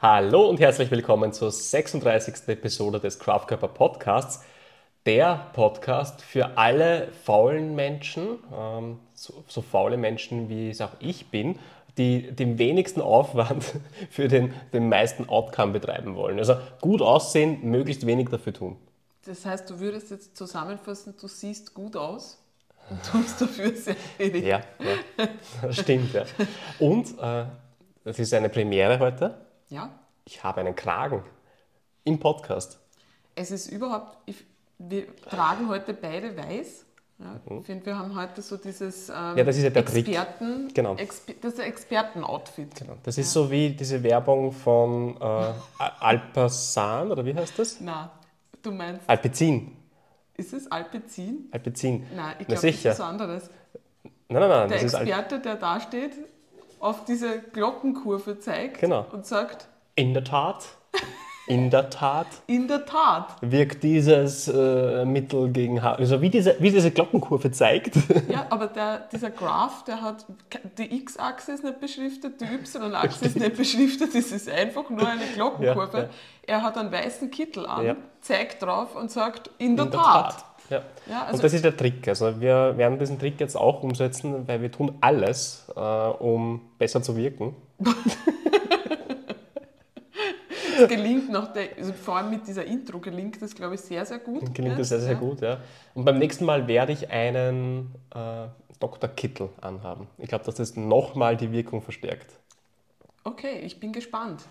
Hallo und herzlich willkommen zur 36. Episode des Craftkörper Podcasts. Der Podcast für alle faulen Menschen, ähm, so, so faule Menschen wie es auch ich bin, die den wenigsten Aufwand für den, den meisten Outcome betreiben wollen. Also gut aussehen, möglichst wenig dafür tun. Das heißt, du würdest jetzt zusammenfassen, du siehst gut aus und tust dafür sehr wenig. Ja, ja stimmt. Ja. Und äh, das ist eine Premiere heute. Ja. Ich habe einen Kragen im Podcast. Es ist überhaupt, ich, wir tragen heute beide weiß. Ja, Ich finde, wir haben heute so dieses ähm, Ja, das ist ja der Trick. Experten, Genau. Exper das ist Experten-Outfit. Genau. Das ist so wie diese Werbung von äh, Alpazan, oder wie heißt das? Na, du meinst, Alpecin. ist es Alpecin? Alpecin. Nein, ich Na glaube, das ist was anderes. Nein, nein, nein. Der Experte, der da steht, auf diese Glockenkurve zeigt Genau. und sagt, in der Tat, in der Tat in der Tat. wirkt dieses äh, Mittel gegen Haar. Also wie diese, wie diese Glockenkurve zeigt. Ja, aber der, dieser Graph, der hat die X-Achse ist nicht beschriftet, die Y-Achse ist nicht beschriftet, es ist einfach nur eine Glockenkurve. Ja, ja. Er hat einen weißen Kittel an, Ja. zeigt drauf und sagt, in der, In der Tat. Ja. Ja, also- und das ist der Trick. Also wir werden diesen Trick jetzt auch umsetzen, weil wir tun alles, äh, um besser zu wirken. Es gelingt noch, der, also vor allem mit dieser Intro gelingt das, glaube ich, sehr, sehr gut. Gelingt das sehr, sehr ja. gut, ja. Und beim nächsten Mal werde ich einen äh, Dr. Kittel anhaben. Ich glaube, dass das nochmal die Wirkung verstärkt. Okay, ich bin gespannt.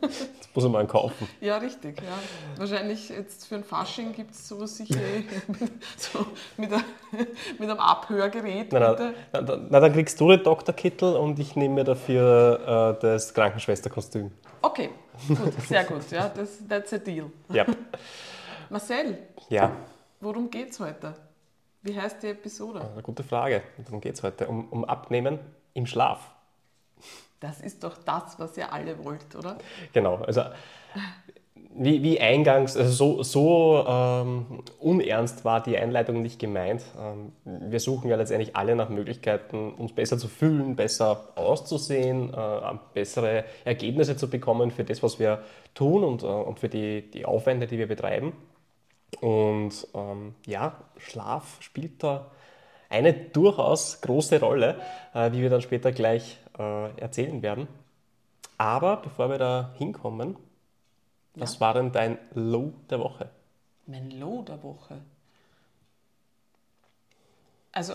Das muss ich mal kaufen. Ja, richtig. Ja. Wahrscheinlich jetzt für ein Fasching gibt es sowas sicher so mit, mit einem Abhörgerät. Na, na, na, na, dann kriegst du den Dr. Kittel und ich nehme mir dafür äh, das Krankenschwesterkostüm. Okay, gut, sehr gut. Ja, das, that's a deal. Ja. Marcel, ja, worum geht's heute? Wie heißt die Episode? eine gute Frage. Darum geht es heute. Um, um Abnehmen im Schlaf. Das ist doch das, was ihr alle wollt, oder? Genau, also wie, wie eingangs, also so, so ähm, unernst war die Einleitung nicht gemeint. Ähm, wir suchen ja letztendlich alle nach Möglichkeiten, uns besser zu fühlen, besser auszusehen, äh, bessere Ergebnisse zu bekommen für das, was wir tun und, äh, und für die, die Aufwände, die wir betreiben. Und ähm, ja, Schlaf spielt da eine durchaus große Rolle, äh, wie wir dann später gleich äh, erzählen werden. Aber bevor wir da hinkommen, was war denn dein Low der Woche? Mein Low der Woche. Also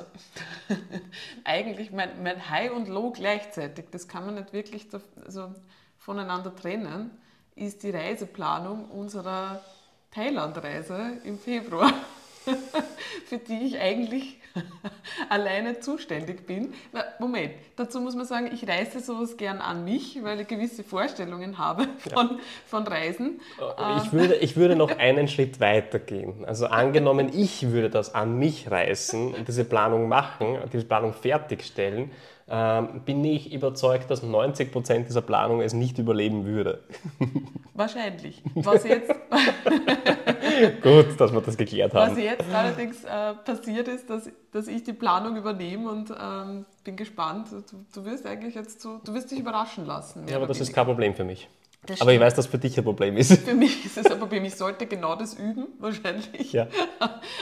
eigentlich mein, mein High und Low gleichzeitig, das kann man nicht wirklich da, also voneinander trennen, ist die Reiseplanung unserer Thailand-Reise im Februar, für die ich eigentlich alleine zuständig bin. Na, Moment, dazu muss man sagen, ich reise sowas gern an mich, weil ich gewisse Vorstellungen habe von, von Reisen. Ich würde, ich würde noch einen Schritt weiter gehen. Also angenommen, ich würde das an mich reißen und diese Planung machen, diese Planung fertigstellen, ähm, bin ich überzeugt, dass 90% dieser Planung es nicht überleben würde. Wahrscheinlich. Was jetzt, Gut, dass wir das geklärt was haben. jetzt allerdings äh, passiert ist, dass, dass ich die Planung übernehme und ähm, bin gespannt. Du, du wirst eigentlich jetzt so, du wirst dich überraschen lassen. Ja, aber das ist weniger. kein Problem für mich. Das Aber ich weiß, dass für dich ein Problem ist. Für mich ist es aber bei mir, ich sollte genau das üben, wahrscheinlich. Ja.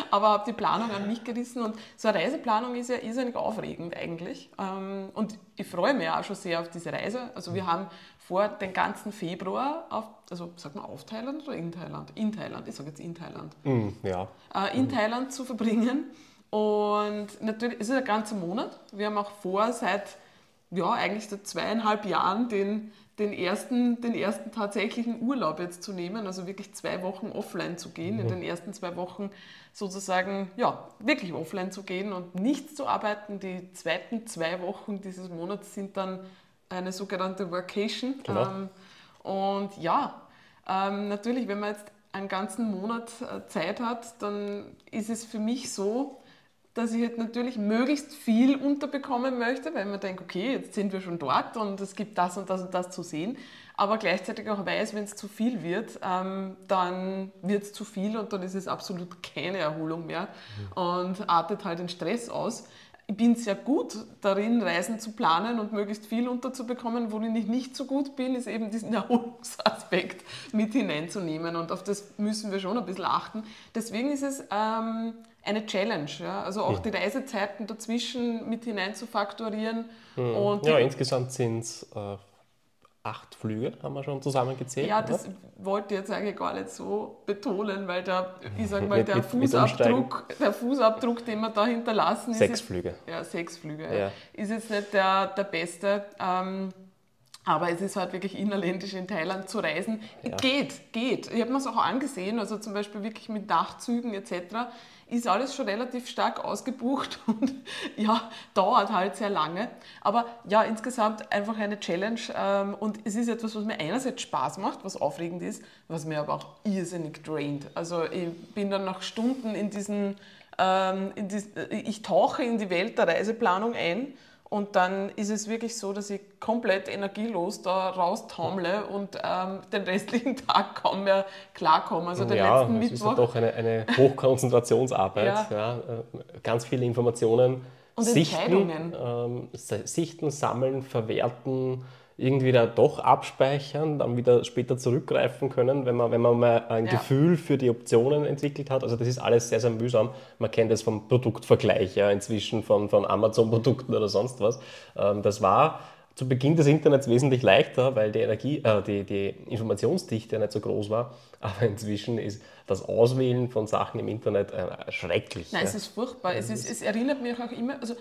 Aber habe die Planung an mich gerissen und so eine Reiseplanung ist ja irrsinnig aufregend eigentlich. Ähm, Und ich freue mich auch schon sehr auf diese Reise. Also wir haben vor, den ganzen Februar auf, also sag mal auf Thailand oder in Thailand? In Thailand, ich sage jetzt in Thailand. Hm, ja. äh, in Thailand zu verbringen. Und natürlich, es ist ein ganzer Monat. Wir haben auch vor, seit ja, eigentlich seit zweieinhalb Jahren den, den, ersten, den ersten tatsächlichen Urlaub jetzt zu nehmen, also wirklich zwei Wochen offline zu gehen, in den ersten zwei Wochen sozusagen ja, wirklich offline zu gehen und nichts zu arbeiten. Die zweiten zwei Wochen dieses Monats sind dann eine sogenannte Workation. Genau. Ähm, und ja, ähm, natürlich, wenn man jetzt einen ganzen Monat äh, Zeit hat, dann ist es für mich so, dass ich halt natürlich möglichst viel unterbekommen möchte, weil man denkt, okay, jetzt sind wir schon dort und es gibt das und das und das zu sehen. Aber gleichzeitig auch weiß, wenn es zu viel wird, ähm, dann wird es zu viel und dann ist es absolut keine Erholung mehr und artet halt in Stress aus. ich bin sehr gut darin, Reisen zu planen und möglichst viel unterzubekommen. Worin ich nicht so gut bin, ist eben diesen Erholungsaspekt mit hineinzunehmen. Und auf das müssen wir schon ein bisschen achten. Deswegen ist es ähm, eine Challenge. Ja? Also auch die Reisezeiten dazwischen mit hineinzufaktorieren. Mhm. Und ja, insgesamt sind es äh, acht Flüge, haben wir schon zusammengezählt. Ja, das oder? wollte ich jetzt eigentlich gar nicht so betonen, weil der, ich sag mal, Mit- der, mit- mit Fußabdruck, der Fußabdruck, den wir da hinterlassen, Sechs ist jetzt, Flüge. Ja, sechs Flüge. Ja. Ja. Ist jetzt nicht der, der beste. Ähm, aber es ist halt wirklich innerländisch in Thailand zu reisen. Geht, geht. Ich habe mir es auch angesehen, also zum Beispiel wirklich mit Nachtzügen etc. Ist alles schon relativ stark ausgebucht und ja, dauert halt sehr lange. Aber ja, insgesamt einfach eine Challenge ähm, und es ist etwas, was mir einerseits Spaß macht, was aufregend ist, was mir aber auch irrsinnig draint. Also ich bin dann nach Stunden in diesen, ähm, in dies, ich tauche in die Welt der Reiseplanung ein und dann ist es wirklich so, dass ich komplett energielos da raustaumle und ähm, den restlichen Tag kaum mehr klarkomme. Also den ja, letzten es ist ja Mittwoch. doch eine, eine Hochkonzentrationsarbeit. Ja. ja. äh, ganz viele Informationen Und sichten, ähm, sichten, sammeln, verwerten, irgendwie da doch abspeichern, dann wieder später zurückgreifen können, wenn man, wenn man mal ein Ja. Gefühl für die Optionen entwickelt hat. Also das ist alles sehr, sehr mühsam. Man kennt das vom Produktvergleich ja, inzwischen von, von Amazon-Produkten oder sonst was. Ähm, das war zu Beginn des Internets wesentlich leichter, weil die, Energie, äh, die, die Informationsdichte nicht so groß war. Aber inzwischen ist das Auswählen von Sachen im Internet äh, schrecklich. Nein, ja. es ist furchtbar. Es, ist, es erinnert mich auch immer, also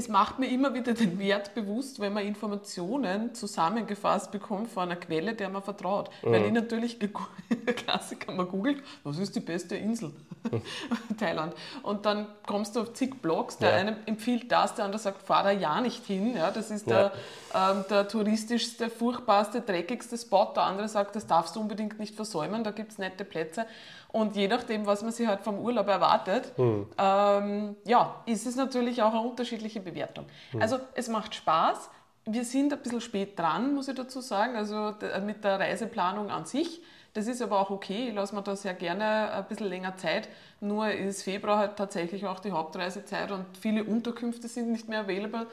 es macht mir immer wieder den Wert bewusst, wenn man Informationen zusammengefasst bekommt von einer Quelle, der man vertraut. Weil ich natürlich, Klassiker, man googelt, was ist die beste Insel? Thailand. Und dann kommst du auf zig Blogs, der Ja. einem empfiehlt das, der andere sagt, fahr da ja nicht hin. Ja, das ist der, ähm, der touristischste, furchtbarste, dreckigste Spot. Der andere sagt, das darfst du unbedingt nicht versäumen, da gibt es nette Plätze. Und je nachdem, was man sich halt vom Urlaub erwartet, ähm, ja, ist es natürlich auch eine unterschiedliche Bewertung. Also es macht Spaß. Wir sind ein bisschen spät dran, muss ich dazu sagen, also d- mit der Reiseplanung an sich. Das ist aber auch okay, ich lasse mir da sehr gerne ein bisschen länger Zeit. Nur ist Februar halt tatsächlich auch die Hauptreisezeit und viele Unterkünfte sind nicht mehr available.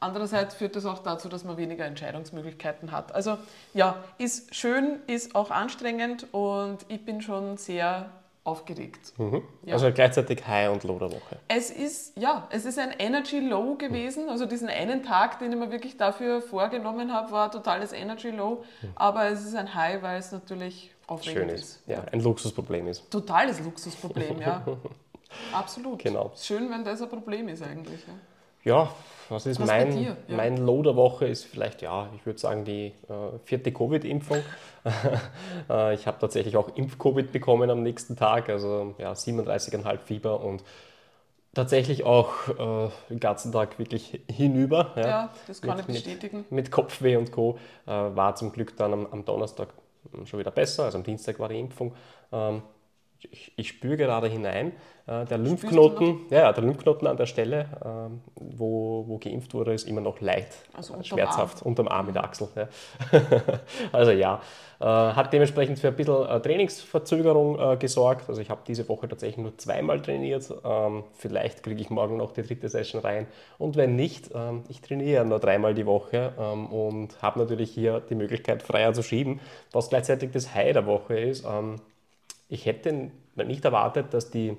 Andererseits führt das auch dazu, dass man weniger Entscheidungsmöglichkeiten hat. Also ja, ist schön, ist auch anstrengend und ich bin schon sehr aufgeregt. Mhm. Ja. Also gleichzeitig High- und Low der Woche. Es ist, ja, es ist ein Energy Low gewesen. Also diesen einen Tag, den ich mir wirklich dafür vorgenommen habe, war totales Energy Low. Aber es ist ein High, weil es natürlich aufregend Schön ist. ist. Ja, ein Luxusproblem ist. Totales Luxusproblem, ja. Absolut. Genau. Schön, wenn das ein Problem ist eigentlich. Ja. Ja, was ist Was mein? Ja. mein Low der Woche? Ist vielleicht, ja, ich würde sagen, die äh, vierte Covid-Impfung. äh, ich habe tatsächlich auch Impf-Covid bekommen am nächsten Tag, also ja, 37,5 Fieber und tatsächlich auch äh, den ganzen Tag wirklich hinüber. Ja, das kann mit, ich bestätigen. Mit, mit Kopfweh und Co. Äh, war zum Glück dann am, am Donnerstag schon wieder besser, also am Dienstag war die Impfung. Ähm, ich, ich spüre gerade hinein, äh, der Lymphknoten, ja, der Lymphknoten an der Stelle, ähm, wo, wo geimpft wurde, ist immer noch leicht, Also äh, unterm schmerzhaft, unterm Arm in der Achsel. Ja. also ja, äh, hat dementsprechend für ein bisschen äh, Trainingsverzögerung äh, gesorgt. Also ich habe diese Woche tatsächlich nur zweimal trainiert. Ähm, vielleicht kriege ich morgen noch die dritte Session rein. Und wenn nicht, ähm, ich trainiere ja nur dreimal die Woche ähm, und habe natürlich hier die Möglichkeit, freier zu schieben, was gleichzeitig das High der Woche ist. Ähm, ich hätte nicht erwartet, dass die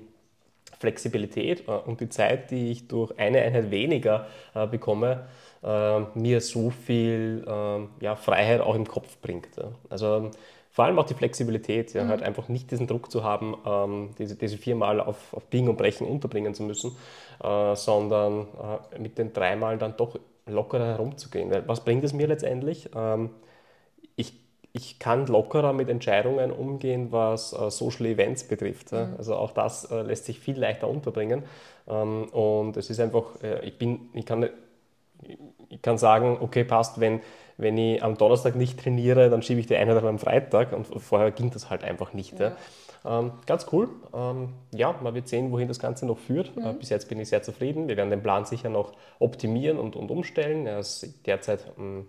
Flexibilität äh, und die Zeit, die ich durch eine Einheit weniger äh, bekomme, äh, mir so viel äh, ja, Freiheit auch im Kopf bringt. Ja. Also ähm, vor allem auch die Flexibilität, ja, halt einfach nicht diesen Druck zu haben, ähm, diese, diese viermal auf, auf Biegen und Brechen unterbringen zu müssen, sondern mit den dreimal dann doch lockerer herumzugehen. Was bringt es mir letztendlich? Ähm, ich, kann lockerer mit Entscheidungen umgehen, was äh, Social Events betrifft. ja. Also auch das äh, lässt sich viel leichter unterbringen. Ähm, und es ist einfach, äh, ich bin, ich kann, ich kann sagen, okay, passt, wenn, wenn ich am Donnerstag nicht trainiere, dann schiebe ich die Einheit am Freitag und vorher ging das halt einfach nicht. Ja. Ähm, ganz cool. Ähm, ja, man wird sehen, wohin das Ganze noch führt. Äh, bis jetzt bin ich sehr zufrieden. Wir werden den Plan sicher noch optimieren und, und umstellen. Er ist derzeit ähm,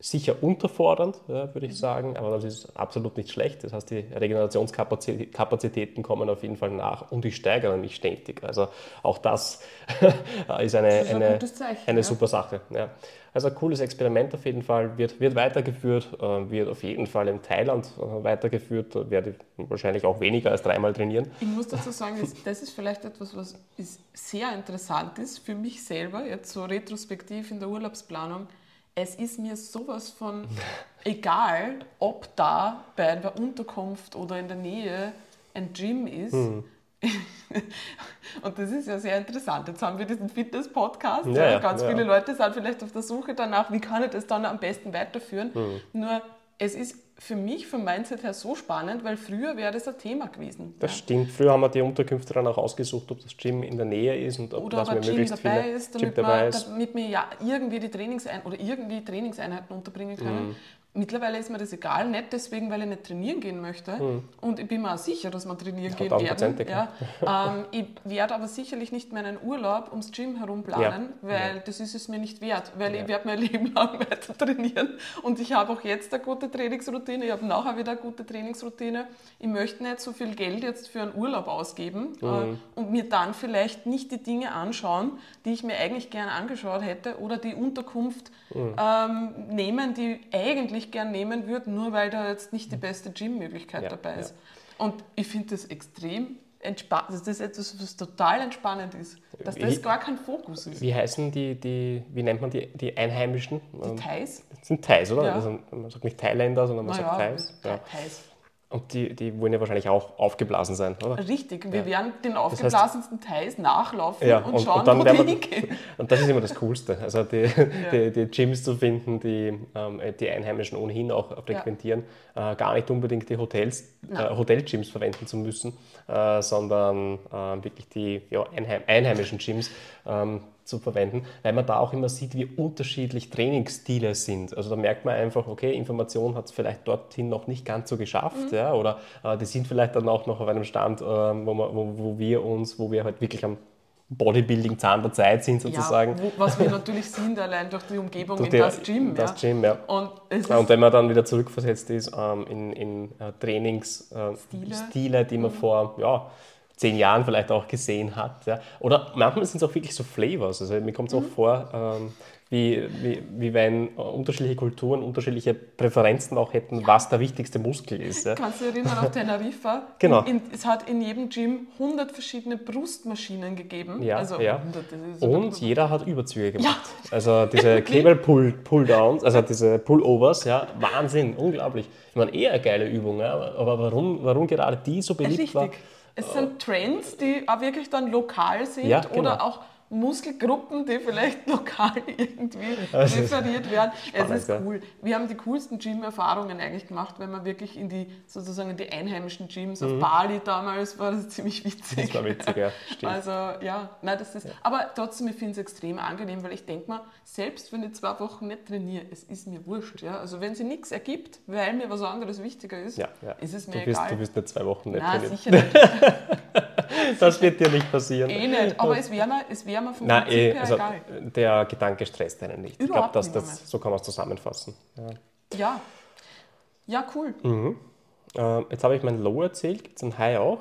sicher unterfordernd, ja, würde ich sagen, aber das ist absolut nicht schlecht. Das heißt, die Regenerationskapazitäten kommen auf jeden Fall nach und ich steigere mich ständig. Also auch das ist eine, das ist ein eine, Zeichen, eine ja. super Sache. Ja. Also ein cooles Experiment auf jeden Fall, wird, wird weitergeführt, äh, wird auf jeden Fall in Thailand äh, weitergeführt, werde wahrscheinlich auch weniger als dreimal trainieren. Ich muss dazu sagen, das ist vielleicht etwas, was sehr interessant ist für mich selber, jetzt so retrospektiv in der Urlaubsplanung es ist mir sowas von egal, ob da bei einer Unterkunft oder in der Nähe ein Gym ist. Hm. und das ist ja sehr interessant. Jetzt haben wir diesen Fitness-Podcast. Ja, ja, Ganz ja. viele Leute sind vielleicht auf der Suche danach, wie kann ich das dann am besten weiterführen. Hm. Nur es ist für mich vom Mindset her so spannend, weil früher wäre das ein Thema gewesen. Das ja. stimmt. Früher haben wir die Unterkünfte dann auch ausgesucht, ob das Gym in der Nähe ist und ob oder dass wir möglichst dabei viele ist, damit, Gym dabei man, ist. damit wir ja irgendwie die Trainingseinheiten oder irgendwie Trainingseinheiten unterbringen können. Mhm. Mittlerweile ist mir das egal, nicht deswegen, weil ich nicht trainieren gehen möchte. Mhm. Und ich bin mir auch sicher, dass wir trainieren gehen werden. Ja. ähm, ich werde aber sicherlich nicht meinen Urlaub ums Gym herum planen, ja. weil ja. das ist es mir nicht wert. Weil ich werde mein Leben lang weiter trainieren. Und ich habe auch jetzt eine gute Trainingsroutine. Ich habe nachher wieder eine gute Trainingsroutine. Ich möchte nicht so viel Geld jetzt für einen Urlaub ausgeben mhm. äh, und mir dann vielleicht nicht die Dinge anschauen, die ich mir eigentlich gerne angeschaut hätte oder die Unterkunft mhm. ähm, nehmen, die eigentlich ich gern nehmen würde, nur weil da jetzt nicht die mhm. beste Gym-Möglichkeit ja, dabei ist. Ja. Und ich finde das extrem entspannt. Das ist etwas, was total entspannend ist. Dass das wie, gar kein Fokus ist. Wie heißen die, die wie nennt man die, die Einheimischen? Die Thais? Das sind Thais, oder? Ja. Also man sagt nicht Thailänder, sondern man Na sagt Thais. Thais. Und die, die wollen ja wahrscheinlich auch aufgeblasen sein, oder? Richtig, wir ja. werden den aufgeblasensten das heißt, Teils nachlaufen ja, und, und, schauen, und wo die hingehen. Und das ist immer das Coolste, also die, ja. die, die, Gyms zu finden, die ähm, die Einheimischen ohnehin auch frequentieren, äh, gar nicht unbedingt die Hotels, äh, Hotelgyms verwenden zu müssen, äh, sondern äh, wirklich die ja, Einheim einheimischen Gyms. Ähm, zu verwenden, weil man da auch immer sieht, wie unterschiedlich Trainingsstile sind. Also da merkt man einfach, okay, Information hat es vielleicht dorthin noch nicht ganz so geschafft, mhm. ja, oder äh, die sind vielleicht dann auch noch auf einem Stand, äh, wo, man, wo, wo, wir uns, wo wir halt wirklich am Bodybuilding Zahn der Zeit sind sozusagen. Ja, wo, was wir natürlich sind, allein durch die Umgebung durch in das Gym. Das ja. Gym, ja. Und, und, wenn man dann wieder zurückversetzt ist ähm, in, in uh, Trainingsstile, uh, die man mhm. vor ja, zehn Jahren vielleicht auch gesehen hat. Ja. Oder manchmal sind es auch wirklich so Flavors. Also mir kommt es auch mhm. vor, ähm, wie, wie, wie wenn unterschiedliche Kulturen unterschiedliche Präferenzen auch hätten, ja. was der wichtigste Muskel ist. Ja. Kannst du dich erinnern auf Teneriffa? genau. In, es hat in jedem Gym 100 verschiedene Brustmaschinen gegeben. Ja, also ja. 100, Und jeder hat Überzüge gemacht. Ja. Also diese Cable-Pull-Downs, also diese Pullovers, ja, Wahnsinn, unglaublich. Ich meine, eher eine geile Übung, ja, aber warum, warum gerade die so beliebt Richtig. war? Es sind Trends, die auch wirklich dann lokal sind ja, genau. oder auch Muskelgruppen, die vielleicht lokal irgendwie referiert werden. Spannend, es ist cool. Wir haben die coolsten Gym-Erfahrungen eigentlich gemacht, wenn man wirklich in die sozusagen in die einheimischen Gyms mhm. auf Bali damals war das ziemlich witzig. Das war witzig, ja. Stimmt. Also ja, nein, das ist. Ja. Aber trotzdem, ich finde es extrem angenehm, weil ich denke mal, selbst wenn ich zwei Wochen nicht trainiere, es ist mir wurscht. Ja? Also wenn sie nichts ergibt, weil mir was anderes wichtiger ist, ja, ja. ist es mir du bist, egal. Du wirst nicht zwei Wochen nicht nein, trainieren. sicher nicht. das wird dir nicht passieren. Eh nicht, aber es wäre mir, wär mir vom Nein, Prinzip eh, also egal. Der Gedanke stresst einen nicht. Überhaupt ich glaube, so kann man es zusammenfassen. Ja. ja. Ja, cool. Mhm. Äh, jetzt habe ich mein Low erzählt. Gibt es ein High auch?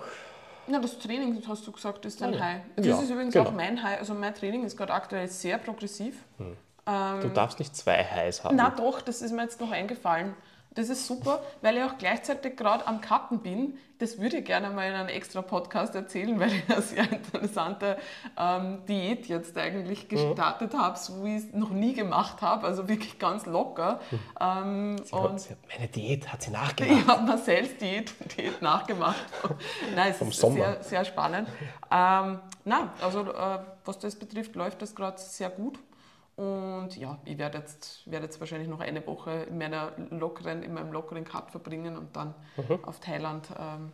Na, das Training, hast du gesagt, ist dein ja. High. Das ja, ist übrigens genau. auch mein High. Also mein Training ist gerade aktuell sehr progressiv. Hm. Ähm, du darfst nicht zwei Highs haben. Na doch, das ist mir jetzt noch eingefallen. Das ist super, weil ich auch gleichzeitig gerade am Cutten bin. Das würde ich gerne mal in einem extra Podcast erzählen, weil ich eine sehr interessante ähm, Diät jetzt eigentlich mhm. gestartet mhm. habe, so wie ich es noch nie gemacht habe, also wirklich ganz locker. Mhm. Ähm, und hat, meine Diät hat sie nachgemacht. Ich habe Marcells Diät, Diät nachgemacht. Nein, es Vom ist Sommer. Sehr, sehr spannend. Ähm, nein, also äh, was das betrifft, läuft das gerade sehr gut. Und ja, ich werde jetzt, werd jetzt wahrscheinlich noch eine Woche in, meiner lockeren, in meinem lockeren Cut verbringen und dann mhm. auf Thailand ähm,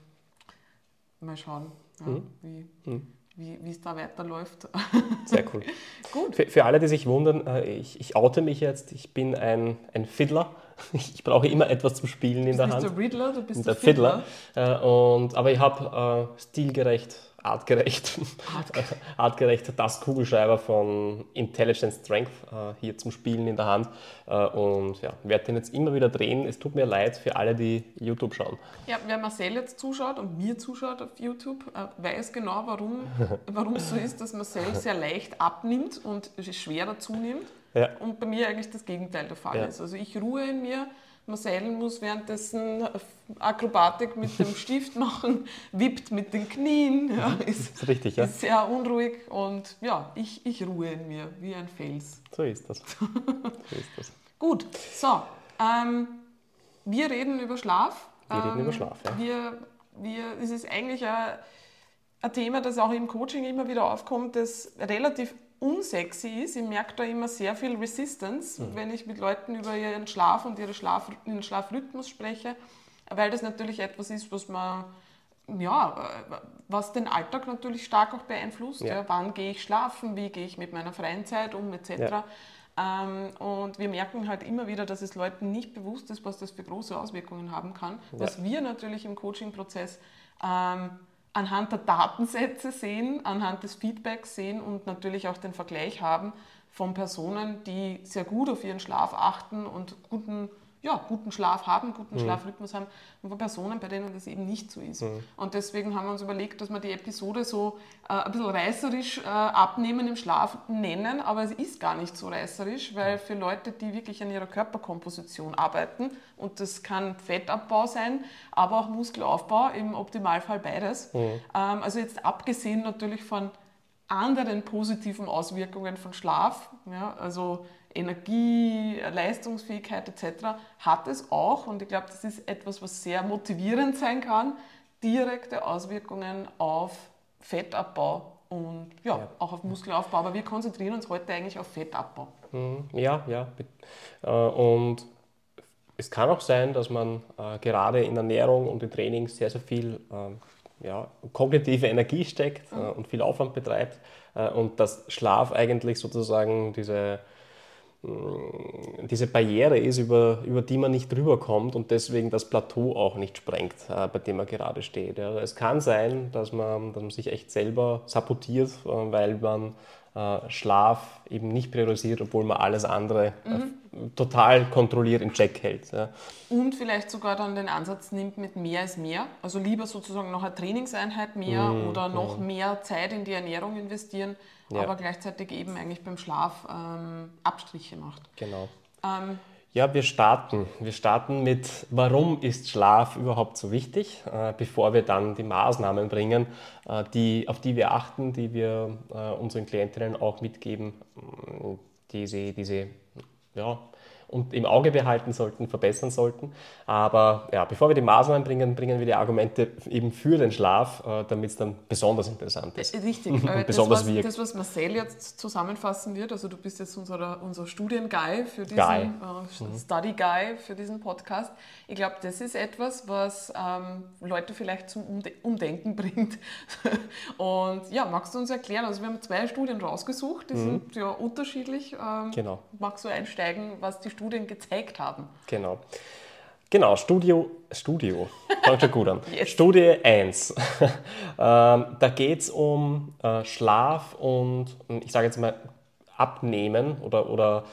mal schauen, ja, mhm. wie, mhm. wie es da weiterläuft. Sehr cool. Gut. Für, für, alle, die sich wundern, äh, ich, ich oute mich jetzt, ich bin ein, ein Fiddler. Ich brauche immer etwas zum Spielen in der Hand. Du bist der Riddler, du bist der, der Fiddler. Fiddler. Äh, und, aber ich habe äh, stilgerecht, artgerecht, Artgerecht. artgerecht das Kugelschreiber von Intelligent Strength äh, hier zum Spielen in der Hand. Äh, und ja, werde den jetzt immer wieder drehen. Es tut mir leid für alle, die YouTube schauen. Ja, wer Marcel jetzt zuschaut und mir zuschaut auf YouTube, äh, weiß genau, warum, warum es so ist, dass Marcel sehr leicht abnimmt und schwerer zunimmt. Ja. Und bei mir eigentlich das Gegenteil der Fall Ja. ist. Also ich ruhe in mir, Marcel muss währenddessen Akrobatik mit dem Stift machen, wippt mit den Knien, ja, ist, ist richtig, ja? ist sehr unruhig und ja, ich, ich ruhe in mir wie ein Fels. So ist das. So ist das. Gut, so, ähm, wir reden über Schlaf. Wir reden ähm, über Schlaf, ja. Wir, wir, es ist eigentlich ein, ein Thema, das auch im Coaching immer wieder aufkommt, das relativ unsexy ist. Ich merke da immer sehr viel Resistance, Mhm. wenn ich mit Leuten über ihren Schlaf und ihre Schlaf, ihren Schlafrhythmus spreche, weil das natürlich etwas ist, was man ja, was den Alltag natürlich stark auch beeinflusst. Ja. Ja. wann gehe ich schlafen, wie gehe ich mit meiner freien Zeit um, etc. Ja. Ähm, und wir merken halt immer wieder, dass es Leuten nicht bewusst ist, was das für große Auswirkungen haben kann. Was wir natürlich im Coaching-Prozess ähm, anhand der Datensätze sehen, anhand des Feedbacks sehen und natürlich auch den Vergleich haben von Personen, die sehr gut auf ihren Schlaf achten und guten, ja, guten Schlaf haben, guten Schlafrhythmus haben und von Personen, bei denen das eben nicht so ist. Und deswegen haben wir uns überlegt, dass wir die Episode so äh, ein bisschen reißerisch äh, abnehmen im Schlaf nennen, aber es ist gar nicht so reißerisch, weil für Leute, die wirklich an ihrer Körperkomposition arbeiten, und das kann Fettabbau sein, aber auch Muskelaufbau, im Optimalfall beides. Ähm, also jetzt abgesehen natürlich von anderen positiven Auswirkungen von Schlaf, ja, also Energie, Leistungsfähigkeit etc., hat es auch, und ich glaube, das ist etwas, was sehr motivierend sein kann, direkte Auswirkungen auf Fettabbau und ja, Ja. auch auf Muskelaufbau. Aber wir konzentrieren uns heute eigentlich auf Fettabbau. Mhm, Ja, ja. Äh, Und es kann auch sein, dass man äh, gerade in Ernährung und in Training sehr, sehr viel ähm, ja, kognitive Energie steckt äh, und viel Aufwand betreibt und dass Schlaf eigentlich sozusagen diese, diese Barriere ist, über, über die man nicht drüber kommt und deswegen das Plateau auch nicht sprengt, äh, bei dem man gerade steht. Ja. Es kann sein, dass man, dass man sich echt selber sabotiert, äh, weil man äh, Schlaf eben nicht priorisiert, obwohl man alles andere äh, total kontrolliert im Check hält. Ja. Und vielleicht sogar dann den Ansatz nimmt mit mehr ist mehr. Also lieber sozusagen noch eine Trainingseinheit mehr oder noch mehr Zeit in die Ernährung investieren, Ja. aber gleichzeitig eben eigentlich beim Schlaf ähm, Abstriche macht. Genau. Ähm, Ja, wir starten. Wir starten mit, warum ist Schlaf überhaupt so wichtig, äh, bevor wir dann die Maßnahmen bringen, äh, die, auf die wir achten, die wir äh, unseren Klientinnen auch mitgeben, mh, die sie, die sie ja, und im Auge behalten sollten, verbessern sollten. Aber ja, bevor wir die Maßnahmen bringen, bringen wir die Argumente eben für den Schlaf, äh, damit es dann besonders interessant ist. Richtig, weil das, Besonders was, wirkt. das, was Marcel jetzt zusammenfassen wird, also du bist jetzt unser, unser Studienguy für diesen Guy. Äh, Study Guy für diesen Podcast. Ich glaube, das ist etwas, was ähm, Leute vielleicht zum Umde Umdenken bringt. Und ja, magst du uns erklären? Also wir haben zwei Studien rausgesucht, die sind ja unterschiedlich. Ähm, Genau. Magst du einsteigen, was die Studien gezeigt haben? Genau. Genau, Studio, Studio, fängt schon gut an. Yes. Studie 1. ähm, da geht es um äh, Schlaf und, ich sage jetzt mal, Abnehmen oder, oder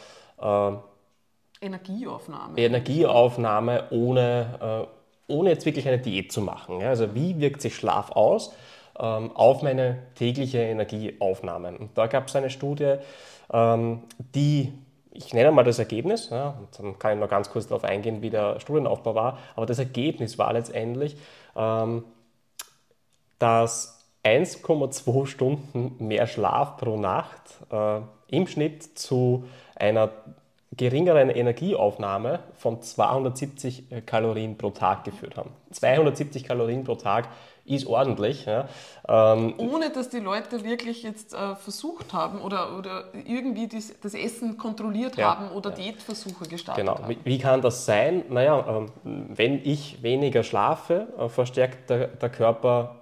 äh, Energieaufnahme. Energieaufnahme ohne, äh, ohne jetzt wirklich eine Diät zu machen. Ja? Also wie wirkt sich Schlaf aus ähm, auf meine tägliche Energieaufnahme? Und da gab es eine Studie, ähm, die, ich nenne mal das Ergebnis, ja, und dann kann ich noch ganz kurz darauf eingehen, wie der Studienaufbau war, aber das Ergebnis war letztendlich, ähm, dass 1,2 Stunden mehr Schlaf pro Nacht äh, im Schnitt zu einer geringeren Energieaufnahme von 270 Kalorien pro Tag geführt haben. 270 Kalorien pro Tag ist ordentlich. Ja. Ähm, Ohne dass die Leute wirklich jetzt äh, versucht haben oder, oder irgendwie dies, das Essen kontrolliert Ja, haben oder Diätversuche gestartet Genau. haben. Wie, wie kann das sein? Naja, ähm, wenn ich weniger schlafe, äh, verstärkt der, der Körper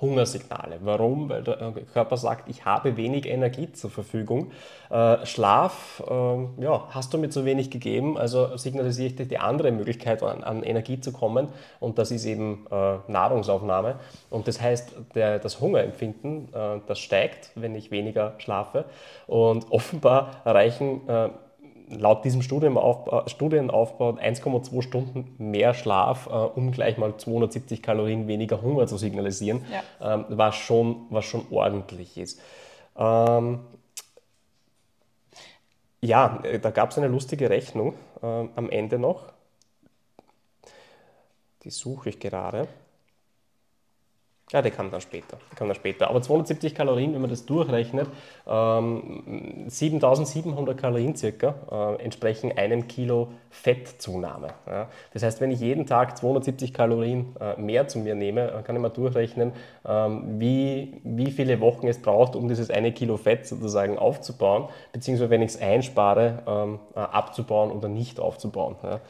Hungersignale. Warum? Weil der Körper sagt, ich habe wenig Energie zur Verfügung. Äh, Schlaf, äh, ja, hast du mir zu wenig gegeben, also signalisiere ich dir die andere Möglichkeit, an, Energie zu kommen und das ist eben äh, Nahrungsaufnahme. Und das heißt, der, das Hungerempfinden, äh, das steigt, wenn ich weniger schlafe. Und offenbar erreichen äh, laut diesem Studienaufbau, Studienaufbau 1,2 Stunden mehr Schlaf, äh, um gleich mal 270 Kalorien weniger Hunger zu signalisieren, ja. ähm, was, schon, was schon ordentlich ist. Ähm, ja, äh, da gab es eine lustige Rechnung äh, am Ende noch. Die suche ich gerade. Ja, der kam dann später. Der kam dann später. Aber 270 Kalorien, wenn man das durchrechnet, ähm, 7700 Kalorien circa äh, entsprechen einem Kilo Fettzunahme. Ja. Das heißt, wenn ich jeden Tag 270 Kalorien äh, mehr zu mir nehme, kann ich mal durchrechnen, ähm, wie, wie viele Wochen es braucht, um dieses eine Kilo Fett sozusagen aufzubauen, beziehungsweise wenn ich es einspare, ähm, äh, abzubauen oder nicht aufzubauen. Ja.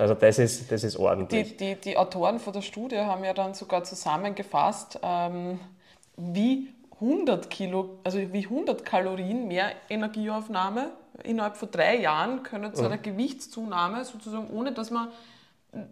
Also das ist, das ist ordentlich. Die, die, die Autoren von der Studie haben ja dann sogar zusammengefasst, ähm, wie 100 Kilo, also wie 100 Kalorien mehr Energieaufnahme innerhalb von drei Jahren können zu einer mhm. Gewichtszunahme, sozusagen ohne dass man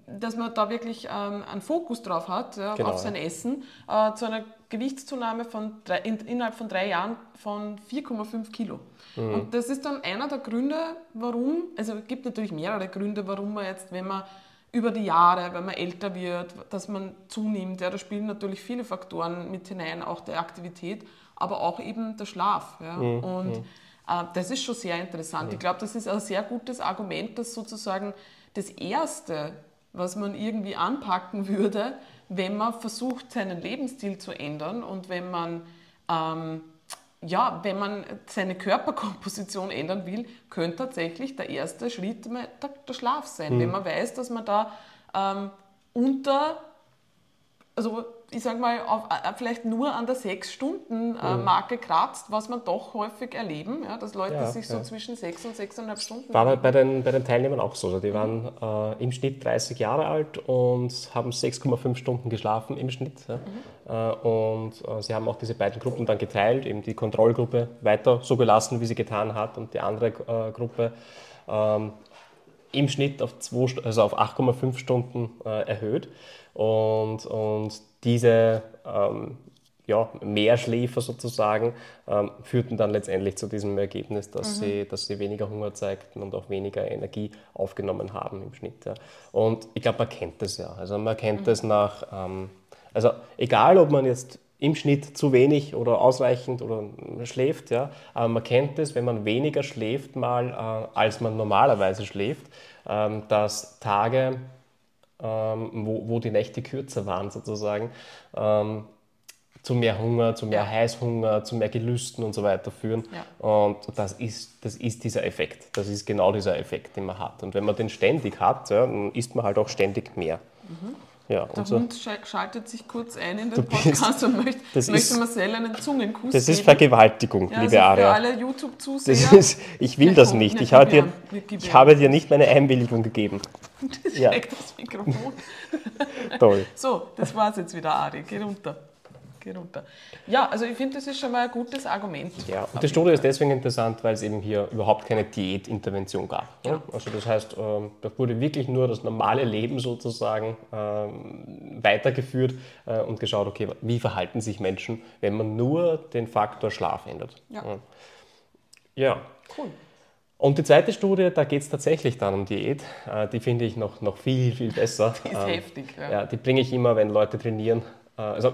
dass man da wirklich ähm, einen Fokus drauf hat, ja, genau, auf sein Essen, äh, zu einer Gewichtszunahme von drei, in, innerhalb von drei Jahren von 4,5 Kilo. Mhm. Und das ist dann einer der Gründe, warum, also es gibt natürlich mehrere Gründe, warum man jetzt, wenn man über die Jahre, wenn man älter wird, dass man zunimmt, ja, da spielen natürlich viele Faktoren mit hinein, auch der Aktivität, aber auch eben der Schlaf. Ja. Mhm. Und mhm. äh, das ist schon sehr interessant. Mhm. Ich glaube, das ist ein sehr gutes Argument, dass sozusagen das Erste, was man irgendwie anpacken würde, wenn man versucht, seinen Lebensstil zu ändern und wenn man ähm, ja, wenn man seine Körperkomposition ändern will, könnte tatsächlich der erste Schritt der, der Schlaf sein. Mhm. Wenn man weiß, dass man da ähm, unter, also ich sage mal, auf, äh, vielleicht nur an der 6-Stunden-Marke mhm. kratzt, was man doch häufig erleben, ja, dass Leute ja, sich so ja. zwischen 6 und 6,5 Stunden. War bei den, bei den Teilnehmern auch so. Also die waren äh, im Schnitt 30 Jahre alt und haben 6,5 Stunden geschlafen im Schnitt. Ja. Mhm. Äh, und äh, sie haben auch diese beiden Gruppen dann geteilt, eben die Kontrollgruppe weiter so gelassen, wie sie getan hat, und die andere äh, Gruppe ähm, im Schnitt auf, also auf 8,5 Stunden äh, erhöht. Und, und diese ähm, ja, Mehrschläfer sozusagen ähm, führten dann letztendlich zu diesem Ergebnis, dass, mhm. sie, dass sie weniger Hunger zeigten und auch weniger Energie aufgenommen haben im Schnitt. Ja. Und ich glaube, man kennt das ja. Also man kennt mhm. das nach, ähm, also egal ob man jetzt im Schnitt zu wenig oder ausreichend oder schläft, ja, aber man kennt es, wenn man weniger schläft mal, äh, als man normalerweise schläft, ähm, dass Tage ähm, wo, wo die Nächte kürzer waren sozusagen, ähm, zu mehr Hunger, zu mehr Heißhunger, zu mehr Gelüsten und so weiter führen. Ja. Und das ist, das ist dieser Effekt. Das ist genau dieser Effekt, den man hat. Und wenn man den ständig hat, ja, dann isst man halt auch ständig mehr. Mhm. Ja, der so. Hund schaltet sich kurz ein in den Podcast und möchte, möchte ist, Marcel einen Zungenkuss Das ist Vergewaltigung, ja, liebe also Aria. Alle YouTube-Zuseher. Ich will das nicht. Ich, habe dir, ich habe dir nicht meine Einwilligung gegeben. Das ja. das Mikrofon. Toll. So, das war's jetzt wieder, Ari. Geh runter geh runter. Ja, also ich finde, das ist schon mal ein gutes Argument. Ja, und die Studie ist deswegen interessant, weil es eben hier überhaupt keine Diätintervention gab. Ja. Also das heißt, ähm, da wurde wirklich nur das normale Leben sozusagen ähm, weitergeführt äh, und geschaut, okay, wie verhalten sich Menschen, wenn man nur den Faktor Schlaf ändert. Ja. Ja. Cool. Und die zweite Studie, da geht es tatsächlich dann um Diät. Äh, die finde ich noch, noch viel, viel besser. Die ist ähm, heftig. Ja. ja die bringe ich immer, wenn Leute trainieren. Äh, also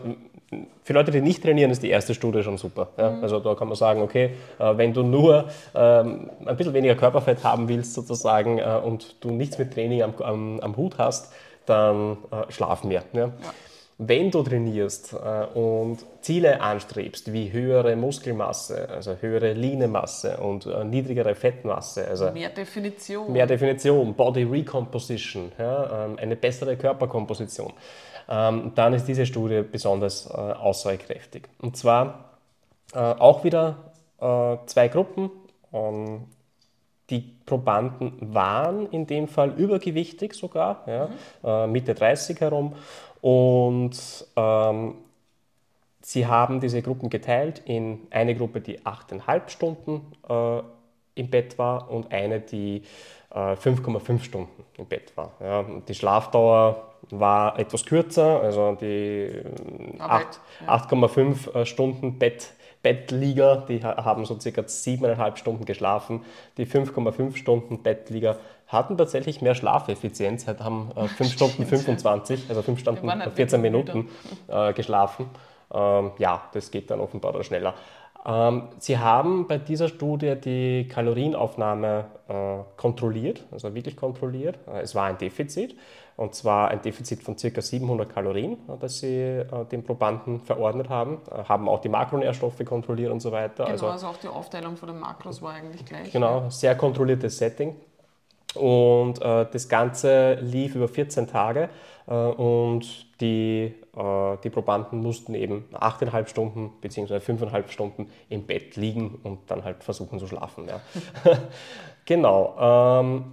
für Leute, die nicht trainieren, ist die erste Studie schon super. Ja? Mhm. Also da kann man sagen, okay, äh, wenn du nur ähm, ein bisschen weniger Körperfett haben willst sozusagen äh, und du nichts mit Training am, am, am Hut hast, dann äh, schlaf mehr. Ja? Ja. Wenn du trainierst äh, und Ziele anstrebst, wie höhere Muskelmasse, also höhere Linemasse und äh, niedrigere Fettmasse, also mehr Definition, mehr Definition, Body Recomposition, ja, ähm, eine bessere Körperkomposition, ähm, dann ist diese Studie besonders äh, aussagekräftig. Und zwar auch wieder zwei Gruppen. Ähm, die Probanden waren in dem Fall übergewichtig sogar, ja, mhm. Mitte 30 herum. Und ähm, sie haben diese Gruppen geteilt in eine Gruppe, die 8,5 Stunden äh, im Bett war und eine, die 5,5 äh, Stunden im Bett war. Ja, die Schlafdauer war etwas kürzer, also die 8,5 ja. Äh, Stunden Bett, Bettlieger, die haben so circa 7,5 Stunden geschlafen. Die 5,5 Stunden Bettlieger hatten tatsächlich mehr Schlafeffizienz, haben äh, 5 Stunden 25, also 5 Stunden 14 Minuten äh, geschlafen. Ähm, ja, das geht dann offenbar schneller. Ähm, Sie haben bei dieser Studie die Kalorienaufnahme äh, kontrolliert, also wirklich kontrolliert. Äh, es war ein Defizit, und zwar ein Defizit von ca. 700 Kalorien, äh, das Sie äh, den Probanden verordnet haben, äh, haben auch die Makronährstoffe kontrolliert und so weiter. Genau, also, also auch die Aufteilung von den Makros war eigentlich gleich. Genau, sehr kontrolliertes Setting. Und äh, das Ganze lief über 14 Tage äh, und die, äh, die Probanden mussten eben 8,5 Stunden bzw. 5,5 Stunden im Bett liegen und dann halt versuchen zu schlafen. Ja. genau. Ähm,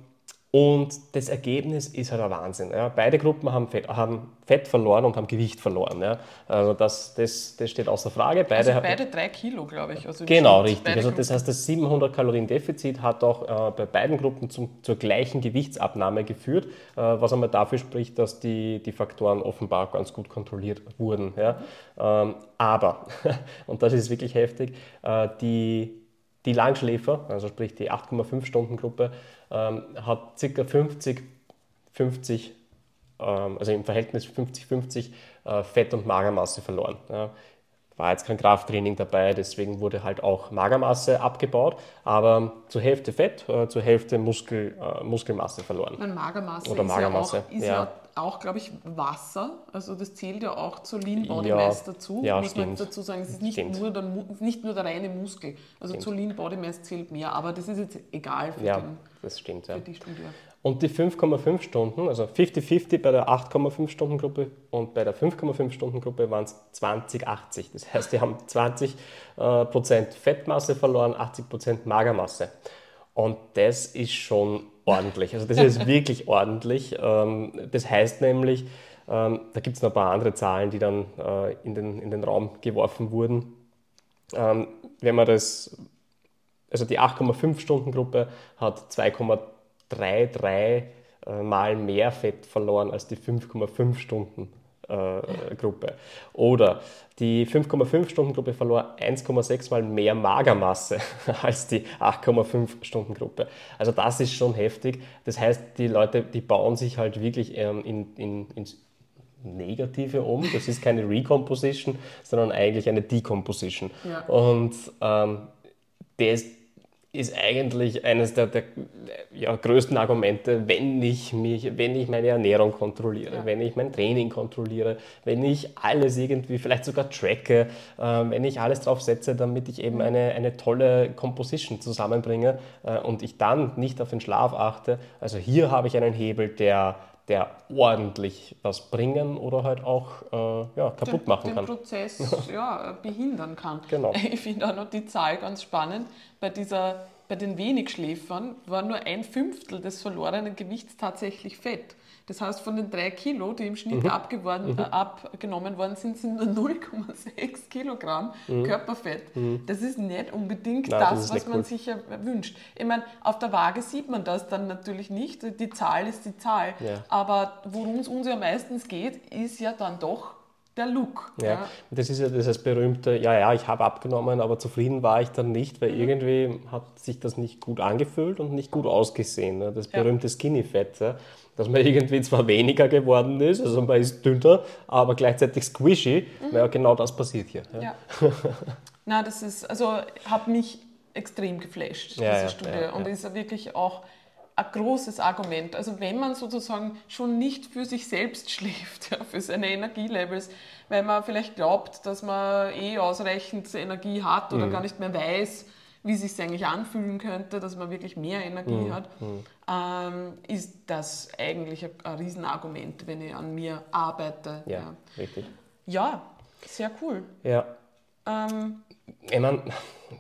und das Ergebnis ist halt ein Wahnsinn. Ja. Beide Gruppen haben Fett, haben Fett, verloren und haben Gewicht verloren. Ja. Also das, das, das steht außer Frage. Beide, also beide drei Kilo, glaube ich. Also genau, richtig. Also das heißt, das 700 Kalorien Defizit hat auch äh, bei beiden Gruppen zum, zur gleichen Gewichtsabnahme geführt, äh, was einmal dafür spricht, dass die, die Faktoren offenbar ganz gut kontrolliert wurden. Ja. Ähm, aber, und das ist wirklich heftig, äh, die die Langschläfer, also sprich die 8,5 Stunden Gruppe, ähm, hat ca. 50, 50 ähm, also im Verhältnis 50-50 äh, Fett- und Magermasse verloren. Ja. War jetzt kein Krafttraining dabei, deswegen wurde halt auch Magermasse abgebaut, aber zur Hälfte Fett, äh, zur Hälfte Muskel, äh, Muskelmasse verloren. Meine Magermasse Oder Magermasse. ist ja auch, ist ja. Ja auch, glaube ich, Wasser. Also das zählt ja auch zur Lean Body ja, Mass dazu. Ja, muss stimmt. man dazu sagen, es ist nicht nur, der, nicht nur der reine Muskel. Also stimmt. zur Lean Body Mass zählt mehr, aber das ist jetzt egal für, ja, den, das stimmt, für die Studie. Und die 5,5 Stunden, also 50-50 bei der 8,5 Stunden Gruppe und bei der 5,5 Stunden Gruppe waren es 20-80. Das heißt, die haben 20 äh, Prozent Fettmasse verloren, 80 Prozent Magermasse. Und das ist schon ordentlich. Also das ist wirklich ordentlich. Ähm, das heißt nämlich, ähm, da gibt es noch ein paar andere Zahlen, die dann äh, in, den, in den Raum geworfen wurden. Ähm, wenn man das, also die 8,5 Stunden Gruppe hat 2,33 äh, Mal mehr Fett verloren als die 5,5 Stunden äh, Gruppe. Oder die 5,5 Stunden Gruppe verlor 1,6 mal mehr Magermasse als die 8,5 Stunden Gruppe. Also das ist schon heftig. Das heißt, die Leute, die bauen sich halt wirklich ähm, in, in, ins Negative um. Das ist keine Recomposition, sondern eigentlich eine Decomposition. Ja. Und ähm, das, ist eigentlich eines der, der ja, größten Argumente, wenn ich, mich, wenn ich meine Ernährung kontrolliere, ja. wenn ich mein Training kontrolliere, wenn ich alles irgendwie vielleicht sogar tracke, äh, wenn ich alles drauf setze, damit ich eben eine, eine tolle Composition zusammenbringe äh, und ich dann nicht auf den Schlaf achte. Also hier habe ich einen Hebel, der der ordentlich was bringen oder halt auch äh, ja, kaputt den, machen den kann. Den Prozess ja, behindern kann. Genau. Ich finde auch noch die Zahl ganz spannend. Bei, dieser, bei den Wenigschläfern war nur ein Fünftel des verlorenen Gewichts tatsächlich Fett. Das heißt, von den drei Kilo, die im Schnitt mhm. mhm. Äh, abgenommen worden sind, sind nur 0,6 Kilogramm mhm. Körperfett. Mhm. Das ist nicht unbedingt Nein, das, das was man cool. sich ja wünscht. Ich meine, auf der Waage sieht man das dann natürlich nicht. Die Zahl ist die Zahl. Ja. Aber worum es uns ja meistens geht, ist ja dann doch der Look. Ja, ja. das ist ja das berühmte, ja, ja, ich habe abgenommen, aber zufrieden war ich dann nicht, weil mhm. irgendwie hat sich das nicht gut angefühlt und nicht gut ausgesehen. Ne? Das berühmte ja. Skinny Fat dass man irgendwie zwar weniger geworden ist, also man ist dünner, aber gleichzeitig squishy. Mhm. Ja, genau das passiert hier. Ja. ja. Na, das ist, also hat mich extrem geflasht, ja, diese Studie. Ja, und ist wirklich auch ein großes Argument. Also wenn man sozusagen schon nicht für sich selbst schläft, ja, für seine Energielevels, weil man vielleicht glaubt, dass man eh ausreichend Energie hat oder mhm. gar nicht mehr weiß, wie es sich eigentlich anfühlen könnte, dass man wirklich mehr Energie mhm. hat, mhm. ähm, ist das eigentlich ein, ein Riesenargument, wenn ich an mir arbeite. Ja, ja. richtig. Ja, sehr cool. Ja. Ähm, ich meine,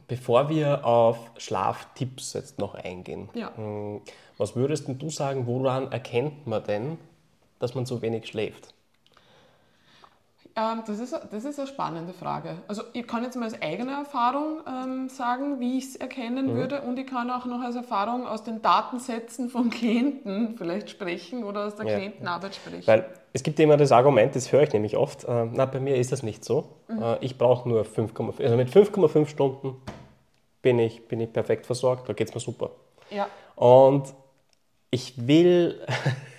bevor wir auf Schlaftipps jetzt noch eingehen, ja. Hm, was würdest du sagen, woran erkennt man denn, dass man so wenig schläft? Ähm, das, ist, das ist eine spannende Frage. Also ich kann jetzt mal aus eigener Erfahrung ähm, sagen, wie ich es erkennen mhm. würde und ich kann auch noch als Erfahrung aus den Datensätzen von Klienten vielleicht sprechen oder aus der ja. Klientenarbeit sprechen. Weil es gibt immer das Argument, das höre ich nämlich oft, äh, na bei mir ist das nicht so. Mhm. Äh, ich brauche nur 5,5, also mit 5,5 Stunden bin ich, bin ich perfekt versorgt, da geht es mir super. Ja. Und ich will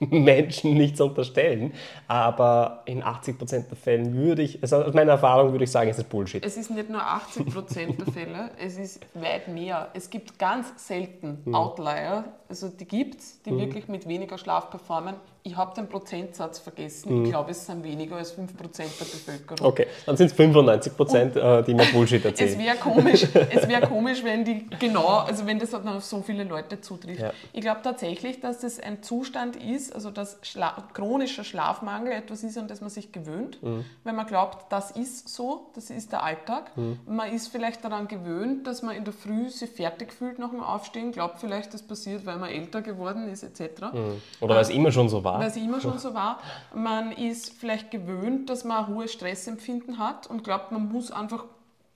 Menschen nichts unterstellen, aber in 80% der Fällen würde ich, also aus meiner Erfahrung würde ich sagen, ist das Bullshit. Es ist nicht nur 80% der Fälle, es ist weit mehr. Es gibt ganz selten mhm. Outlier, also die gibt es, die mhm. wirklich mit weniger Schlaf performen. Ich habe den Prozentsatz vergessen. Mhm. Ich glaube, es sind weniger als 5% der Bevölkerung. Okay, dann sind es 95%, Und die mir Bullshit erzählen. Es wäre komisch, wär komisch, wenn die genau, also wenn das dann auf so viele Leute zutrifft. Ja. Ich glaube tatsächlich, dass das ein Zustand ist, also dass Schla chronischer Schlafmangel etwas ist, an das man sich gewöhnt. Mhm. Wenn man glaubt, das ist so, das ist der Alltag. Mhm. Man ist vielleicht daran gewöhnt, dass man in der Früh sich fertig fühlt nach dem Aufstehen, glaubt vielleicht, das passiert, weil man älter geworden ist etc. Mhm. Oder weil es immer schon so war. Weil es immer schon so war. Man ist vielleicht gewöhnt, dass man ein hohes Stressempfinden hat und glaubt, man muss einfach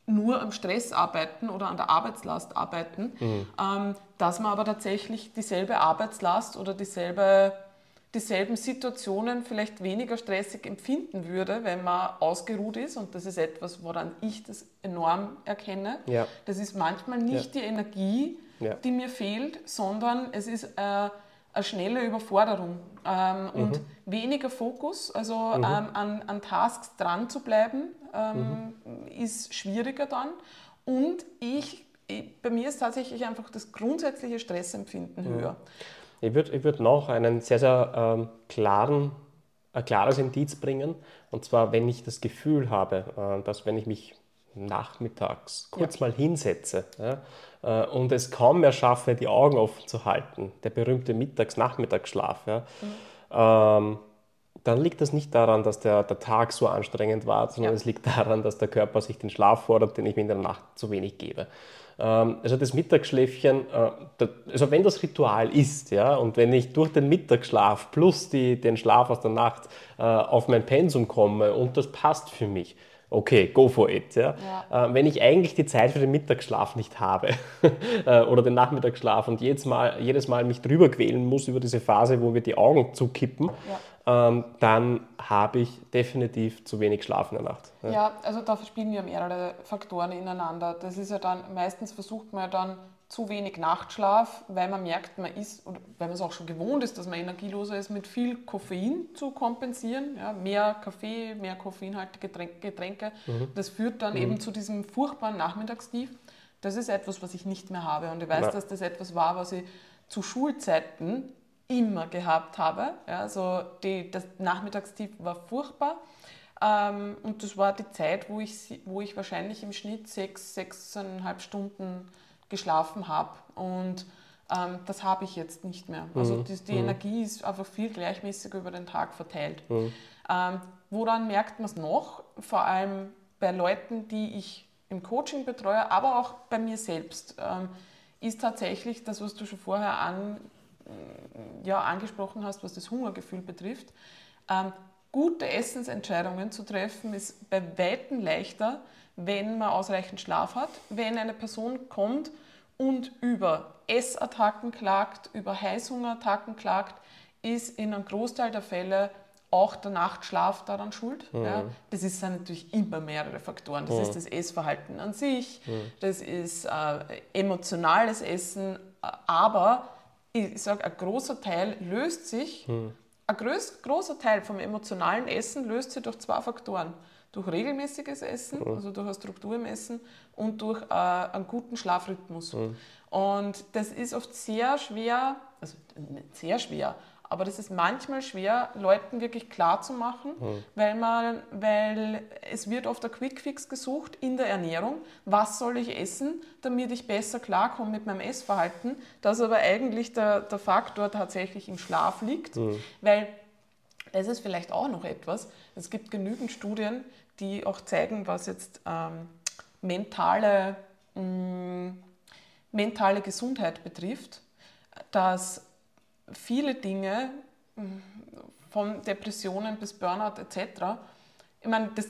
nur am Stress arbeiten oder an der Arbeitslast arbeiten, mhm. ähm, dass man aber tatsächlich dieselbe Arbeitslast oder dieselbe, dieselben Situationen vielleicht weniger stressig empfinden würde, wenn man ausgeruht ist. Und das ist etwas, woran ich das enorm erkenne. Ja. Das ist manchmal nicht ja. die Energie, ja. die mir fehlt, sondern es ist äh, eine schnelle Überforderung ähm, mhm. und weniger Fokus, also mhm. ähm, an, an Tasks dran zu bleiben, ähm, mhm. ist schwieriger dann. Und ich, ich, bei mir ist tatsächlich einfach das grundsätzliche Stressempfinden mhm. höher. Ich würde ich würd noch einen sehr, sehr ähm, klaren, ein klares Indiz bringen. Und zwar, wenn ich das Gefühl habe, äh, dass wenn ich mich nachmittags kurz ja. mal hinsetze ja, äh, und es kaum mehr schaffe, die Augen offen zu halten, der berühmte Mittags-Nachmittagsschlaf, ja, mhm. ähm, dann liegt das nicht daran, dass der, der Tag so anstrengend war, sondern es liegt daran, dass der Körper sich den Schlaf fordert, den ich mir in der Nacht zu wenig gebe. Ähm, also das Mittagsschläfchen, äh, also wenn das Ritual ist, ja, und wenn ich durch den Mittagsschlaf plus die, den Schlaf aus der Nacht äh, auf mein Pensum komme und das passt für mich, okay, go for it. Ja? ja. Äh, wenn ich eigentlich die Zeit für den Mittagsschlaf nicht habe äh, oder den Nachmittagsschlaf und jedes Mal, jedes Mal mich drüber quälen muss über diese Phase, wo wir die Augen zukippen, ja. ähm, dann habe ich definitiv zu wenig Schlaf in der Nacht. Ja. ja, also da spielen ja mehrere Faktoren ineinander. Das ist ja dann, meistens versucht man ja dann zu wenig Nachtschlaf, weil man merkt, man ist, oder weil man es auch schon gewohnt ist, dass man energieloser ist, mit viel Koffein zu kompensieren. Ja, mehr Kaffee, mehr koffeinhaltige Getränke. Mhm. Das führt dann mhm. eben zu diesem furchtbaren Nachmittagstief. Das ist etwas, was ich nicht mehr habe. Und ich weiß, Na. dass das etwas war, was ich zu Schulzeiten immer gehabt habe. Ja, also die, das Nachmittagstief war furchtbar. Ähm, und das war die Zeit, wo ich, wo ich wahrscheinlich im Schnitt sechs, sechseinhalb Stunden geschlafen habe. Und ähm, das habe ich jetzt nicht mehr. Also mhm. die, die mhm. Energie ist einfach viel gleichmäßiger über den Tag verteilt. Mhm. Ähm, woran merkt man es noch? Vor allem bei Leuten, die ich im Coaching betreue, aber auch bei mir selbst, ähm, ist tatsächlich das, was du schon vorher an, ja, angesprochen hast, was das Hungergefühl betrifft. Gute Essensentscheidungen zu treffen, ist bei Weitem leichter, wenn man ausreichend Schlaf hat. Wenn eine Person kommt und über Essattacken klagt, über Heißhungerattacken klagt, ist in einem Großteil der Fälle auch der Nachtschlaf daran schuld. Mhm. Ja. Das ist, sind natürlich immer mehrere Faktoren. Das mhm. ist das Essverhalten an sich, mhm. das ist äh, emotionales Essen, aber ich sage, ein großer Teil löst sich, mhm. Ein groß, großer Teil vom emotionalen Essen löst sich durch zwei Faktoren durch regelmäßiges Essen, mhm. also durch eine Struktur im Essen und durch äh, einen guten Schlafrhythmus. Mhm. Und das ist oft sehr schwer, also sehr schwer, aber das ist manchmal schwer, Leuten wirklich klar zu machen, mhm. weil, man, weil es wird oft ein Quickfix gesucht in der Ernährung. Was soll ich essen, damit ich besser klarkomme mit meinem Essverhalten? Dass aber eigentlich der, der Faktor tatsächlich im Schlaf liegt, mhm. weil das ist vielleicht auch noch etwas. Es gibt genügend Studien, die auch zeigen, was jetzt ähm, mentale, mh, mm, mentale Gesundheit betrifft, dass viele Dinge, von Depressionen bis Burnout etc., ich meine, das,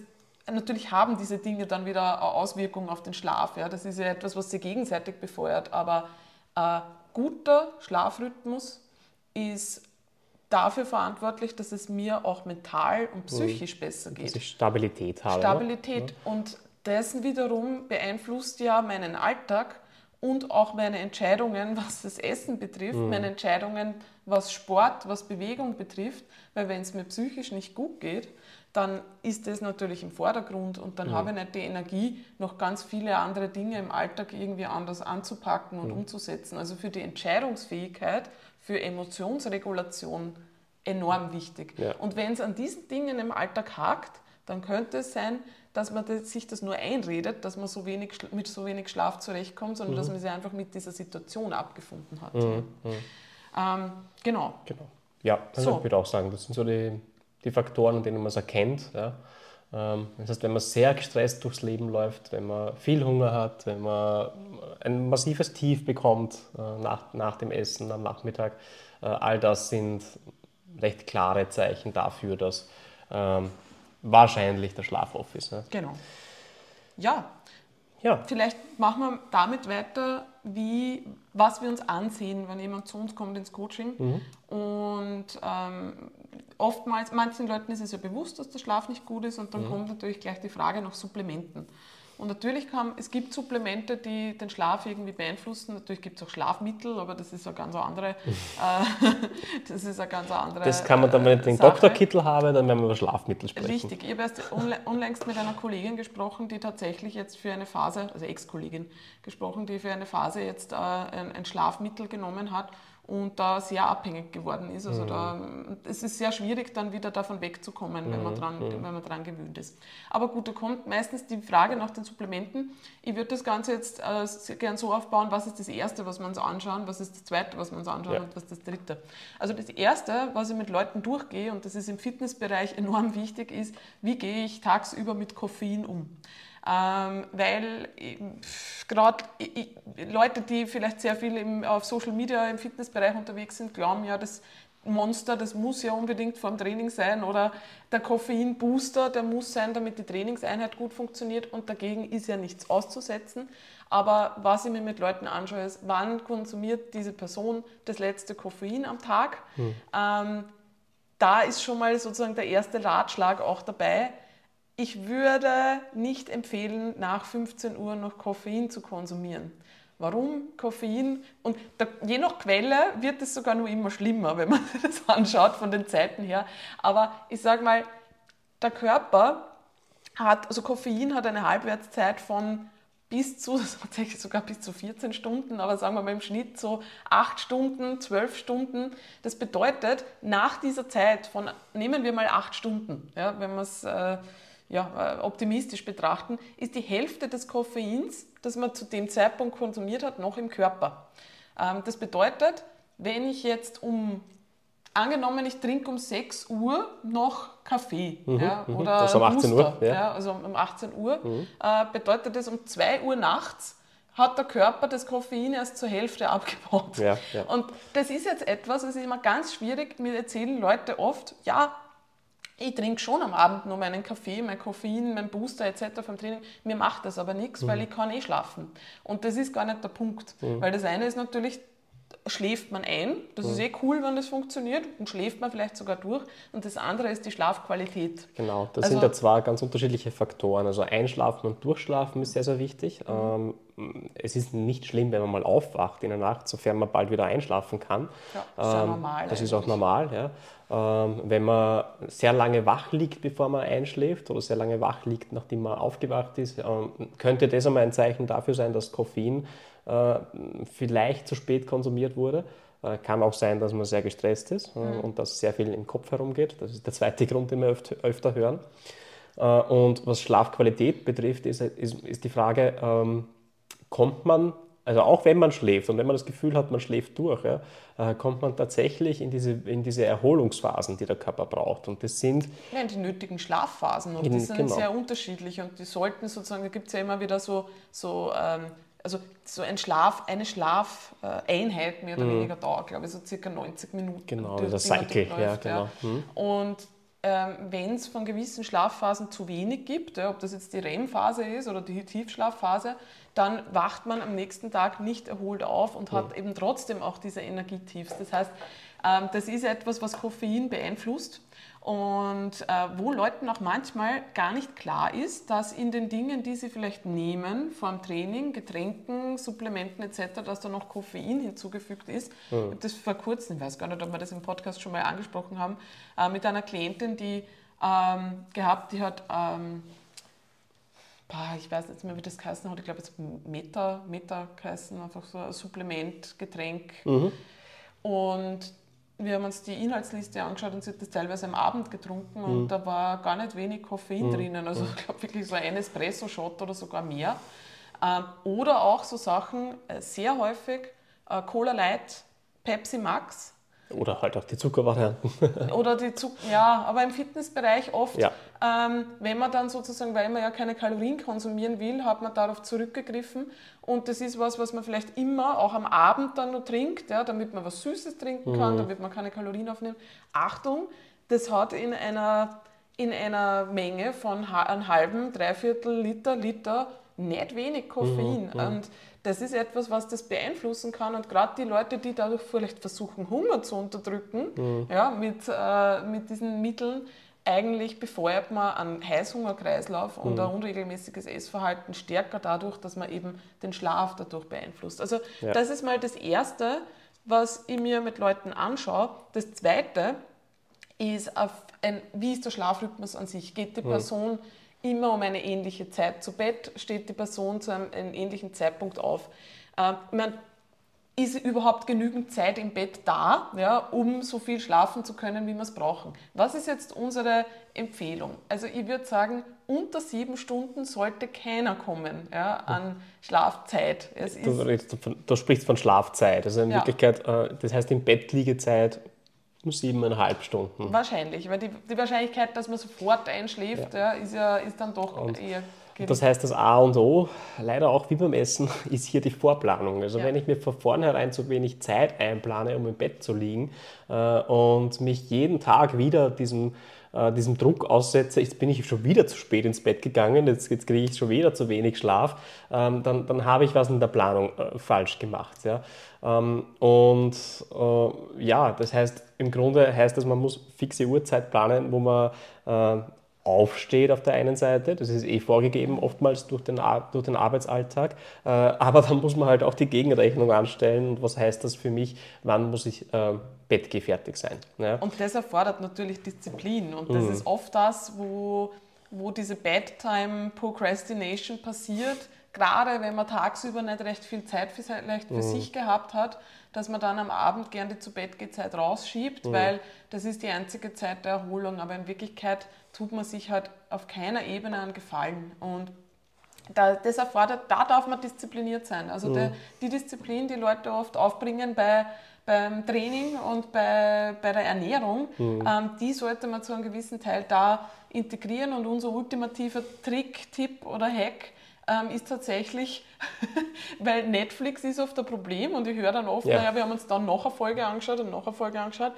natürlich haben diese Dinge dann wieder eine Auswirkung auf den Schlaf. Ja? Das ist ja etwas, was sie gegenseitig befeuert. Aber ein guter Schlafrhythmus ist dafür verantwortlich, dass es mir auch mental und psychisch mhm. besser geht. Dass ich Stabilität habe. Ne? Stabilität. Ja. Und das wiederum beeinflusst ja meinen Alltag und auch meine Entscheidungen, was das Essen betrifft, mhm. meine Entscheidungen, was Sport, was Bewegung betrifft. Weil wenn es mir psychisch nicht gut geht, dann ist das natürlich im Vordergrund und dann mhm. habe ich nicht die Energie, noch ganz viele andere Dinge im Alltag irgendwie anders anzupacken und mhm. umzusetzen. Also für die Entscheidungsfähigkeit, für Emotionsregulation enorm wichtig. Ja. Und wenn es an diesen Dingen im Alltag hakt, dann könnte es sein, dass man das, sich das nur einredet, dass man so wenig, mit so wenig Schlaf zurechtkommt, sondern mhm. dass man sich einfach mit dieser Situation abgefunden hat. Mhm. mhm. Ähm, genau. genau. Ja, also so. ich würde auch sagen, das sind so die die Faktoren, an denen man es erkennt. Ja. Ähm, das heißt, wenn man sehr gestresst durchs Leben läuft, wenn man viel Hunger hat, wenn man ein massives Tief bekommt äh, nach, nach dem Essen am Nachmittag, äh, all das sind recht klare Zeichen dafür, dass ähm, wahrscheinlich der Schlaf off ist. Ne? Genau. Ja. ja. Vielleicht machen wir damit weiter, wie, was wir uns ansehen, wenn jemand zu uns kommt ins Coaching. Mhm. Und ähm, oftmals, manchen Leuten ist es ja bewusst, dass der Schlaf nicht gut ist und dann mhm. kommt natürlich gleich die Frage nach Supplementen. Und natürlich kann, es gibt Supplemente, die den Schlaf irgendwie beeinflussen. Natürlich gibt es auch Schlafmittel, aber das ist eine ganz andere. äh, das ist eine ganz andere. Das kann man dann, wenn ich den Doktorkittel habe, dann werden wir über Schlafmittel sprechen. Richtig. Ich habe erst unlängst mit einer Kollegin gesprochen, die tatsächlich jetzt für eine Phase, also Ex-Kollegin gesprochen, die für eine Phase jetzt äh, ein, ein Schlafmittel genommen hat und da sehr abhängig geworden ist. Also mhm. da, es ist sehr schwierig, dann wieder davon wegzukommen, wenn, man mhm. dran, mhm. wenn man dran gewöhnt ist. Aber gut, da kommt meistens die Frage nach den Supplementen. Ich würde das Ganze jetzt äh, gern so aufbauen, was ist das Erste, was wir uns anschauen, was ist das Zweite, was wir uns anschauen ja. und was ist das Dritte. Also das Erste, was ich mit Leuten durchgehe, und das ist im Fitnessbereich enorm wichtig, ist, wie gehe ich tagsüber mit Koffein um. Ähm, weil gerade Leute, die vielleicht sehr viel im, auf Social Media im Fitnessbereich unterwegs sind, glauben ja, das Monster, das muss ja unbedingt vor dem Training sein oder der Koffeinbooster, der muss sein, damit die Trainingseinheit gut funktioniert und dagegen ist ja nichts auszusetzen. Aber was ich mir mit Leuten anschaue, ist, wann konsumiert diese Person das letzte Koffein am Tag? Hm. Ähm, da ist schon mal sozusagen der erste Ratschlag auch dabei ich würde nicht empfehlen, nach 15 Uhr noch Koffein zu konsumieren. Warum Koffein? Und da, je nach Quelle wird es sogar nur immer schlimmer, wenn man das anschaut von den Zeiten her. Aber ich sage mal, der Körper hat, also Koffein hat eine Halbwertszeit von bis zu, tatsächlich sogar bis zu 14 Stunden, aber sagen wir mal im Schnitt so 8 Stunden, 12 Stunden. Das bedeutet, nach dieser Zeit von, nehmen wir mal 8 Stunden, ja, wenn man es äh, ja, äh, optimistisch betrachten, ist die Hälfte des Koffeins, das man zu dem Zeitpunkt konsumiert hat, noch im Körper. Ähm, das bedeutet, wenn ich jetzt um, angenommen, ich trinke um 6 Uhr noch Kaffee mhm, ja, mhm. oder das um 18 Uhr, ja. ja. also um 18 Uhr, mhm. äh, bedeutet das um 2 Uhr nachts hat der Körper das Koffein erst zur Hälfte abgebaut. Ja, ja. Und das ist jetzt etwas, das ist immer ganz schwierig. Mir erzählen Leute oft, ja, ich trinke schon am Abend noch meinen Kaffee, mein Koffein, mein Booster etc. vom Training. Mir macht das aber nichts, mhm. weil ich kann eh schlafen. Und das ist gar nicht der Punkt. Mhm. Weil das eine ist natürlich, schläft man ein. Das mhm. ist eh cool, wenn das funktioniert. Und schläft man vielleicht sogar durch. Und das andere ist die Schlafqualität. Genau, das also, sind ja zwei ganz unterschiedliche Faktoren. Also Einschlafen und Durchschlafen ist sehr, sehr wichtig. Mhm. Ähm, es ist nicht schlimm, wenn man mal aufwacht in der Nacht, sofern man bald wieder einschlafen kann. Ja, das ist ähm, normal. Das ist auch normal. Ja. Ähm, wenn man sehr lange wach liegt, bevor man einschläft oder sehr lange wach liegt, nachdem man aufgewacht ist, ähm, könnte das einmal ein Zeichen dafür sein, dass Koffein vielleicht zu spät konsumiert wurde. Äh, kann auch sein, dass man sehr gestresst ist äh, mhm. und dass sehr viel im Kopf herumgeht. Das ist der zweite Grund, den wir öfter, öfter hören. Und was Schlafqualität betrifft, ist, ist, ist die Frage, ähm, kommt man also auch wenn man schläft und wenn man das Gefühl hat, man schläft durch, ja, äh, kommt man tatsächlich in diese, in diese Erholungsphasen, die der Körper braucht. Und das sind... Ja, die nötigen Schlafphasen und in, die sind genau. sehr unterschiedlich und die sollten sozusagen, da gibt es ja immer wieder so, so ähm, also so ein Schlaf, eine Schlafeinheit mehr oder mhm. weniger dauert, glaube ich, so circa 90 Minuten. Genau, der Cycle, ja, genau. Ja. Mhm. Und ähm, wenn es von gewissen Schlafphasen zu wenig gibt, ja, ob das jetzt die REM-Phase ist oder die Tiefschlafphase, dann wacht man am nächsten Tag nicht erholt auf und hat eben trotzdem auch diese Energietiefs. Das heißt, ähm, das ist etwas, was Koffein beeinflusst und äh, wo Leuten auch manchmal gar nicht klar ist, dass in den Dingen, die sie vielleicht nehmen, vor dem Training, Getränken, Supplementen etc., dass da noch Koffein hinzugefügt ist. Mhm. Ich habe das vor kurzem, ich weiß gar nicht, ob wir das im Podcast schon mal angesprochen haben, äh, mit einer Klientin, die ähm, gehabt, die hat, ähm, boah, ich weiß nicht mehr, wie das geheißen hat, ich glaube, es hat Meta, Meta geheißen, einfach so ein Supplement, Getränk. Mhm. Und wir haben uns die Inhaltsliste angeschaut und sie hat das teilweise am Abend getrunken und mhm. da war gar nicht wenig Koffein mhm. drinnen. Also ich glaube wirklich so ein Espresso-Shot oder sogar mehr. Ähm, oder auch so Sachen, äh, sehr häufig äh, Cola Light, Pepsi Max oder halt auch die Zuckervarianten. Oder die Zucker, ja, aber im Fitnessbereich oft, ja. Ähm, wenn man dann sozusagen, weil man ja keine Kalorien konsumieren will, hat man darauf zurückgegriffen. Und das ist was, was man vielleicht immer auch am Abend dann noch trinkt, ja, damit man was Süßes trinken kann, mhm. damit man keine Kalorien aufnimmt. Achtung, das hat in einer, in einer Menge von einem halben, dreiviertel Liter, Liter nicht wenig Koffein. Mhm. Und das ist etwas, was das beeinflussen kann. Und gerade die Leute, die dadurch vielleicht versuchen, Hunger zu unterdrücken, mhm. ja, mit, äh, mit diesen Mitteln, eigentlich befeuert man einen Heißhungerkreislauf und mhm. ein unregelmäßiges Essverhalten stärker dadurch, dass man eben den Schlaf dadurch beeinflusst. Also ja. das ist mal das Erste, was ich mir mit Leuten anschaue. Das Zweite ist, ein, wie ist der Schlafrhythmus an sich? Geht die mhm. Person immer um eine ähnliche Zeit zu Bett, steht die Person zu einem, einem ähnlichen Zeitpunkt auf. Äh, man, ist überhaupt genügend Zeit im Bett da, ja, um so viel schlafen zu können, wie wir es brauchen? Was ist jetzt unsere Empfehlung? Also ich würde sagen, unter sieben Stunden sollte keiner kommen ja, an Schlafzeit. Du, du, du, sprichst von Schlafzeit. Also in ja. Wirklichkeit, äh, das heißt in Bettliegezeit siebeneinhalb Stunden. Wahrscheinlich, weil die, die Wahrscheinlichkeit, dass man sofort einschläft, ja. ja ist, ja, ist dann doch und eher gering. Das heißt, das A und O, leider auch wie beim Essen, ist hier die Vorplanung. Also ja. wenn ich mir von vornherein zu wenig Zeit einplane, um im Bett zu liegen äh, und mich jeden Tag wieder diesem äh, diesem Druck aussetze, jetzt bin ich schon wieder zu spät ins Bett gegangen, jetzt, jetzt kriege ich schon wieder zu wenig Schlaf, ähm, dann, dann habe ich was in der Planung äh, falsch gemacht. Ja? Ähm, und äh, ja, das heißt, im Grunde heißt das, man muss fixe Uhrzeit planen, wo man äh, aufsteht auf der einen Seite, das ist eh vorgegeben oftmals durch den, durch den Arbeitsalltag, äh, aber dann muss man halt auch die Gegenrechnung anstellen und was heißt das für mich, wann muss ich äh, bettgehfertig sein. Ja? Und das erfordert natürlich Disziplin und das mhm. ist oft das, wo, wo diese Bedtime Procrastination passiert, gerade wenn man tagsüber nicht recht viel Zeit für, vielleicht für mhm. sich gehabt hat, dass man dann am Abend gerne die zu Bett Zeit rausschiebt, mhm. weil das ist die einzige Zeit der Erholung. Aber in Wirklichkeit tut man sich halt auf keiner Ebene einen Gefallen. Und da, das erfordert, da darf man diszipliniert sein. Also mhm. die, die Disziplin, die Leute oft aufbringen bei beim Training und bei, bei der Ernährung, mhm. ähm, die sollte man zu einem gewissen Teil da integrieren. Und unser ultimativer Trick, Tipp oder Hack ähm, ist tatsächlich, weil Netflix ist oft ein Problem und ich höre dann oft, ja. naja, wir haben uns dann noch eine Folge angeschaut und noch eine Folge angeschaut.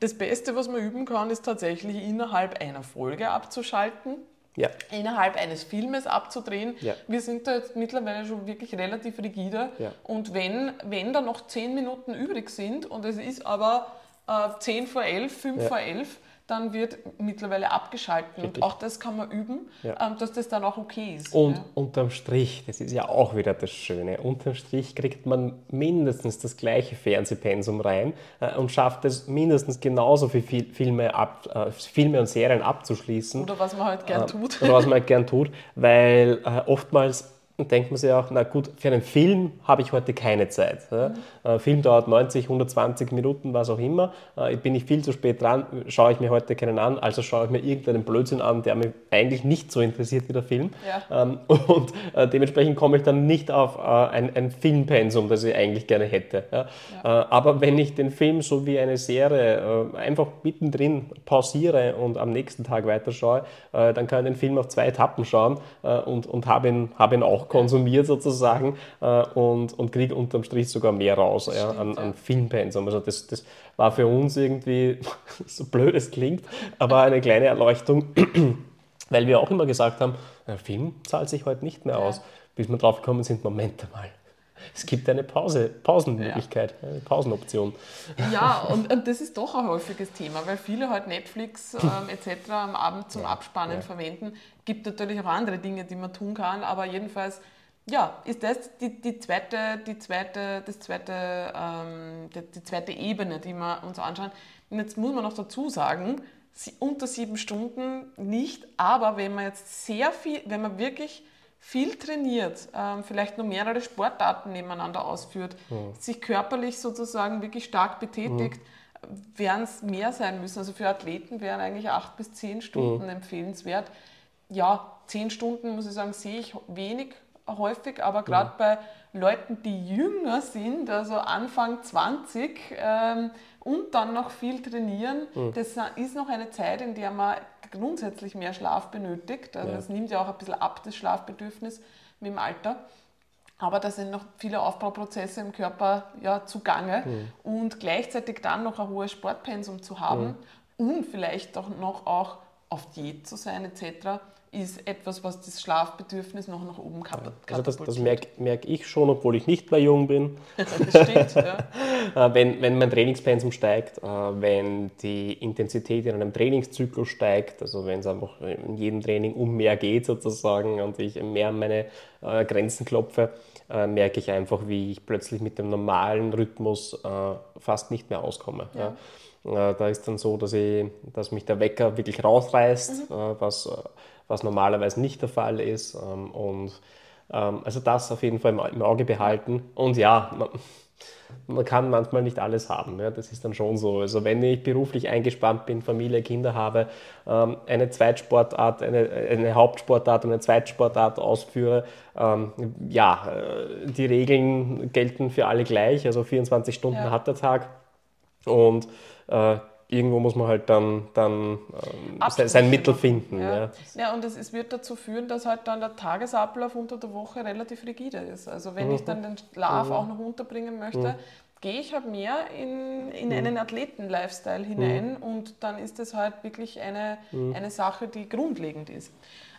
Das Beste, was man üben kann, ist tatsächlich innerhalb einer Folge abzuschalten. Ja. innerhalb eines Filmes abzudrehen. Ja. Wir sind da jetzt mittlerweile schon wirklich relativ rigide. Ja. Und wenn, wenn da noch zehn Minuten übrig sind und es ist aber äh, 10 vor 11, 5 vor 11, dann wird mittlerweile abgeschaltet. Und auch das kann man üben, ja. ähm, dass das dann auch okay ist. Und ja. unterm Strich, das ist ja auch wieder das Schöne, unterm Strich kriegt man mindestens das gleiche Fernsehpensum rein äh, und schafft es mindestens genauso viele Filme, ab, äh, Filme und Serien abzuschließen. Oder was man halt gern äh, tut. Oder was man halt gern tut, weil oftmals denkt man sich auch, na gut, für einen Film habe ich heute keine Zeit. Ja. Mhm. Ein Film dauert 90, 120 Minuten, was auch immer. Äh, bin ich viel zu spät dran, schaue ich mir heute keinen an, also schaue ich mir irgendeinen Blödsinn an, der mich eigentlich nicht so interessiert wie der Film. Ja. Ähm, und äh, dementsprechend komme ich dann nicht auf äh, ein, ein Filmpensum, das ich eigentlich gerne hätte. Ja. Aber wenn ich den Film so wie eine Serie einfach mittendrin pausiere und am nächsten Tag weiterschaue, dann kann ich den Film auf zwei Etappen schauen und, und habe ihn, hab ihn auch konsumiert sozusagen äh, und, und kriege unterm Strich sogar mehr raus ja, an, an Filmpensum. Also das, das war für uns irgendwie, so blöd es klingt, aber eine kleine Erleuchtung, weil wir auch immer gesagt haben, ein Film zahlt sich heute nicht mehr aus, bis wir drauf gekommen sind, Moment mal es gibt eine Pause, Pausenmöglichkeit, ja. eine Pausenoption. Ja, und, und, das ist doch ein häufiges Thema, weil viele halt Netflix ähm, etc. am Abend zum Abspannen ja. verwenden. Gibt natürlich auch andere Dinge, die man tun kann, aber jedenfalls ja, ist das die, die zweite, die zweite, das zweite, ähm, die, die, zweite Ebene, die wir uns anschauen. Und jetzt muss man noch dazu sagen, unter sieben Stunden nicht, aber wenn man jetzt sehr viel, wenn man wirklich viel trainiert, ähm, vielleicht nur mehrere Sportarten nebeneinander ausführt, mhm. sich körperlich sozusagen wirklich stark betätigt, mhm. werden es mehr sein müssen. Also für Athleten wären eigentlich acht bis zehn Stunden mhm. empfehlenswert. Ja, zehn Stunden, muss ich sagen, sehe ich wenig häufig, aber gerade bei Leuten, die jünger sind, also Anfang 20 ähm, und dann noch viel trainieren, mhm. das ist noch eine Zeit, in der man grundsätzlich mehr Schlaf benötigt. Also es nimmt ja auch ein bisschen ab, das Schlafbedürfnis mit dem Alter. Aber da sind noch viele Aufbauprozesse im Körper ja, zugange. Mhm. Und gleichzeitig dann noch ein hohes Sportpensum zu haben mhm. und vielleicht auch noch auch auf Diät zu sein etc., ist etwas, was das Schlafbedürfnis noch nach oben katapultiert. Also das, das merke merk ich schon, obwohl ich nicht mehr jung bin. das stimmt, ja. Äh, wenn, wenn mein Trainingspensum steigt, äh, wenn die Intensität in einem Trainingszyklus steigt, also wenn es einfach in jedem Training um mehr geht sozusagen und ich mehr an meine äh, Grenzen klopfe, merke ich einfach, wie ich plötzlich mit dem normalen Rhythmus fast nicht mehr auskomme. Ja. Da ist dann so, dass, ich, dass mich der Wecker wirklich rausreißt, mhm. was was normalerweise nicht der Fall ist. Ähm, und ähm, also das auf jeden Fall im Auge behalten. Und ja, man, man kann manchmal nicht alles haben. Ja, das ist dann schon so. Also wenn ich beruflich eingespannt bin, Familie, Kinder habe, ähm, eine Zweitsportart, eine, eine Hauptsportart und eine Zweitsportart ausführe, ja, äh, die Regeln gelten für alle gleich. Also 24 Stunden ja. hat der Tag. Und äh, irgendwo muss man halt dann, dann ähm, sein Mittel finden. Ja, ja. ja und es, es, wird dazu führen, dass halt dann der Tagesablauf unter der Woche relativ rigide ist. Also wenn mhm. ich dann den Schlaf mhm. auch noch unterbringen möchte, mhm. gehe ich halt mehr in, in mhm. einen Athleten-Lifestyle hinein mhm. und dann ist das halt wirklich eine, mhm. eine Sache, die grundlegend ist.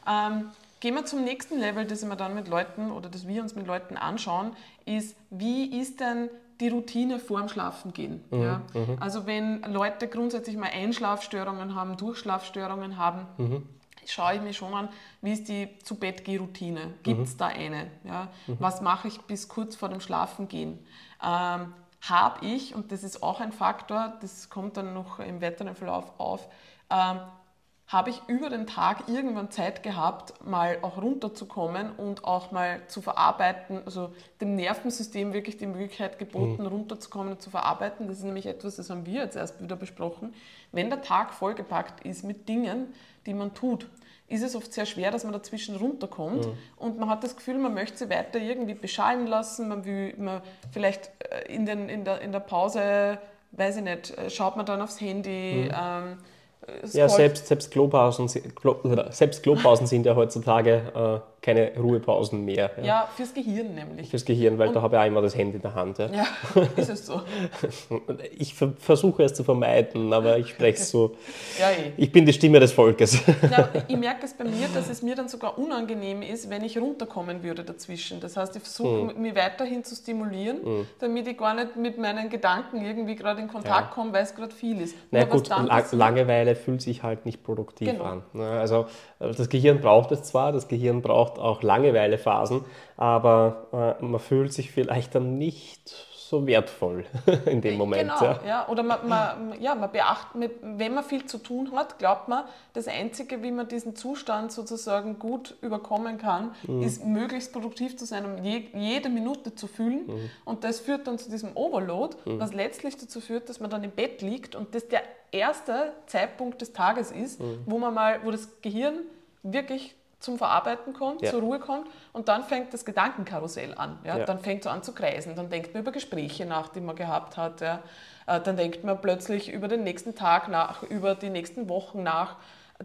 Ähm, Gehen wir zum nächsten Level, das wir dann mit Leuten oder das wir uns mit Leuten anschauen, ist, wie ist denn die Routine vorm Schlafen gehen. Mhm, ja. Mhm. Also wenn Leute grundsätzlich mal Einschlafstörungen haben, Durchschlafstörungen haben, mhm. schaue ich mir schon an, wie ist die zu Bett routine Gibt es mhm. da eine? Ja. Mhm. Was mache ich bis kurz vor dem Schlafengehen? Ähm, habe ich, und das ist auch ein Faktor, das kommt dann noch im weiteren Verlauf auf, ähm, habe ich über den Tag irgendwann Zeit gehabt, mal auch runterzukommen und auch mal zu verarbeiten, also dem Nervensystem wirklich die Möglichkeit geboten, mhm. runterzukommen und zu verarbeiten. Das ist nämlich etwas, das haben wir jetzt erst wieder besprochen. Wenn der Tag vollgepackt ist mit Dingen, die man tut, ist es oft sehr schwer, dass man dazwischen runterkommt mhm. und man hat das Gefühl, man möchte sie weiter irgendwie beschallen lassen, man will man vielleicht äh, in, den, in, der, in der Pause, weiß ich nicht, äh, schaut man dann aufs Handy, mhm. ähm, ja, selbst, selbst, Klopausen, selbst Klopausen sind ja heutzutage äh, keine Ruhepausen mehr. Ja, ja fürs Gehirn nämlich. Fürs Gehirn, weil und da habe ich auch immer das Handy in der Hand. Ja, ja ist es so. ich versuche es zu vermeiden, aber ich spreche es so. Ja, eh. Ich bin die Stimme des Volkes. Ja, ich merke es bei mir, dass es mir dann sogar unangenehm ist, wenn ich runterkommen würde dazwischen. Das heißt, ich versuche, mhm. mich weiterhin zu stimulieren, mhm. damit ich gar nicht mit meinen Gedanken irgendwie gerade in Kontakt ja. komme, weil es gerade viel ist. Na gut, Langeweile fühlt sich halt nicht produktiv genau. an. Ne? Also äh, das Gehirn braucht es zwar, das Gehirn braucht braucht auch Langeweile-Phasen, aber äh, man fühlt sich vielleicht dann nicht so wertvoll in dem Moment. Genau, ja. ja. Oder man, man, ja, man beachtet, wenn man viel zu tun hat, glaubt man, das Einzige, wie man diesen Zustand sozusagen gut überkommen kann, mhm. ist möglichst produktiv zu sein, um je, jede Minute zu fühlen. Mhm. Und das führt dann zu diesem Overload, mhm. was letztlich dazu führt, dass man dann im Bett liegt und das der erste Zeitpunkt des Tages ist, mhm. wo man mal, wo das Gehirn wirklich zum Verarbeiten kommt, ja. zur Ruhe kommt und dann fängt das Gedankenkarussell an. Ja? ja. Dann fängt es an zu kreisen, dann denkt man über Gespräche nach, die man gehabt hat. Ja? Äh, dann denkt man plötzlich über den nächsten Tag nach, über die nächsten Wochen nach.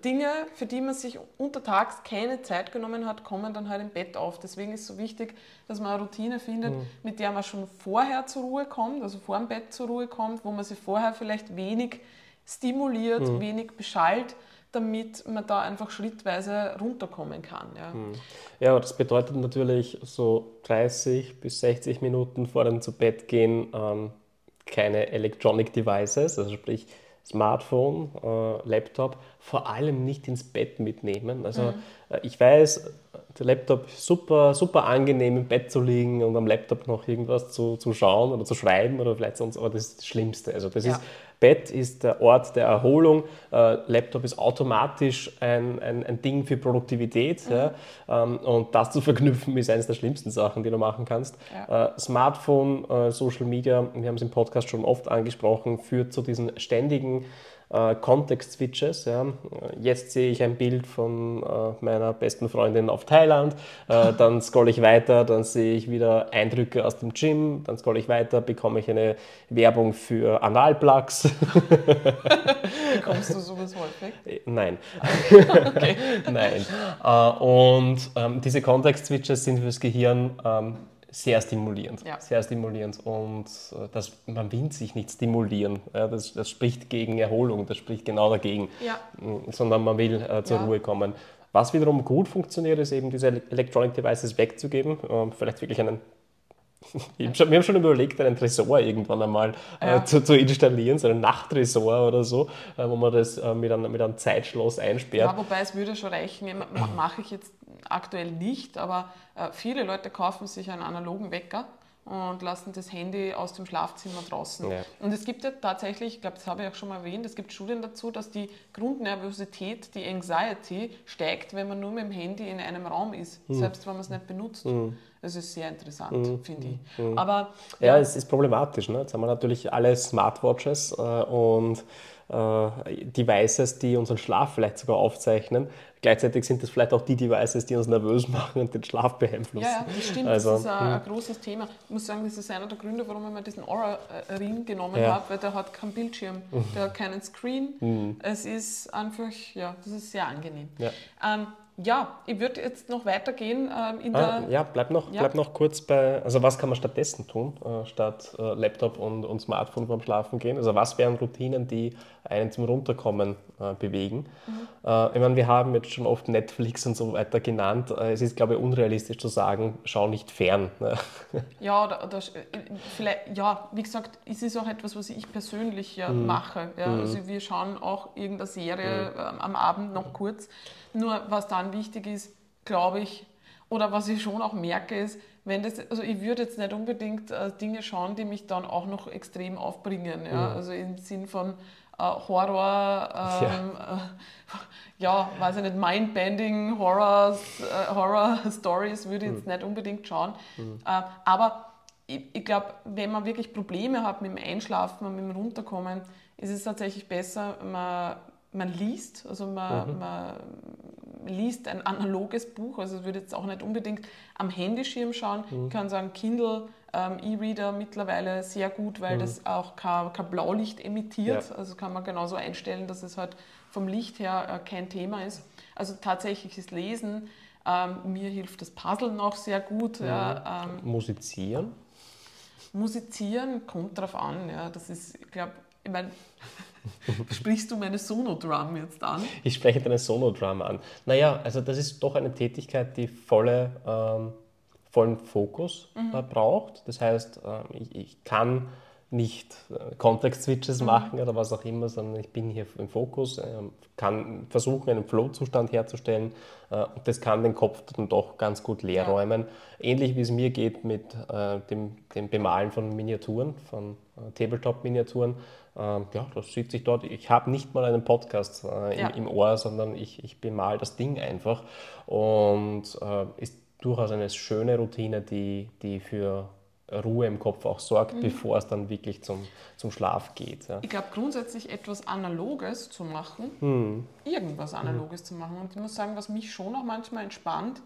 Dinge, für die man sich untertags keine Zeit genommen hat, kommen dann halt im Bett auf. Deswegen ist es so wichtig, dass man eine Routine findet, mhm. mit der man schon vorher zur Ruhe kommt, also vor dem Bett zur Ruhe kommt, wo man sich vorher vielleicht wenig stimuliert, mhm. wenig beschallt, damit man da einfach schrittweise runterkommen kann. Ja. Mhm. ja, das bedeutet natürlich so 30 bis 60 Minuten vor dem zu Bett gehen ähm, keine Electronic Devices, also sprich Smartphone, äh, Laptop, vor allem nicht ins Bett mitnehmen. Also mhm. äh, ich weiß, der Laptop super, super angenehm im Bett zu liegen und am Laptop noch irgendwas zu, zu schauen oder zu schreiben oder vielleicht sonst, aber das ist das Schlimmste. Also das ja. ist Bett ist der Ort der Erholung, äh, Laptop ist automatisch ein, ein, ein Ding für Produktivität. Mhm. Ja, ähm, und das zu verknüpfen ist eines der schlimmsten Sachen, die du machen kannst. Ja. Äh, Smartphone, äh, Social Media, wir haben es im Podcast schon oft angesprochen, führt zu diesen ständigen äh, Context-Switches. Ja. Jetzt sehe ich ein Bild von äh, meiner besten Freundin auf Thailand, äh, dann scrolle ich weiter, dann sehe ich wieder Eindrücke aus dem Gym, dann scrolle ich weiter, bekomme ich eine Werbung für Analplugs. Bekommst du sowas häufig? Äh, nein. Nein. Äh, und ähm, diese Context-Switches sind fürs Gehirn ähm, sehr stimulierend. Ja. Sehr stimulierend. Und äh, das, man will sich nicht stimulieren. Ja, das, das, spricht gegen Erholung, das spricht genau dagegen. Ja. Mm, sondern man will äh, zur Ruhe kommen. Was wiederum gut funktioniert, ist eben diese Electronic Devices wegzugeben. Ähm, vielleicht wirklich einen wir haben schon überlegt, einen Tresor irgendwann einmal äh, ja. äh, zu, zu, installieren, so einen Nachttresor oder so, äh, wo man das äh, mit, einem, mit einem Zeitschloss einsperrt. Ja, wobei es würde schon reichen, mache ich jetzt aktuell nicht, aber äh, viele Leute kaufen sich einen analogen Wecker und lassen das Handy aus dem Schlafzimmer draußen. Ja. Und es gibt ja tatsächlich, ich glaube, das habe ich auch schon mal erwähnt, es gibt Studien dazu, dass die Grundnervosität, die Anxiety steigt, wenn man nur mit dem Handy in einem Raum ist, mhm. selbst wenn man es nicht benutzt. Mhm. Das ist sehr interessant, mhm. finde ich. Mhm. Aber, ja, ja, es ist problematisch. Ne? Jetzt haben wir natürlich alle Smartwatches äh, und äh, Devices, die unseren Schlaf vielleicht sogar aufzeichnen. Gleichzeitig sind das vielleicht auch die Devices, die uns nervös machen und den Schlaf beeinflussen. Ja, ja das stimmt. Also, das ist ein, ein, hm. großes Thema. Ich muss sagen, das ist einer der Gründe, warum ich mir diesen Aura-Ring genommen ja. habe, weil der hat keinen Bildschirm, mhm. der hat keinen Screen. Mhm. Es ist einfach, ja, das ist sehr angenehm. Ja. Ähm, ja, ich würde jetzt noch weitergehen ähm, in ah, der. Ja, bleib noch, ja. bleib noch kurz bei. Also, was kann man stattdessen tun, äh, statt äh, Laptop und, und Smartphone vorm Schlafen gehen? Also, was wären Routinen, die einen zum Runterkommen äh, bewegen? Mhm. Äh, ich meine, wir haben jetzt schon oft Netflix und so weiter genannt. Äh, es ist, glaube ich, unrealistisch zu sagen, schau nicht fern. Ne? ja, oder, äh, vielleicht, ja, wie gesagt, es ist auch etwas, was ich persönlich ja mhm. mache. Ja? Mhm. Also, wir schauen auch irgendeine Serie mhm. am Abend noch kurz. Nur was dann wichtig ist, glaube ich, oder was ich schon auch merke, ist, wenn das, also ich würde jetzt nicht unbedingt äh, Dinge schauen, die mich dann auch noch extrem aufbringen. Ja? Mhm. Also im Sinn von äh, Horror, ähm, ja. Äh, ja. weiß ich nicht, Mindbending, Horror, äh, Horror Stories würde ich jetzt mhm. nicht unbedingt schauen. Mhm. Äh, aber ich, ich glaube, wenn man wirklich Probleme hat mit dem Einschlafen und mit dem Runterkommen, ist es tatsächlich besser, man man liest, also man, mhm. man, liest ein analoges Buch, also ich würde jetzt auch nicht unbedingt am Handyschirm schauen. Mhm. Ich kann sagen, Kindle, ähm, E-Reader mittlerweile sehr gut, weil mhm. das auch kein, kein Blaulicht emittiert. Ja. Also kann man genauso einstellen, dass es halt vom Licht her äh, kein Thema ist. Also tatsächliches Lesen, ähm, mir hilft das Puzzle noch sehr gut. Ja, ähm, Musizieren? Musizieren kommt drauf an, ja. Das ist, ich glaube, ich meine, Sprichst du meine Sonodrum jetzt an? Ich spreche deine Sonodrum an. Naja, also das ist doch eine Tätigkeit, die volle, ähm, vollen Fokus mhm. äh, braucht. Das heißt, äh, ich, ich, kann nicht äh, Context-Switches mhm. machen oder was auch immer, sondern ich bin hier im Fokus, äh, kann versuchen, einen Flow-Zustand herzustellen äh, und das kann den Kopf dann doch ganz gut leer ja. Ähnlich wie es mir geht mit äh, dem, dem Bemalen von Miniaturen, von Tabletop-Miniaturen ähm, ja, das sieht sich dort. Ich habe nicht mal einen Podcast äh, im, ja. im, Ohr, sondern ich, ich bemal das Ding einfach. Und äh, ist durchaus eine schöne Routine, die, die für Ruhe im Kopf auch sorgt, mhm. bevor es dann wirklich zum, zum Schlaf geht. Ja. Ich glaube, grundsätzlich etwas Analoges zu machen, mhm. irgendwas Analoges mhm. zu machen. Und ich muss sagen, was mich schon auch manchmal entspannt,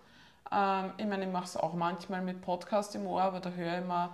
ähm, ich meine, ich mache es auch manchmal mit Podcast im Ohr, aber da höre ich mal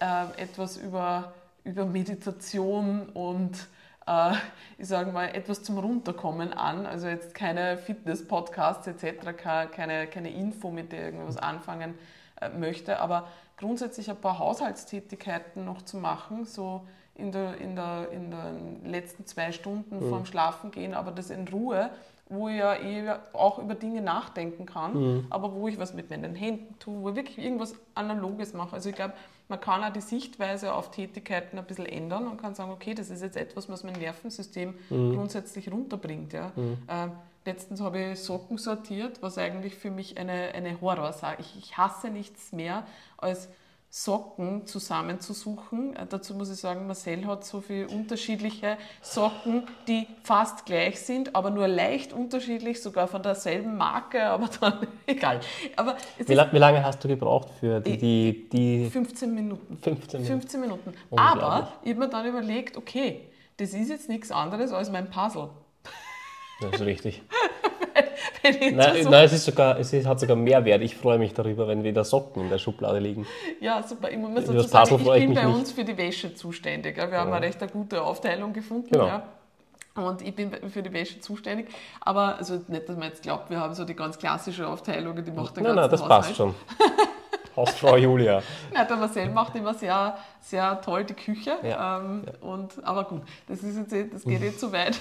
äh, etwas über über Meditation und äh, ich sage mal, etwas zum Runterkommen an. Also jetzt keine Fitness-Podcasts etc., keine, keine Info, mit der irgendwas anfangen äh, möchte, aber grundsätzlich ein paar Haushaltstätigkeiten noch zu machen, so in, der, in, der, in den letzten zwei Stunden mhm. vorm Schlafen gehen, aber das in Ruhe, wo ich ja eh auch über Dinge nachdenken kann, mhm. aber wo ich was mit meinen Händen tue, wo ich wirklich irgendwas Analoges mache. Also ich glaube, man kann auch die Sichtweise auf Tätigkeiten ein bisschen ändern und kann sagen, okay, das ist jetzt etwas, was mein Nervensystem mhm. grundsätzlich runterbringt. Ja. Mhm. Äh, letztens habe ich Socken sortiert, was eigentlich für mich eine, eine Horror sei. Ich, ich hasse nichts mehr als Socken zusammenzusuchen. Äh, dazu muss ich sagen, Marcel hat so viele unterschiedliche Socken, die fast gleich sind, aber nur leicht unterschiedlich, sogar von derselben Marke, aber dann egal. Aber wie, la wie, lange hast du gebraucht für die, die, die 15 Minuten. 15 Minuten. 15 Minuten. Aber ich habe mir dann überlegt, okay, das ist jetzt nichts anderes als mein Puzzle. Das ist richtig. wenn nein, nein, es, ist sogar, es hat sogar Mehrwert. Ich freue mich darüber, wenn wieder Socken in der Schublade liegen. Ja, super. Ich muss dazu sagen, ich bin bei uns für die Wäsche zuständig. Wir haben ja. eine recht gute Aufteilung gefunden. Genau. Ja. Und ich bin für die Wäsche zuständig. Aber also nicht, dass man jetzt glaubt, wir haben so die ganz klassische Aufteilung, die macht der Nein, nein, das Haushalt. passt schon. Hausfrau Julia. Ja, der Marcel macht immer sehr, sehr toll die Küche. Ja. Ähm, ja. Und, aber gut, das, ist jetzt, eh, das geht jetzt zu weit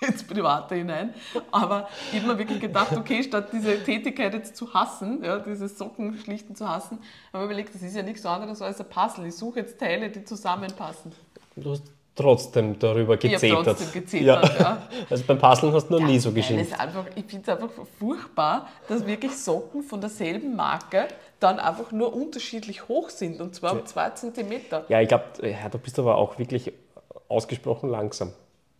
ins Private hinein. Aber ich habe mir wirklich gedacht, okay, statt diese Tätigkeit jetzt zu hassen, ja, dieses Sockenschlichten zu hassen, habe ich überlegt, das ist ja nichts anderes als ein Puzzle. Ich suche jetzt Teile, die zusammenpassen. Du hast trotzdem darüber gezetert. Ich trotzdem gezetert, ja. ja. Also beim Puzzeln hast du noch ja, nie so geschimpft. Einfach, ich finde es einfach furchtbar, dass wirklich Socken von derselben Marke dann einfach nur unterschiedlich hoch sind und zwar um zwei Zentimeter. Ja, ich glaube, ja, du bist aber auch wirklich ausgesprochen langsam.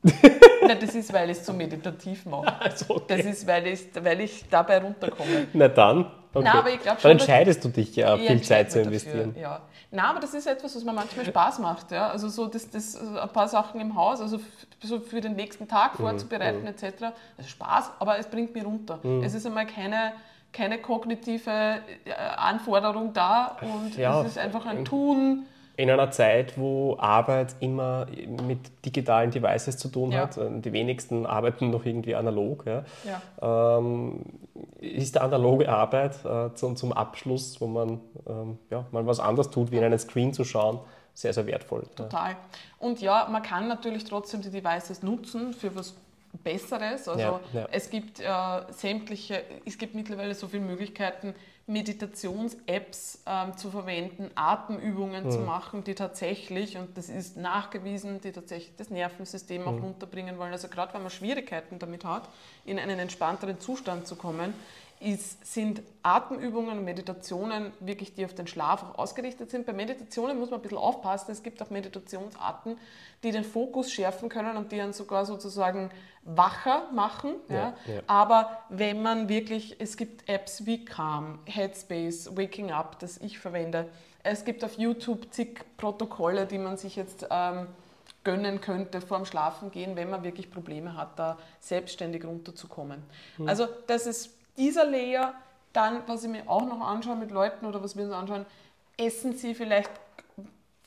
Nein, das ist, weil ich es so meditativ mache. Also okay. Das ist, weil ich, weil ich dabei runterkomme. Na dann. Okay. Nein, aber ich schon, dann entscheidest du dich ja, viel Zeit zu investieren. Dafür, ja. Nein, aber das ist etwas, was mir manchmal Spaß macht. Ja? Also so das, das, ein paar Sachen im Haus, also so für den nächsten Tag mhm, vorzubereiten mhm. etc. Also Spaß, aber es bringt mich runter. Mhm. Es ist einmal keine, keine kognitive äh, Anforderung da und ja, es ist einfach ein Tun in einer Zeit, wo Arbeit immer mit digitalen Devices zu tun ja. hat, die wenigsten arbeiten noch irgendwie analog, ja. Ja. Ähm, ist der analoge Arbeit äh, zum, zum, Abschluss, wo man ähm, ja, mal was anderes tut, wie in einen Screen zu schauen, sehr, sehr wertvoll. Total. Und ja, man kann natürlich trotzdem die Devices nutzen für was Besseres. Also es gibt äh, sämtliche, es gibt mittlerweile so viele Möglichkeiten, Meditations-Apps ähm, zu verwenden, Atemübungen mhm. zu machen, die tatsächlich, und das ist nachgewiesen, die tatsächlich das Nervensystem mhm. auch runterbringen wollen. Also gerade wenn man Schwierigkeiten damit hat, in einen entspannteren Zustand zu kommen, ist, sind Atemübungen und Meditationen wirklich, die auf den Schlaf auch ausgerichtet sind. Bei Meditationen muss man ein bisschen aufpassen. Es gibt auch Meditationsarten, die den Fokus schärfen können und die einen sogar sozusagen wacher machen. Ja, ja. Aber wenn man wirklich, es gibt Apps wie Calm, Headspace, Waking Up, das ich verwende. Es gibt auf YouTube zig Protokolle, die man sich jetzt ähm, gönnen könnte vorm Schlafen gehen, wenn man wirklich Probleme hat, da selbstständig runterzukommen. Mhm. Also das ist dieser Layer, dann, was ich mir auch noch anschaue mit Leuten oder was wir uns anschauen, essen sie vielleicht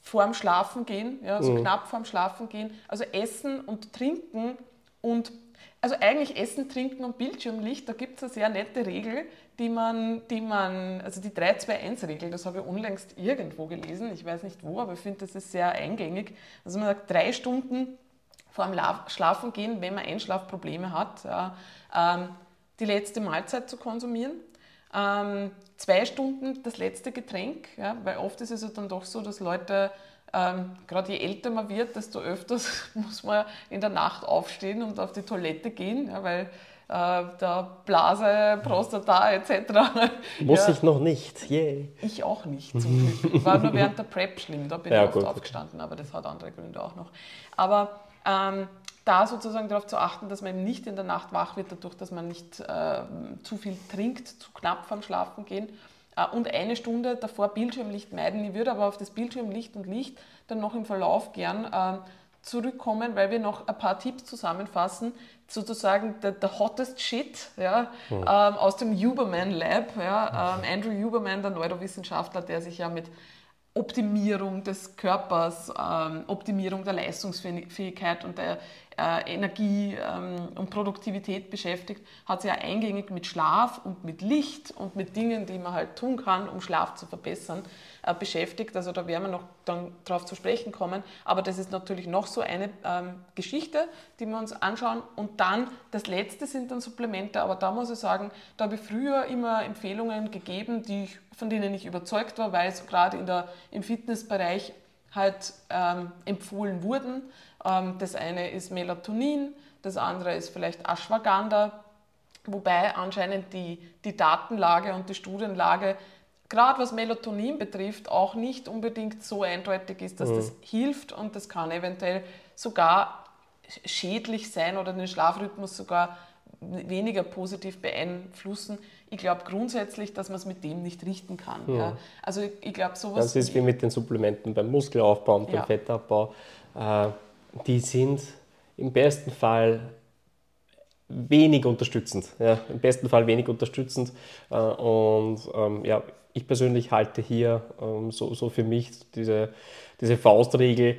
vorm Schlafen gehen, ja, so mhm. knapp vorm Schlafen gehen. Also Essen und Trinken und also eigentlich Essen, Trinken und Bildschirmlicht, da gibt es eine sehr nette Regel, die man, die man, also die 3-2-1-Regel, das habe ich unlängst irgendwo gelesen, ich weiß nicht wo, aber ich finde, das ist sehr eingängig. Also man sagt, drei Stunden vor dem Schlafen gehen, wenn man Einschlafprobleme hat, ja, ähm, die letzte Mahlzeit zu konsumieren. Ähm, zwei Stunden das letzte Getränk, ja, weil oft ist es ja dann doch so, dass Leute, ähm, gerade je älter man wird, desto öfters muss man in der Nacht aufstehen und auf die Toilette gehen, ja, weil äh, der Blase, Prostata etc. Muss ja, ich noch nicht, yay. Ich auch nicht zum Glück. War nur während der Prep schlimm, da bin ja, ich oft gut, aufgestanden, aber das hat andere Gründe auch noch. Aber ähm, da sozusagen darauf zu achten, dass man eben nicht in der Nacht wach wird, dadurch, dass man nicht äh, zu viel trinkt, zu knapp vorm Schlafen gehen. Äh, und eine Stunde davor Bildschirmlicht meiden. Ich würde aber auf das Bildschirmlicht und Licht dann noch im Verlauf gern äh, zurückkommen, weil wir noch ein paar Tipps zusammenfassen, sozusagen der, der hottest Shit ja, mhm. ähm, aus dem Huberman Lab. Ja, ähm, Andrew Huberman, der Neurowissenschaftler, der sich ja mit Optimierung des Körpers, ähm, Optimierung der Leistungsfähigkeit und der äh, Energie ähm, und Produktivität beschäftigt, hat sich ja eingängig mit Schlaf und mit Licht und mit Dingen, die man halt tun kann, um Schlaf zu verbessern, äh, beschäftigt. Also da werden wir noch dann darauf zu sprechen kommen. Aber das ist natürlich noch so eine ähm, Geschichte, die wir uns anschauen. Und dann das letzte sind dann Supplemente. Aber da muss ich sagen, da habe ich früher immer Empfehlungen gegeben, die ich, von denen ich überzeugt war, weil es gerade in der, im Fitnessbereich halt ähm, empfohlen wurden. Ähm, das eine ist Melatonin, das andere ist vielleicht Ashwagandha, wobei anscheinend die, die Datenlage und die Studienlage gerade was Melatonin betrifft, auch nicht unbedingt so eindeutig ist, dass mhm. das hilft und das kann eventuell sogar schädlich sein oder den Schlafrhythmus sogar weniger positiv beeinflussen. Ich glaube grundsätzlich, dass man es mit dem nicht richten kann. Ja. Ja. Also ich, ich glaube sowas... Das ist wie mit den Supplementen beim Muskelaufbau und beim ja. Fettabbau. Äh, die sind im besten Fall wenig unterstützend. Ja, Im besten Fall wenig unterstützend. Äh, und ähm, ja, ich persönlich halte hier ähm, so, so für mich diese, diese Faustregel, äh,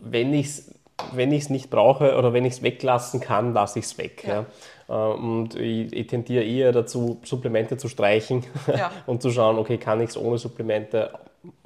wenn ich es wenn ich es nicht brauche oder wenn ich es weglassen kann, lasse ich es weg. Ja. ja. Äh, und ich, ich, tendiere eher dazu, Supplemente zu streichen ja. und zu schauen, okay, kann ich es ohne Supplemente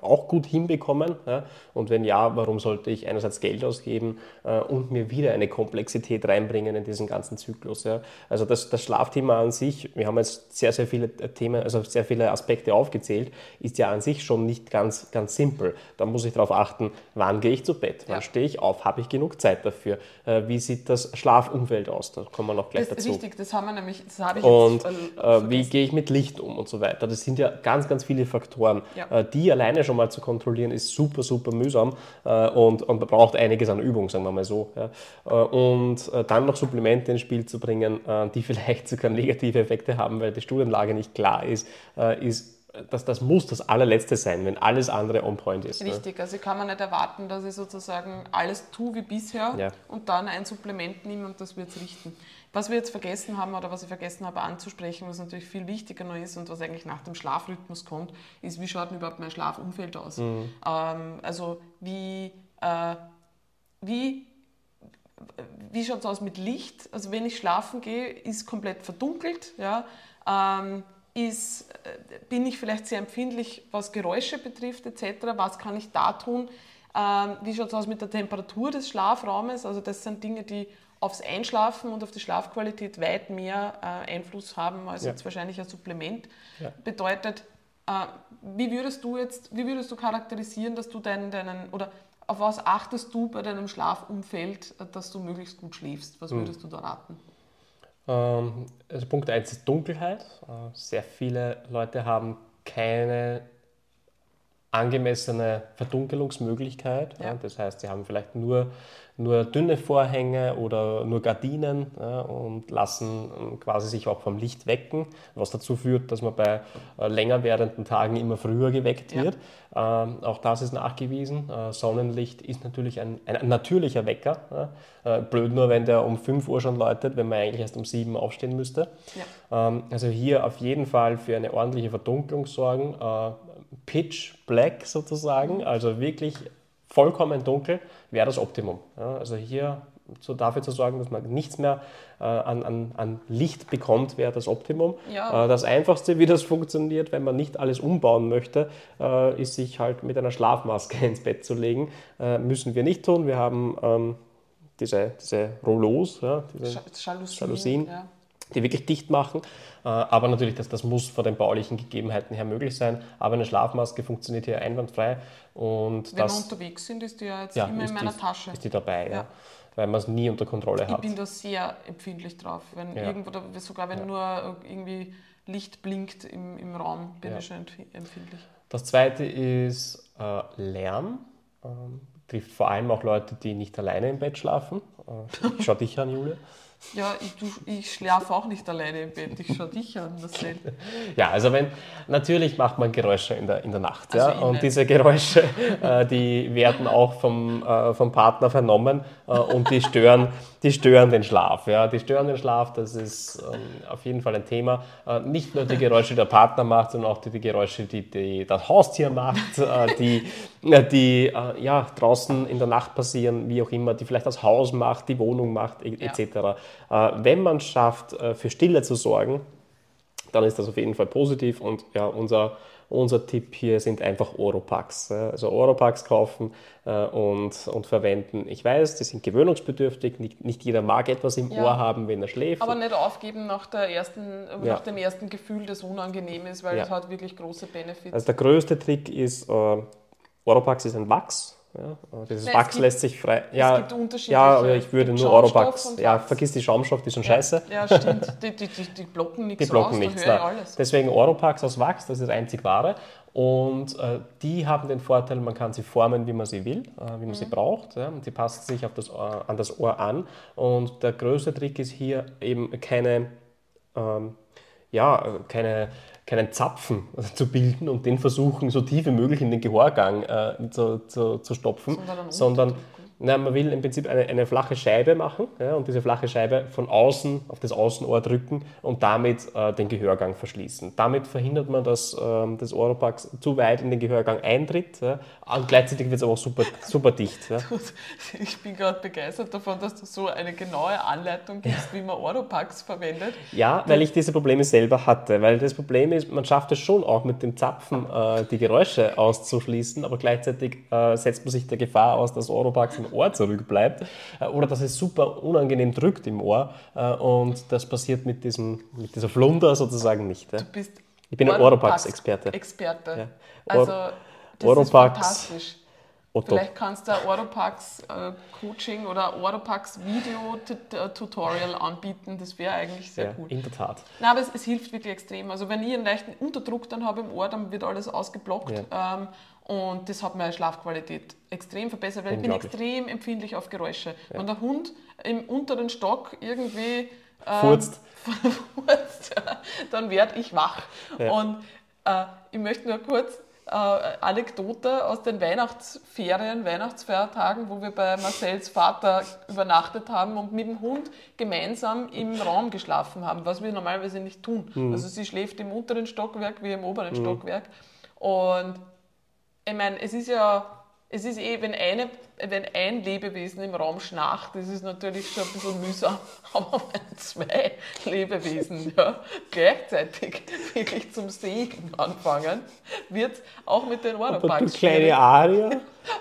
auch gut hinbekommen? Ja? Und wenn ja, warum sollte ich einerseits Geld ausgeben äh, und mir wieder eine Komplexität reinbringen in diesen ganzen Zyklus? Ja? Also das, das Schlafthema an sich, wir haben jetzt sehr, sehr viele Themen, also sehr viele Aspekte aufgezählt, ist ja an sich schon nicht ganz, ganz simpel. Da muss ich darauf achten, wann gehe ich zu Bett, wann ja. stehe ich auf, habe ich genug Zeit dafür, äh, wie sieht das Schlafumfeld aus? Da kommen wir noch gleich das dazu. Richtig, das haben wir nämlich, das habe ich Und jetzt, äh, wie gehe ich mit Licht um und so weiter? Das sind ja ganz, ganz viele Faktoren. Äh, die alleine schon mal zu kontrollieren, ist super, super mühsam äh, und, und braucht einiges an Übung, sagen wir mal so. Ja. Äh, und äh, dann noch Supplemente ins Spiel zu bringen, äh, die vielleicht sogar negative Effekte haben, weil die Studienlage nicht klar ist, äh, ist das, das muss das allerletzte sein, wenn alles andere on point ist. Ne? Richtig, ne? also kann man nicht erwarten, dass ich sozusagen alles tue wie bisher ja. und dann ein Supplement nehme und das wird es richten. Was wir jetzt vergessen haben oder was ich vergessen habe anzusprechen, was natürlich viel wichtiger noch ist und was eigentlich nach dem Schlafrhythmus kommt, ist, wie schaut denn überhaupt mein Schlafumfeld aus? Mhm. Ähm, also wie, äh, wie, wie schaut es aus mit Licht? Also wenn ich schlafen gehe, ist komplett verdunkelt. Ja? Ähm, ist, äh, bin ich vielleicht sehr empfindlich, was Geräusche betrifft etc. Was kann ich da tun? Ähm, wie schaut es aus mit der Temperatur des Schlafraumes? Also das sind Dinge, die aufs Einschlafen und auf die Schlafqualität weit mehr äh, Einfluss haben als ja. jetzt wahrscheinlich ein Supplement. Ja. Bedeutet, äh, wie würdest du jetzt, wie würdest du charakterisieren, dass du deinen, deinen oder auf was achtest du bei deinem Schlafumfeld, äh, dass du möglichst gut schläfst? Was hm. würdest hm. du da raten? Ähm, also Punkt 1 ist Dunkelheit. Äh, sehr viele Leute haben keine angemessene Verdunkelungsmöglichkeit. Ja. Das heißt, sie haben vielleicht nur nur dünne Vorhänge oder nur Gardinen ja, und lassen ähm, quasi sich auch vom Licht wecken, was dazu führt, dass man bei äh, länger werdenden Tagen immer früher geweckt wird. Ja. Ähm, auch das ist nachgewiesen. Äh, Sonnenlicht ist natürlich ein, ein natürlicher Wecker. Ja. Äh, blöd nur, wenn der um 5 Uhr schon läutet, wenn man eigentlich erst um 7 Uhr aufstehen müsste. Ähm, also hier auf jeden Fall für eine ordentliche Verdunklung sorgen. Äh, Pitch Black sozusagen, also wirklich vollkommen dunkel, wäre das Optimum. Ja, also hier so dafür zu sorgen, dass man nichts mehr äh, an, an, an, Licht bekommt, wäre das Optimum. Ja. Äh, das Einfachste, wie das funktioniert, wenn man nicht alles umbauen möchte, äh, ist sich halt mit einer Schlafmaske ins Bett zu legen. Äh, müssen wir nicht tun. Wir haben ähm, diese, diese Rollos, ja, diese Jalousien, Jalousien ja. Die wirklich dicht machen. Äh, aber natürlich, das, das muss von den baulichen Gegebenheiten her möglich sein. Aber eine Schlafmaske funktioniert hier einwandfrei. Und Wenn das, wir unterwegs sind, ist die ja jetzt ja, immer in meiner die, Tasche. Ist die dabei, ja. ja weil man es nie unter Kontrolle ich hat. Ich bin da sehr empfindlich drauf. Wenn ja. irgendwo, sogar wenn nur irgendwie Licht blinkt im, im Raum, bin ich schon empfindlich. Das zweite ist äh, Lärm. Ähm, trifft vor allem auch Leute, die nicht alleine im Bett schlafen. Äh, schau dich an, Julia. Ja, ich, ich schlafe auch nicht alleine im Bett. Ich schaue dich an, Marcel. Ja, also wenn, natürlich macht man Geräusche in der, in der Nacht. Also ja? Und diese Geräusche, äh, die werden auch vom, äh, vom Partner vernommen äh, und die stören, die stören den Schlaf. Ja? Die stören den Schlaf, das ist ähm, auf jeden Fall ein Thema. Äh, nicht nur die Geräusche, die der Partner macht, sondern auch die, die Geräusche, die, die das Haustier macht, äh, die, äh, die ja, draußen in der Nacht passieren, wie auch immer, die vielleicht das Haus macht, die Wohnung macht, e- Ja. Äh, wenn man schafft, äh, für Stille zu sorgen, dann ist das auf jeden Fall positiv. Und ja, unser, unser Tipp hier sind einfach Oropax. Also Oropax kaufen äh, und, und verwenden. Ich weiß, die sind gewöhnungsbedürftig. Nicht, nicht jeder mag etwas im Ja. Ohr haben, wenn er schläft. Aber nicht aufgeben nach, der ersten, Ja. nach dem ersten Gefühl, das unangenehm ist, weil Ja. es hat wirklich große Benefits. Also der größte Trick ist, Oropax ist ein Wachs. Ja, äh, dieses Ja, es Wachs gibt- lässt sich frei. Ja, gibt unterschiedliche. ja, aber ich würde Es nur und Ja, vergiss die Schaumstoff, die sind scheiße. Ja, stimmt. Die, die, die, die blocken nichts Die blocken raus, nichts. Deswegen Oropax aus Wachs, das ist einzig wahre. Und äh, die haben den Vorteil, man kann sie formen, wie man sie will, äh, wie man sie braucht. Ja? Und die passen sich auf das Ohr, an das Ohr an. Und der größte Trick ist hier eben keine, ähm, ja, äh, keine, keinen Zapfen zu bilden und den versuchen, so tief wie möglich in den Gehörgang äh, zu, zu, zu stopfen, Sondern sondern. Na, man will im Prinzip eine, eine flache Scheibe machen ja, und diese flache Scheibe von außen auf das Außenohr drücken und damit äh, den Gehörgang verschließen. Damit verhindert man, dass ähm, das Oropax zu weit in den Gehörgang eintritt ja, und gleichzeitig wird es aber auch super, super dicht. Ja. Ich bin gerade begeistert davon, dass du so eine genaue Anleitung gibst, wie man Oropax verwendet. ja, weil ich diese Probleme selber hatte. Weil das Problem ist, man schafft es schon auch mit dem Zapfen äh, die Geräusche auszuschließen, aber gleichzeitig äh, setzt man sich der Gefahr aus, dass Oropax im Ohr zurückbleibt äh, oder dass es super unangenehm drückt im Ohr äh, und das passiert mit, diesem, mit dieser Flunder sozusagen nicht. Ja. Du bist Ich bin ein Oropax-Experte. Experte. Ja. Also, Or- das Oropax. ist fantastisch. Otto. Vielleicht kannst du ein Oropax-Coaching oder Oropax-Video-Tutorial anbieten. Das wäre eigentlich sehr Ja, cool. in der Tat. Nein, aber es, es hilft wirklich extrem. Also wenn ich einen leichten Unterdruck dann habe im Ohr, dann wird alles ausgeblockt. Ähm, und das hat meine Schlafqualität extrem verbessert, weil ich bin extrem empfindlich auf Geräusche. Wenn der Hund im unteren Stock irgendwie ähm, Furzt. furzt, ja, dann werde ich wach. Ja. Und äh, ich möchte nur kurz äh, Anekdote aus den Weihnachtsferien, Weihnachtsfeiertagen, wo wir bei Marcells Vater übernachtet haben und mit dem Hund gemeinsam im Raum geschlafen haben, was wir normalerweise nicht tun. Also sie schläft im unteren Stockwerk wie im oberen Stockwerk. Und ich meine, es ist ja, es ist eh, wenn, eine, wenn ein Lebewesen im Raum schnarcht, das ist natürlich schon ein bisschen mühsam. Aber wenn zwei Lebewesen ja, gleichzeitig wirklich zum Segen anfangen, wird es auch mit den Oropax du kleine. Aria,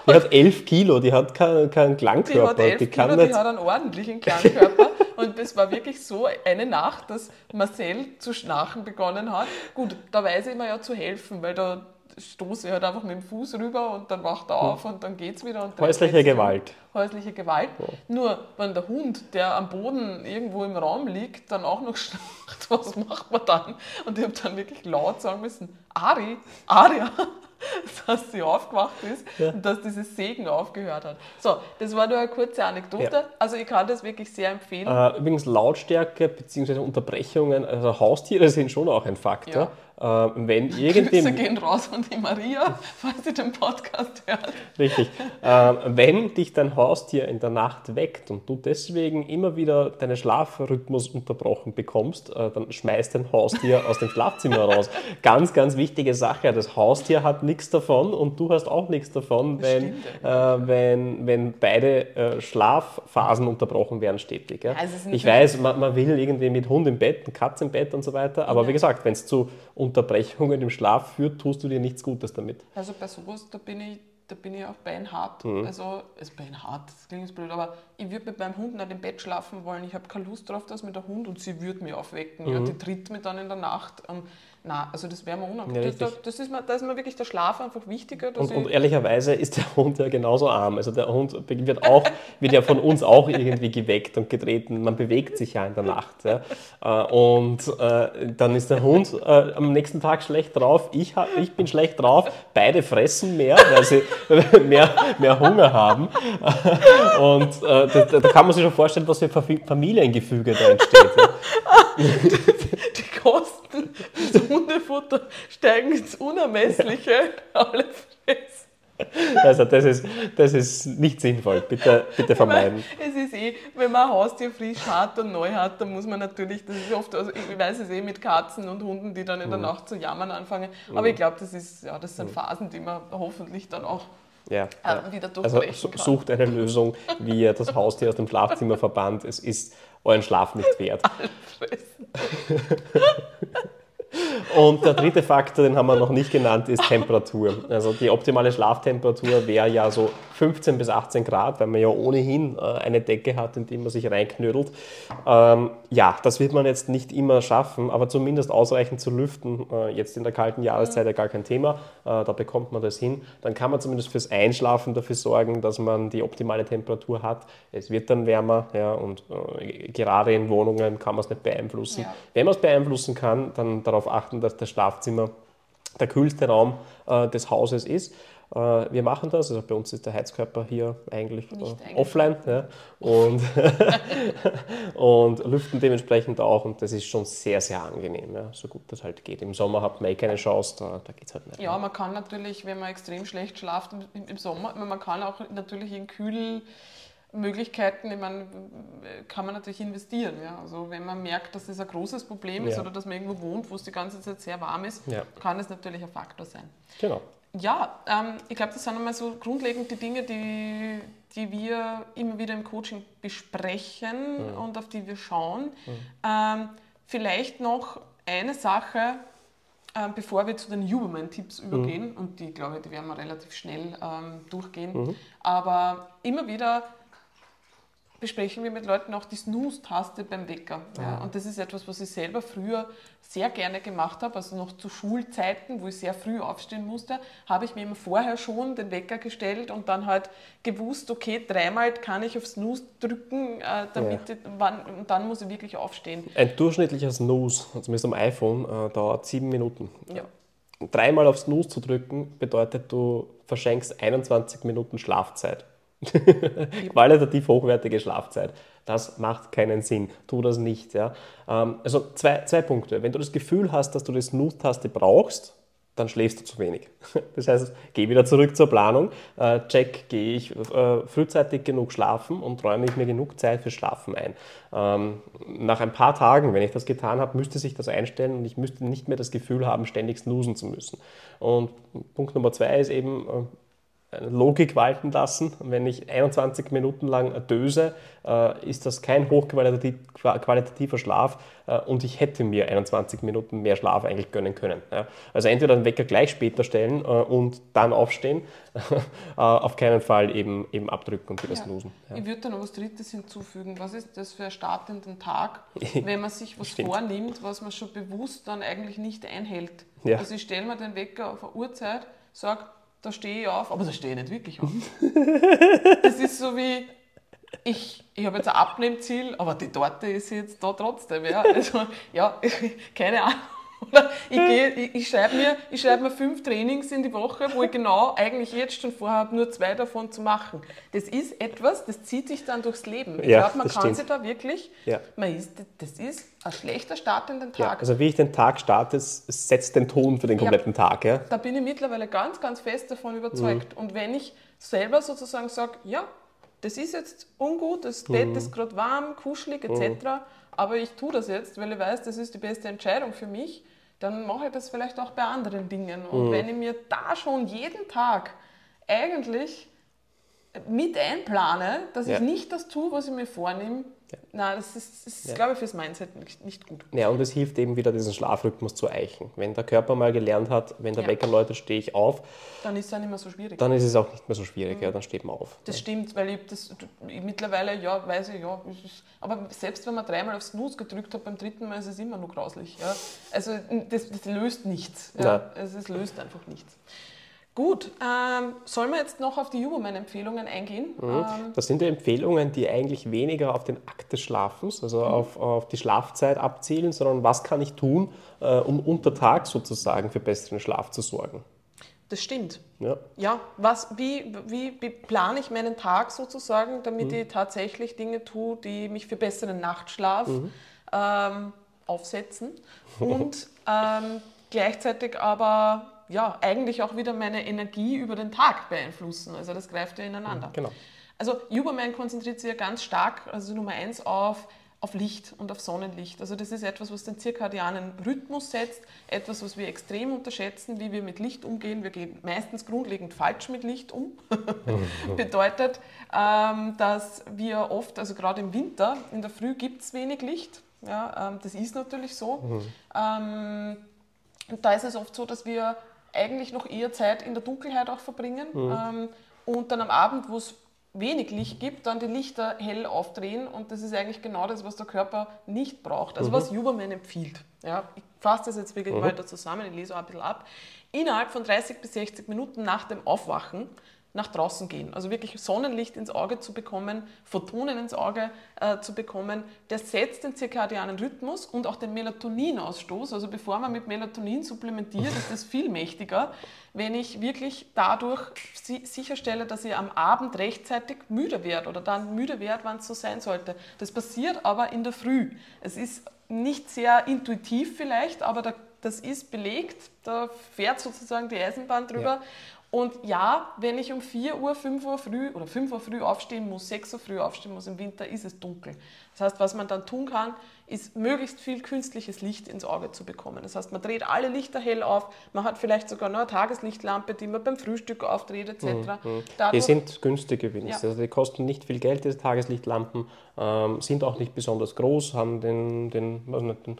die hat elf Kilo, die hat keinen keinen Die hat Klangkörper. elf die kann Kilo, die nicht. hat einen ordentlichen Klangkörper. Und es war wirklich so eine Nacht, dass Marcel zu schnarchen begonnen hat. Gut, da weiß ich mir ja zu helfen, weil da stoße ich halt einfach mit dem Fuß rüber und dann wacht er auf und dann geht's wieder. Und Häusliche. Gewalt. Häusliche Gewalt. Nur, wenn der Hund, der am Boden irgendwo im Raum liegt, dann auch noch schnarcht, was macht man dann? Und ich habe dann wirklich laut sagen müssen, Ari, Aria, dass sie aufgewacht ist und dass dieses Segen aufgehört hat. So, das war nur eine kurze Anekdote. Ja. Also ich kann das wirklich sehr empfehlen. Äh, übrigens Lautstärke bzw. Unterbrechungen, also Haustiere sind schon auch ein Faktor. Äh, wenn Grüße irgendwie, gehen raus an die Maria, falls sie den Podcast hört. richtig, äh, wenn dich dein Haustier in der Nacht weckt und du deswegen immer wieder deinen Schlafrhythmus unterbrochen bekommst, äh, dann schmeißt dein Haustier aus dem Schlafzimmer raus. Ganz, ganz wichtige Sache. Das Haustier hat nichts davon und du hast auch nichts davon, wenn, äh, wenn, wenn beide äh, Schlafphasen unterbrochen werden stetig. Ja? Ja, ist ich weiß, man, man will irgendwie mit Hund im Bett, Katz im Bett und so weiter, aber wie gesagt, wenn es zu Unterbrechungen im Schlaf führt, tust du dir nichts Gutes damit. Also bei sowas, da bin ich, da bin ich auch beinhart. Mhm. Also, ist beinhart, das klingt jetzt blöd, aber ich würde mit meinem Hund nicht im Bett schlafen wollen. Ich habe keine Lust drauf, dass mit der Hund und sie würde mich aufwecken. Ja, Mhm. die tritt mich dann in der Nacht. Und Nein, also das wäre mir Ja, unangenehm. richtig. das, ist mir, da ist mir wirklich der Schlaf einfach wichtiger. Und, und ich, ehrlicherweise ist der Hund ja genauso arm. Also der Hund wird, auch, wird ja von uns auch irgendwie geweckt und getreten. Man bewegt sich ja in der Nacht. Ja. Äh, Und äh, dann ist der Hund äh, am nächsten Tag schlecht drauf. Ich, ha- ich bin schlecht drauf. Beide fressen mehr, weil sie mehr, mehr Hunger haben. Und äh, da, da kann man sich schon vorstellen, was für Familiengefüge da entsteht. Ja. die Kosten des Hundefutter steigen ins Unermessliche. Alle fressen. Also das ist, das ist nicht sinnvoll. Bitte, bitte vermeiden. Es ist eh, wenn man ein Haustier frisch hat und neu hat, dann muss man natürlich, das ist oft, also ich weiß es eh mit Katzen und Hunden, die dann in Mhm. der Nacht zu jammern anfangen. Aber ich glaube, das ist, ja, das sind Phasen, die man hoffentlich dann auch Ja, äh, ja. wieder Also durchbrechen kann. sucht eine Lösung, wie ihr das Haustier aus dem Schlafzimmer verbannt. Es ist euren Schlaf nicht wert. Fressen. Und der dritte Faktor, den haben wir noch nicht genannt, ist Temperatur. Also die optimale Schlaftemperatur wäre ja so 15 bis 18 Grad, weil man ja ohnehin äh, eine Decke hat, in die man sich reinknödelt. Ähm, ja, das wird man jetzt nicht immer schaffen, aber zumindest ausreichend zu lüften. Äh, jetzt in der kalten Jahreszeit ja gar kein Thema. Äh, da bekommt man das hin. Dann kann man zumindest fürs Einschlafen dafür sorgen, dass man die optimale Temperatur hat. Es wird dann wärmer ja, und äh, gerade in Wohnungen kann man es nicht beeinflussen. Ja. Wenn man es beeinflussen kann, dann darauf achten, dass das Schlafzimmer der kühlste Raum äh, des Hauses ist. Äh, wir machen das, also bei uns ist der Heizkörper hier eigentlich äh, eingeschaltet. offline ja, und, und lüften dementsprechend auch und das ist schon sehr, sehr angenehm, ja, so gut das halt geht. Im Sommer hat man eh keine Chance, da, da geht es halt nicht. Ja, man kann natürlich, wenn man extrem schlecht schlaft im, im Sommer, man kann auch natürlich in Kühlmöglichkeiten, ich meine, kann man natürlich investieren. Ja? Also wenn man merkt, dass das ein großes Problem ist Ja. oder dass man irgendwo wohnt, wo es die ganze Zeit sehr warm ist, Ja. kann das natürlich ein Faktor sein. Genau. Ja, ähm, ich glaube, das sind einmal so grundlegend die Dinge, die, die wir immer wieder im Coaching besprechen und auf die wir schauen. Ähm, vielleicht noch eine Sache, ähm, bevor wir zu den Huberman-Tipps übergehen, und die, glaube ich, die werden wir relativ schnell ähm, durchgehen. Aber immer wieder besprechen wir mit Leuten auch die Snooze-Taste beim Wecker. Ja, und das ist etwas, was ich selber früher sehr gerne gemacht habe, also noch zu Schulzeiten, wo ich sehr früh aufstehen musste, habe ich mir immer vorher schon den Wecker gestellt und dann halt gewusst, okay, dreimal kann ich auf Snooze drücken, äh, damit ich, wann, und dann muss ich wirklich aufstehen. Ein durchschnittlicher Snooze, zumindest am iPhone, äh, dauert sieben Minuten. Ja. Dreimal auf Snooze zu drücken, bedeutet, du verschenkst 21 Minuten Schlafzeit. Qualitativ hochwertige Schlafzeit. Das macht keinen Sinn. Tu das nicht. Ja? Ähm, Also zwei, zwei Punkte. Wenn du das Gefühl hast, dass du die Snooze-Taste brauchst, dann schläfst du zu wenig. Das heißt, geh wieder zurück zur Planung. Äh, Check, gehe ich äh, frühzeitig genug schlafen und räume ich mir genug Zeit für Schlafen ein. Ähm, Nach ein paar Tagen, wenn ich das getan habe, müsste sich das einstellen und ich müsste nicht mehr das Gefühl haben, ständig snoosen zu müssen. Und Punkt Nummer zwei ist eben, äh, Logik walten lassen. Wenn ich 21 Minuten lang döse, äh, ist das kein hochqualitativ- qualitativer Schlaf äh, und ich hätte mir 21 Minuten mehr Schlaf eigentlich gönnen können. Also entweder den Wecker gleich später stellen äh, und dann aufstehen, auf keinen Fall eben, eben abdrücken und wieder Ja. snoosen. Ja. Ich würde da noch was Drittes hinzufügen. Was ist das für ein Start in den Tag, wenn man sich was vornimmt, was man schon bewusst dann eigentlich nicht einhält? Ja. Also ich stelle mir den Wecker auf eine Uhrzeit, sage, da stehe ich auf, aber da stehe ich nicht wirklich auf. das ist so wie, ich, ich habe jetzt ein Abnehmziel, aber die Torte ist jetzt da trotzdem. Ja, also, ja keine Ahnung. Oder ich, gehe, ich, ich schreibe mir, ich schreibe mir fünf Trainings in die Woche, wo ich genau eigentlich jetzt schon vorhabe, nur zwei davon zu machen. Das ist etwas, das zieht sich dann durchs Leben. Ich Ja, glaube, man kann stimmt. sich da wirklich, Ja. man ist, das ist ein schlechter Start in den Ja, Tag. also wie ich den Tag starte, setzt den Ton für den kompletten Tag. Ja? Da bin ich mittlerweile ganz, ganz fest davon überzeugt. Und wenn ich selber sozusagen sage, ja, das ist jetzt ungut, das Bett ist gerade warm, kuschelig etc., aber ich tue das jetzt, weil ich weiß, das ist die beste Entscheidung für mich, dann mache ich das vielleicht auch bei anderen Dingen. Und wenn ich mir da schon jeden Tag eigentlich mit einplane, dass Ja. ich nicht das tue, was ich mir vornehme, Ja. Nein, das ist, ist ja. glaube ich, fürs Mindset nicht, gut. Ja, und es hilft eben wieder, diesen Schlafrhythmus zu eichen. Wenn der Körper mal gelernt hat, wenn der ja. Wecker läutet, stehe ich auf. Dann ist es auch nicht mehr so schwierig. Dann ist es auch nicht mehr so schwierig, mhm. ja, dann steht man auf. Das stimmt, weil ich das ich mittlerweile, ja, weiß ich, ja. aber selbst wenn man dreimal auf Snooze gedrückt hat, beim dritten Mal ist es immer noch grauslich. Ja. Also das, das löst nichts. Ja. Also, es löst einfach nichts. Gut, ähm, sollen wir jetzt noch auf die Huberman-Empfehlungen eingehen? Mhm. Ähm, das sind die Empfehlungen, die eigentlich weniger auf den Akt des Schlafens, also mhm. auf, auf, die Schlafzeit abzielen, sondern was kann ich tun, äh, um unter Tag sozusagen für besseren Schlaf zu sorgen. Das stimmt. Ja. ja was, wie, wie, wie plane ich meinen Tag sozusagen, damit mhm. ich tatsächlich Dinge tue, die mich für besseren Nachtschlaf mhm. ähm, aufsetzen und ähm, gleichzeitig aber ja, eigentlich auch wieder meine Energie über den Tag beeinflussen. Also das greift ja ineinander. Genau. Also Huberman konzentriert sich ja ganz stark, also Nummer eins, auf, auf Licht und auf Sonnenlicht. Also das ist etwas, was den zirkadianen Rhythmus setzt, etwas, was wir extrem unterschätzen, wie wir mit Licht umgehen. Wir gehen meistens grundlegend falsch mit Licht um. Bedeutet, ähm, dass wir oft, also gerade im Winter, in der Früh gibt es wenig Licht. Ja, ähm, das ist natürlich so. Mhm. Ähm, und da ist es oft so, dass wir eigentlich noch eher Zeit in der Dunkelheit auch verbringen mhm. ähm, und dann am Abend, wo es wenig Licht gibt, dann die Lichter hell aufdrehen und das ist eigentlich genau das, was der Körper nicht braucht. Also mhm. was Huberman empfiehlt. Ja, ich fasse das jetzt wirklich mhm. weiter zusammen, ich lese auch ein bisschen ab. Innerhalb von 30 bis 60 Minuten nach dem Aufwachen nach draußen gehen. Also wirklich Sonnenlicht ins Auge zu bekommen, Photonen ins Auge äh, zu bekommen, der setzt den zirkadianen Rhythmus und auch den Melatoninausstoß. Also bevor man mit Melatonin supplementiert, ist das viel mächtiger, wenn ich wirklich dadurch si sicherstelle, dass ich am Abend rechtzeitig müde werde oder dann müde werde, wann es so sein sollte. Das passiert aber in der Früh. Es ist nicht sehr intuitiv vielleicht, aber da, das ist belegt, da fährt sozusagen die Eisenbahn drüber. Ja. Und ja, wenn ich um 4 Uhr, 5 Uhr früh oder 5 Uhr früh aufstehen muss, 6 Uhr früh aufstehen muss im Winter, ist es dunkel. Das heißt, was man dann tun kann, ist möglichst viel künstliches Licht ins Auge zu bekommen. Das heißt, man dreht alle Lichter hell auf, man hat vielleicht sogar noch eine Tageslichtlampe, die man beim Frühstück aufdreht etc. Mhm. mhm. die sind günstige wenigstens. Ja. Also die kosten nicht viel Geld, diese Tageslichtlampen, ähm, sind auch nicht besonders groß, haben den, den, was nicht, den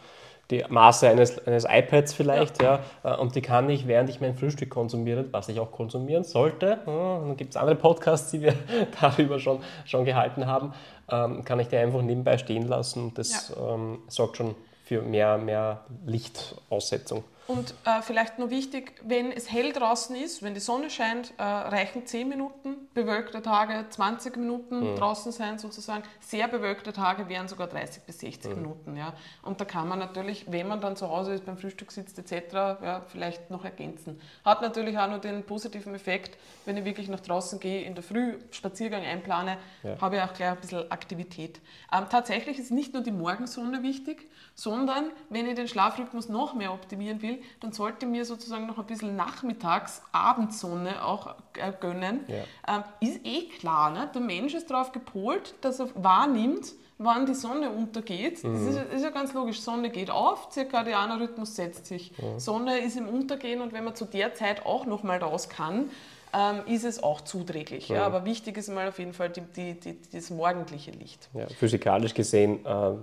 die Maße eines, eines iPads vielleicht, ja. ja. Äh, und die kann ich, während ich mein Frühstück konsumiere, was ich auch konsumieren sollte, dann gibt es andere Podcasts, die wir darüber schon, schon gehalten haben, ähm, kann ich die einfach nebenbei stehen lassen. Das ja. ähm, sorgt schon für mehr, mehr Lichtaussetzung. Und äh, vielleicht noch wichtig, wenn es hell draußen ist, wenn die Sonne scheint, äh, reichen 10 Minuten, bewölkte Tage 20 Minuten mhm. draußen sein sozusagen. Sehr bewölkte Tage wären sogar 30 bis 60 mhm. Minuten. Ja. Und da kann man natürlich, wenn man dann zu Hause ist, beim Frühstück sitzt etc., ja, vielleicht noch ergänzen. Hat natürlich auch noch den positiven Effekt, wenn ich wirklich nach draußen gehe, in der Früh Spaziergang einplane, ja. habe ich auch gleich ein bisschen Aktivität. Ähm, tatsächlich ist nicht nur die Morgensonne wichtig, sondern wenn ich den Schlafrhythmus noch mehr optimieren will, dann sollte mir sozusagen noch ein bisschen Nachmittags-, Abendsonne auch äh, gönnen. Ja. Ähm, ist eh klar, ne? der Mensch ist darauf gepolt, dass er wahrnimmt, wann die Sonne untergeht. Mhm. Das ist, ist, ja ganz logisch. Sonne geht auf, zirkadianer Rhythmus setzt sich. Mhm. Sonne ist im Untergehen und wenn man zu der Zeit auch noch mal raus kann, ähm, ist es auch zuträglich. Mhm. Ja, aber wichtig ist mal auf jeden Fall die, die, die, das morgendliche Licht. Ja, physikalisch gesehen äh,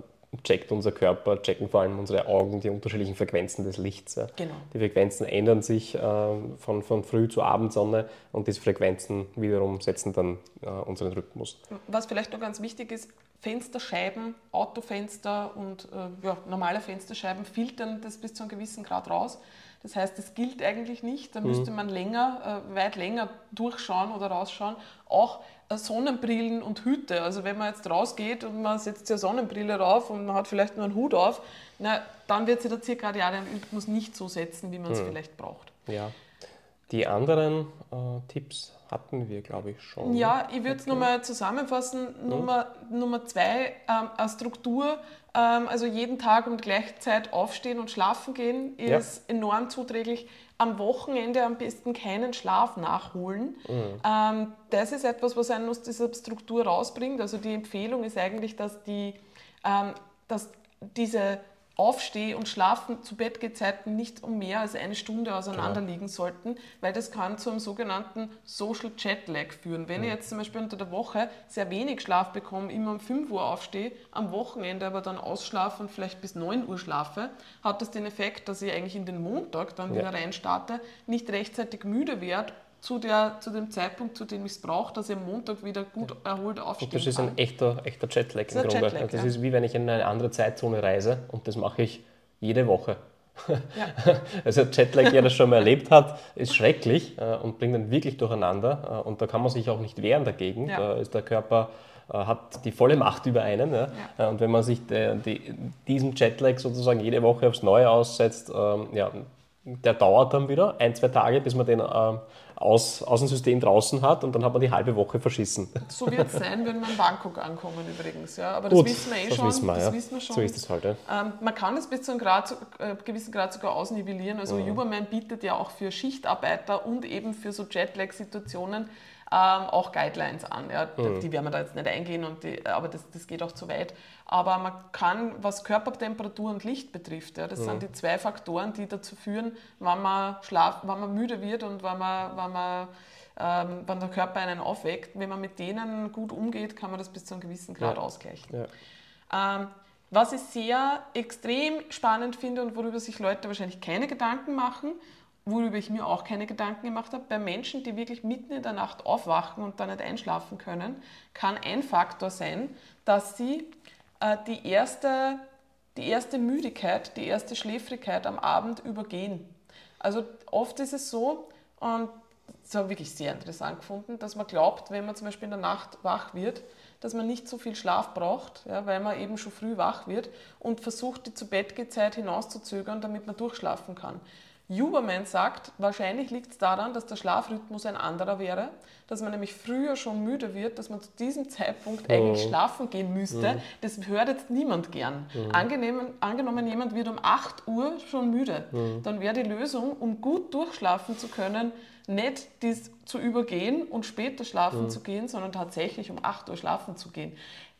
checkt unser Körper, checken vor allem unsere Augen die unterschiedlichen Frequenzen des Lichts. Genau. Die Frequenzen ändern sich äh, von, von Früh zur Abendsonne und diese Frequenzen wiederum setzen dann äh, unseren Rhythmus. Was vielleicht noch ganz wichtig ist, Fensterscheiben, Autofenster und äh, ja, normale Fensterscheiben filtern das bis zu einem gewissen Grad raus. Das heißt, das gilt eigentlich nicht. Da mhm. müsste man länger, äh, weit länger durchschauen oder rausschauen. Auch äh, Sonnenbrillen und Hüte. Also wenn man jetzt rausgeht und man setzt ja Sonnenbrille rauf und man hat vielleicht nur einen Hut auf, na, dann wird sich der zirkadiane Rhythmus nicht so setzen, wie man es mhm. vielleicht braucht. Ja. Die anderen äh, Tipps hatten wir, glaube ich, schon. Ja, ich würde es okay. nochmal zusammenfassen. Mhm. Nummer, Nummer zwei, ähm, eine Struktur, ähm, also jeden Tag um die gleiche Zeit aufstehen und schlafen gehen, ist ja. enorm zuträglich. Am Wochenende am besten keinen Schlaf nachholen. Mhm. Ähm, das ist etwas, was einen aus dieser Struktur rausbringt. Also die Empfehlung ist eigentlich, dass, die, ähm, dass diese Aufsteh- und Schlafen zu Bettgezeiten nicht um mehr als eine Stunde auseinander Genau. liegen sollten, weil das kann zu einem sogenannten Social Jet Lag führen. Wenn ich jetzt zum Beispiel unter der Woche sehr wenig Schlaf bekomme, immer um 5 Uhr aufstehe, am Wochenende aber dann ausschlafe und vielleicht bis 9 Uhr schlafe, hat das den Effekt, dass ich eigentlich in den Montag dann wieder reinstarte, nicht rechtzeitig müde werde zu, der, zu dem Zeitpunkt, zu dem ich es brauche, dass ich am Montag wieder gut erholt aufstehen Das ist kann. ein echter, echter Jetlag im Grunde. Jetlag, das ja. ist wie wenn ich in eine andere Zeitzone reise und das mache ich jede Woche. Ja. Also Jetlag, der das schon mal erlebt hat, ist schrecklich äh, und bringt dann wirklich durcheinander. Äh, und da kann man sich auch nicht wehren dagegen. Ja. Da ist der Körper äh, hat die volle Macht über einen. Ja? Und wenn man sich de, die, diesem Jetlag sozusagen jede Woche aufs Neue aussetzt, ähm, ja, der dauert dann wieder ein, zwei Tage, bis man den ähm, aus, aus dem System draußen hat und dann hat man die halbe Woche verschissen. So wird es sein, wenn wir in Bangkok ankommen übrigens. Ja. Aber das Gut, wissen wir eh das schon. wissen wir, das ja. wissen wir schon. So ist es halt. Ja. Ähm, man kann es bis zu einem Grad, äh, gewissen Grad sogar ausnivellieren. Also Uberman bietet ja auch für Schichtarbeiter und eben für so Jetlag-Situationen ähm, auch Guidelines an. Ja. Die werden wir da jetzt nicht eingehen, und die, aber das, das geht auch zu weit. Aber man kann, was Körpertemperatur und Licht betrifft, ja, das sind die zwei Faktoren, die dazu führen, wann man, schlaf, wann man müde wird und wann, man, wann, man, ähm, wann der Körper einen aufweckt. Wenn man mit denen gut umgeht, kann man das bis zu einem gewissen Grad Ja. ausgleichen. Ja. Ähm, was ich sehr extrem spannend finde und worüber sich Leute wahrscheinlich keine Gedanken machen, worüber ich mir auch keine Gedanken gemacht habe, bei Menschen, die wirklich mitten in der Nacht aufwachen und dann nicht einschlafen können, kann ein Faktor sein, dass sie äh, die, erste, die erste Müdigkeit, die erste Schläfrigkeit am Abend übergehen. Also oft ist es so, und das habe ich wirklich sehr interessant gefunden, dass man glaubt, wenn man zum Beispiel in der Nacht wach wird, dass man nicht so viel Schlaf braucht, ja, weil man eben schon früh wach wird und versucht, die Zu-Bett-Zeit hinauszuzögern, damit man durchschlafen kann. Huberman sagt, wahrscheinlich liegt es daran, dass der Schlafrhythmus ein anderer wäre, dass man nämlich früher schon müde wird, dass man zu diesem Zeitpunkt eigentlich schlafen gehen müsste. Das hört jetzt niemand gern. Angenehm, angenommen, jemand wird um 8 Uhr schon müde, dann wäre die Lösung, um gut durchschlafen zu können, nicht dies zu übergehen und später schlafen zu gehen, sondern tatsächlich um 8 Uhr schlafen zu gehen.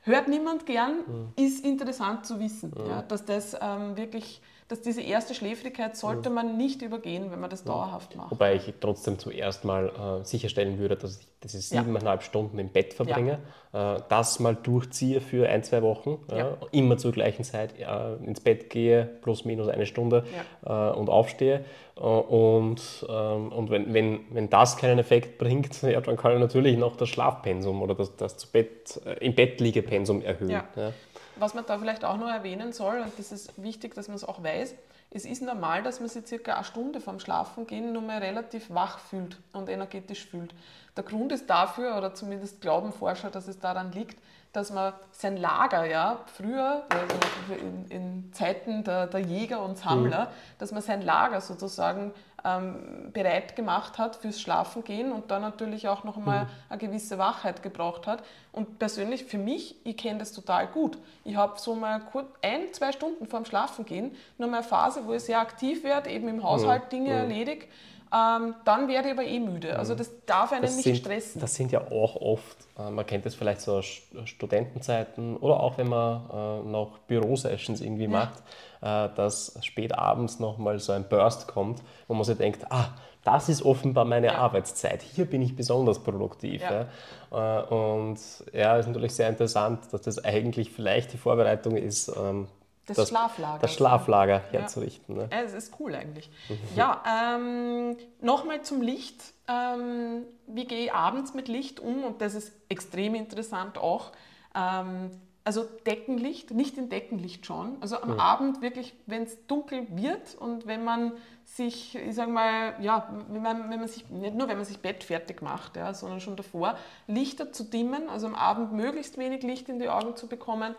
Hört niemand gern, ist interessant zu wissen, ja, dass das ähm, wirklich, dass diese erste Schläfrigkeit sollte man nicht übergehen, wenn man das dauerhaft macht. Wobei ich trotzdem zuerst mal äh, sicherstellen würde, dass ich diese Ja. siebeneinhalb Stunden im Bett verbringe, äh, das mal durchziehe für ein, zwei Wochen, ja. Ja. immer zur gleichen Zeit äh, ins Bett gehe, plus minus eine Stunde äh, und aufstehe. Äh, und ähm, und wenn, wenn, wenn das keinen Effekt bringt, ja, dann kann ich natürlich noch das Schlafpensum oder das, das zu Bett, äh, im Bett liege Pensum erhöhen. Was man da vielleicht auch noch erwähnen soll, und das ist wichtig, dass man es auch weiß, es ist normal, dass man sich circa eine Stunde vorm Schlafengehen nur mal relativ wach fühlt und energetisch fühlt. Der Grund ist dafür, oder zumindest glauben Forscher, dass es daran liegt, dass man sein Lager, ja, früher, also in, in Zeiten der, der Jäger und Sammler, dass man sein Lager sozusagen ähm, bereit gemacht hat fürs Schlafengehen und dann natürlich auch noch einmal eine gewisse Wachheit gebraucht hat. Und persönlich für mich, ich kenne das total gut. Ich habe so mal kurz ein, zwei Stunden vorm Schlafengehen nur mal eine Phase, wo ich sehr aktiv werde, eben im Haushalt Dinge erledige. Ähm, dann werde ich aber eh müde. Also das darf einen Das nicht sind, stressen. das sind ja auch oft, äh, man kennt das vielleicht so aus St- Studentenzeiten oder auch wenn man äh, noch Bürosessions irgendwie macht, äh, dass spät abends nochmal so ein Burst kommt, wo man sich denkt, ah, das ist offenbar meine Ja. Arbeitszeit, hier bin ich besonders produktiv. Ja. Ja. Äh, und ja, ist natürlich sehr interessant, dass das eigentlich vielleicht die Vorbereitung ist, ähm, Das das, Schlaflager. das Schlaflager herzurichten. Ne? Ja, es ist cool eigentlich. Ja, ähm, nochmal zum Licht. Ähm, wie gehe ich abends mit Licht um? Und das ist extrem interessant auch. Ähm, also Deckenlicht, nicht in Deckenlicht schauen. Also am Abend wirklich, wenn es dunkel wird und wenn man sich, ich sag mal, ja, wenn man, wenn man sich, nicht nur wenn man sich Bett fertig macht, ja, sondern schon davor, Lichter zu dimmen, also am Abend möglichst wenig Licht in die Augen zu bekommen,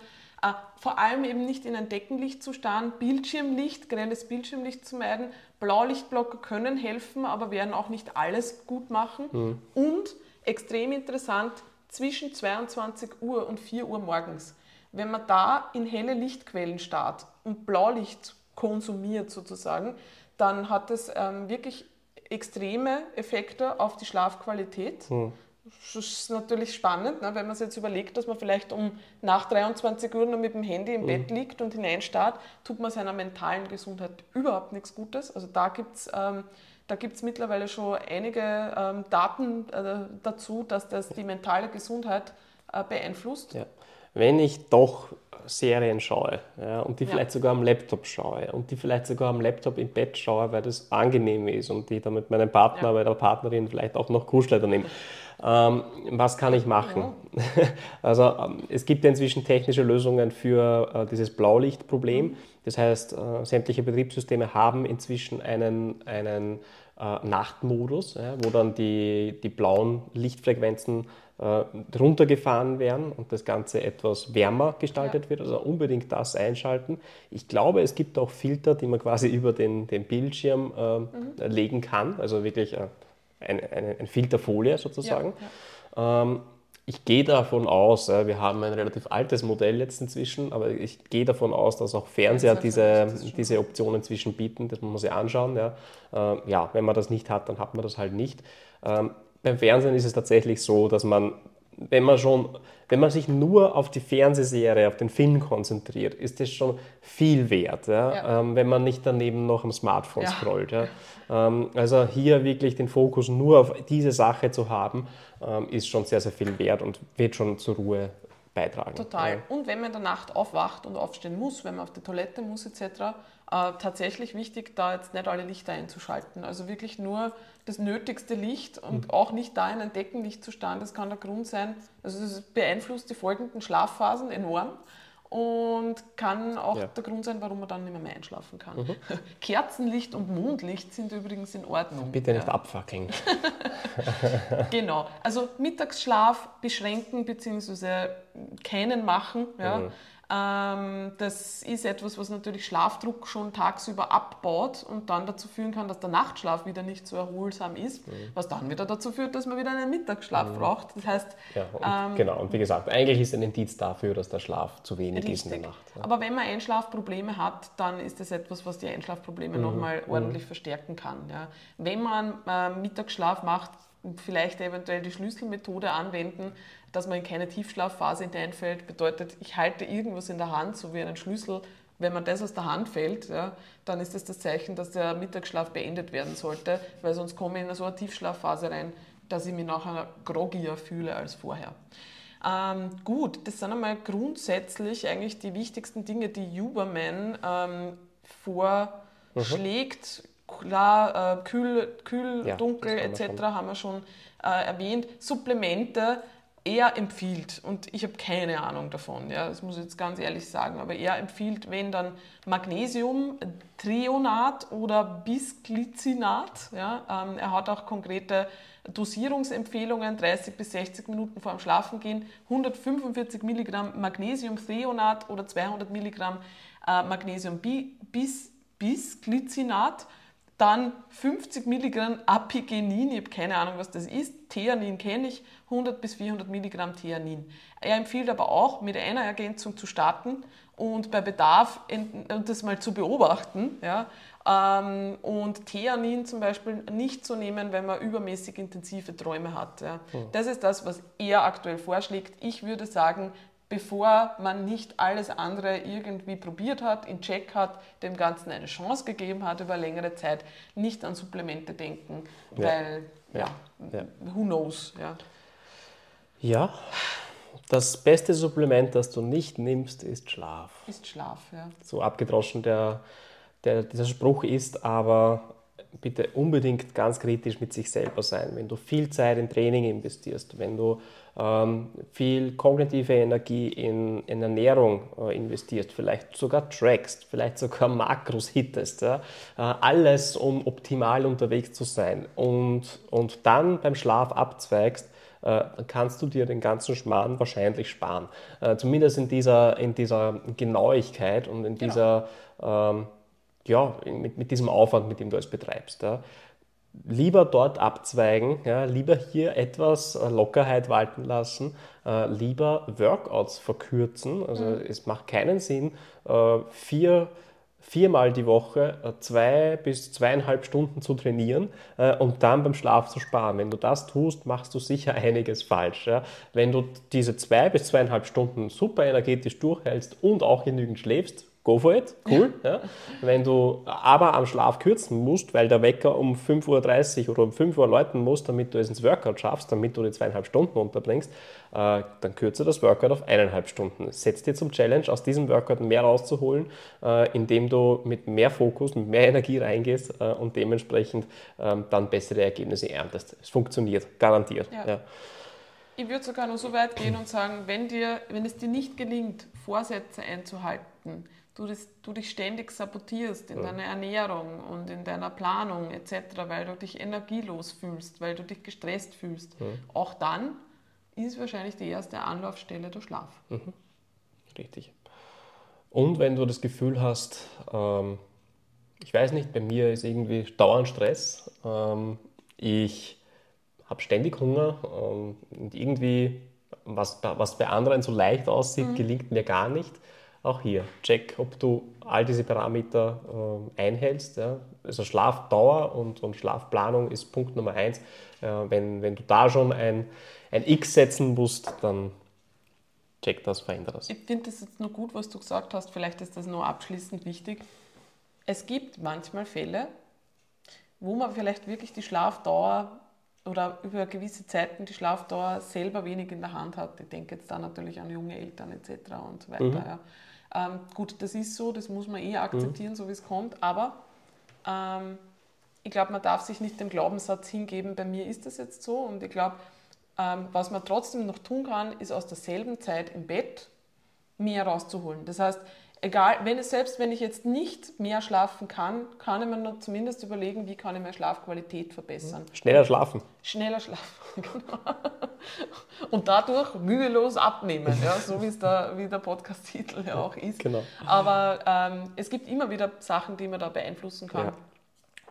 vor allem eben nicht in ein Deckenlicht zu starren, Bildschirmlicht, grelles Bildschirmlicht zu meiden. Blaulichtblocker können helfen, aber werden auch nicht alles gut machen. Und extrem interessant, zwischen 22 Uhr und 4 Uhr morgens, wenn man da in helle Lichtquellen starrt und Blaulicht konsumiert sozusagen, dann hat es ähm, wirklich extreme Effekte auf die Schlafqualität. Das ist natürlich spannend, ne, wenn man sich jetzt überlegt, dass man vielleicht um nach 23 Uhr nur mit dem Handy im mhm. Bett liegt und hineinstarrt, tut man seiner mentalen Gesundheit überhaupt nichts Gutes. Also da gibt es ähm, da gibt's mittlerweile schon einige ähm, Daten äh, dazu, dass das die mentale Gesundheit äh, beeinflusst. Ja. Wenn ich doch Serien schaue ja, und die ja. vielleicht sogar am Laptop schaue und die vielleicht sogar am Laptop im Bett schaue, weil das angenehm ist und die dann mit meinem Partner, ja. bei der Partnerin vielleicht auch noch Kuschelter nehmen. Ähm, was kann ich machen? Ja. Also ähm, es gibt inzwischen technische Lösungen für äh, dieses Blaulichtproblem. Mhm. Das heißt, äh, sämtliche Betriebssysteme haben inzwischen einen, einen äh, Nachtmodus, ja, wo dann die, die blauen Lichtfrequenzen äh, runtergefahren werden und das Ganze etwas wärmer gestaltet ja. wird. Also unbedingt das einschalten. Ich glaube, es gibt auch Filter, die man quasi über den, den Bildschirm äh, mhm. legen kann. Also wirklich äh, eine, eine, eine Filterfolie sozusagen. Ja, ja. Ähm, ich gehe davon aus, wir haben ein relativ altes Modell jetzt inzwischen, aber ich gehe davon aus, dass auch Fernseher diese, diese Optionen inzwischen bieten. Das muss man sich anschauen. Ja. Ähm, ja, wenn man das nicht hat, dann hat man das halt nicht. Ähm, beim Fernsehen ist es tatsächlich so, dass man, wenn man schon, wenn man sich nur auf die Fernsehserie, auf den Film konzentriert, ist das schon viel wert, ja? Ja. Ähm, wenn man nicht daneben noch am Smartphone ja. scrollt. Ähm, also hier wirklich den Fokus nur auf diese Sache zu haben, ähm, ist schon sehr, sehr viel wert und wird schon zur Ruhe beitragen. Total. Und wenn man in der Nacht aufwacht und aufstehen muss, wenn man auf die Toilette muss etc., äh, tatsächlich wichtig, da jetzt nicht alle Lichter einzuschalten. Also wirklich nur das nötigste Licht und mhm. auch nicht da in ein Deckenlicht zu stehen. Das kann der Grund sein. Also es beeinflusst die folgenden Schlafphasen enorm und kann auch ja. der Grund sein, warum man dann nicht mehr, mehr einschlafen kann. Mhm. Kerzenlicht und Mondlicht sind übrigens in Ordnung. Bitte nicht ja. abfackeln. genau. Also Mittagsschlaf beschränken bzw. keinen machen. Ja. Mhm. Ähm, das ist etwas, was natürlich Schlafdruck schon tagsüber abbaut und dann dazu führen kann, dass der Nachtschlaf wieder nicht so erholsam ist, mhm. was dann wieder dazu führt, dass man wieder einen Mittagsschlaf mhm. braucht. Das heißt, ja, und ähm, genau. Und wie gesagt, eigentlich ist ein Indiz dafür, dass der Schlaf zu wenig richtig. ist in der Nacht. Ja. Aber wenn man Einschlafprobleme hat, dann ist das etwas, was die Einschlafprobleme mhm. nochmal mhm. ordentlich verstärken kann. Ja. Wenn man äh, Mittagsschlaf macht, vielleicht eventuell die Schlüsselmethode anwenden, dass man in keine Tiefschlafphase hineinfällt, bedeutet, ich halte irgendwas in der Hand, so wie einen Schlüssel. Wenn man das aus der Hand fällt, ja, dann ist das das Zeichen, dass der Mittagsschlaf beendet werden sollte, weil sonst komme ich in so eine Tiefschlafphase rein, dass ich mich nachher groggier fühle als vorher. Ähm, gut, das sind einmal grundsätzlich eigentlich die wichtigsten Dinge, die Huberman ähm, vorschlägt. Mhm. Klar, äh, kühl, kühl ja, dunkel etc. haben wir schon äh, erwähnt. Supplemente er empfiehlt, und ich habe keine Ahnung davon, ja, das muss ich jetzt ganz ehrlich sagen, aber er empfiehlt, wenn dann Magnesium, Trionat oder Bisglycinat. Ja, ähm, er hat auch konkrete Dosierungsempfehlungen, 30 bis 60 Minuten vor dem Schlafengehen, 145 Milligramm Magnesium Trionat oder 200 Milligramm äh, Magnesium bis, Bisglycinat. Dann 50 Milligramm Apigenin, ich habe keine Ahnung, was das ist. Theanin kenne ich, 100 bis 400 Milligramm Theanin. Er empfiehlt aber auch, mit einer Ergänzung zu starten und bei Bedarf das mal zu beobachten. Ja, ähm, und Theanin zum Beispiel nicht zu nehmen, wenn man übermäßig intensive Träume hat. Ja. Hm. Das ist das, was er aktuell vorschlägt. Ich würde sagen, bevor man nicht alles andere irgendwie probiert hat, in Check hat, dem Ganzen eine Chance gegeben hat über längere Zeit, nicht an Supplemente denken, ja. weil, ja, ja, who knows. Ja. ja, das beste Supplement, das du nicht nimmst, ist Schlaf. Ist Schlaf, ja. So abgedroschen der, der, dieser Spruch ist, aber bitte unbedingt ganz kritisch mit sich selber sein. Wenn du viel Zeit in Training investierst, wenn du viel kognitive Energie in, in Ernährung äh, investierst, vielleicht sogar trackst, vielleicht sogar Makros hittest, ja? äh, alles um optimal unterwegs zu sein und, und dann beim Schlaf abzweigst, äh, kannst du dir den ganzen Schmarrn wahrscheinlich sparen. Zumindest in dieser, in dieser Genauigkeit und in dieser genau. ähm, ja, mit, mit diesem Aufwand, mit dem du es betreibst. Ja. Lieber dort abzweigen, ja, lieber hier etwas äh, Lockerheit walten lassen, äh, lieber Workouts verkürzen. Also mhm. es macht keinen Sinn, äh, vier, viermal die Woche äh, zwei bis zweieinhalb Stunden zu trainieren äh, und dann beim Schlaf zu sparen. Wenn du das tust, machst du sicher einiges falsch. Ja? Wenn du diese zwei bis zweieinhalb Stunden super energetisch durchhältst und auch genügend schläfst, go for it, cool. Ja. Wenn du aber am Schlaf kürzen musst, weil der Wecker um 5.30 Uhr oder um 5 Uhr läuten muss, damit du es ins Workout schaffst, damit du die zweieinhalb Stunden unterbringst, äh, dann kürze das Workout auf eineinhalb Stunden. Setz dir zum Challenge, aus diesem Workout mehr rauszuholen, äh, indem du mit mehr Fokus, mit mehr Energie reingehst äh, und dementsprechend ähm, dann bessere Ergebnisse erntest. Es funktioniert, garantiert. Ja. Ja. Ich würde sogar noch so weit gehen und sagen, wenn, dir, wenn es dir nicht gelingt, Vorsätze einzuhalten, du, das, du dich ständig sabotierst in ja. deiner Ernährung und in deiner Planung etc., weil du dich energielos fühlst, weil du dich gestresst fühlst, ja. auch dann ist wahrscheinlich die erste Anlaufstelle der Schlaf. Mhm. Richtig. Und wenn du das Gefühl hast, ähm, ich weiß nicht, bei mir ist irgendwie dauernd Stress, ähm, ich habe ständig Hunger ähm, und irgendwie, was, was bei anderen so leicht aussieht, mhm. gelingt mir gar nicht auch hier, check, ob du all diese Parameter äh, einhältst. Ja. Also Schlafdauer und, und, Schlafplanung ist Punkt Nummer eins. Äh, wenn, wenn du da schon ein, ein X setzen musst, dann check das, verändere das. Ich finde das jetzt nur gut, was du gesagt hast. Vielleicht ist das nur abschließend wichtig. Es gibt manchmal Fälle, wo man vielleicht wirklich die Schlafdauer oder über gewisse Zeiten die Schlafdauer selber wenig in der Hand hat. Ich denke jetzt da natürlich an junge Eltern etc. und so weiter. Mhm. Ja. Ähm, gut, das ist so, das muss man eh akzeptieren, mhm. so wie es kommt, aber ähm, ich glaube, man darf sich nicht dem Glaubenssatz hingeben, bei mir ist das jetzt so und ich glaube, ähm, was man trotzdem noch tun kann, ist aus derselben Zeit im Bett mehr rauszuholen. Das heißt, egal, wenn es, selbst wenn ich jetzt nicht mehr schlafen kann, kann ich mir zumindest überlegen, wie kann ich meine Schlafqualität verbessern. Mhm. Schneller schlafen. Schneller schlafen, genau. Und dadurch mühelos abnehmen, ja, so wie es der, wie der Podcast-Titel ja auch ist. Genau. Aber ähm, es gibt immer wieder Sachen, die man da beeinflussen kann.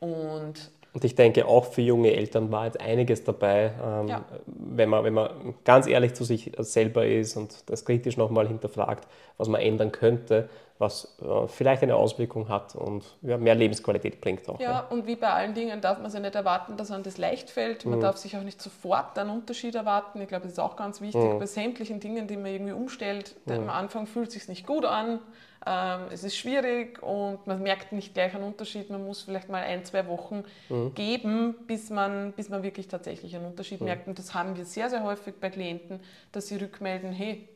Ja. Und und ich denke, auch für junge Eltern war jetzt einiges dabei, ähm, ja. wenn, man, wenn man ganz ehrlich zu sich selber ist und das kritisch nochmal hinterfragt, was man ändern könnte, was äh, vielleicht eine Auswirkung hat und ja, mehr Lebensqualität bringt auch. Ja, ja, und wie bei allen Dingen darf man sich nicht erwarten, dass einem das leicht fällt. Man mhm. darf sich auch nicht sofort einen Unterschied erwarten. Ich glaube, das ist auch ganz wichtig mhm. bei sämtlichen Dingen, die man irgendwie umstellt. Mhm. Am Anfang fühlt es sich nicht gut an, es ist schwierig und man merkt nicht gleich einen Unterschied. Man muss vielleicht mal ein, zwei Wochen mhm. geben, bis man, bis man wirklich tatsächlich einen Unterschied mhm. merkt. Und das haben wir sehr, sehr häufig bei Klienten, dass sie rückmelden, hey,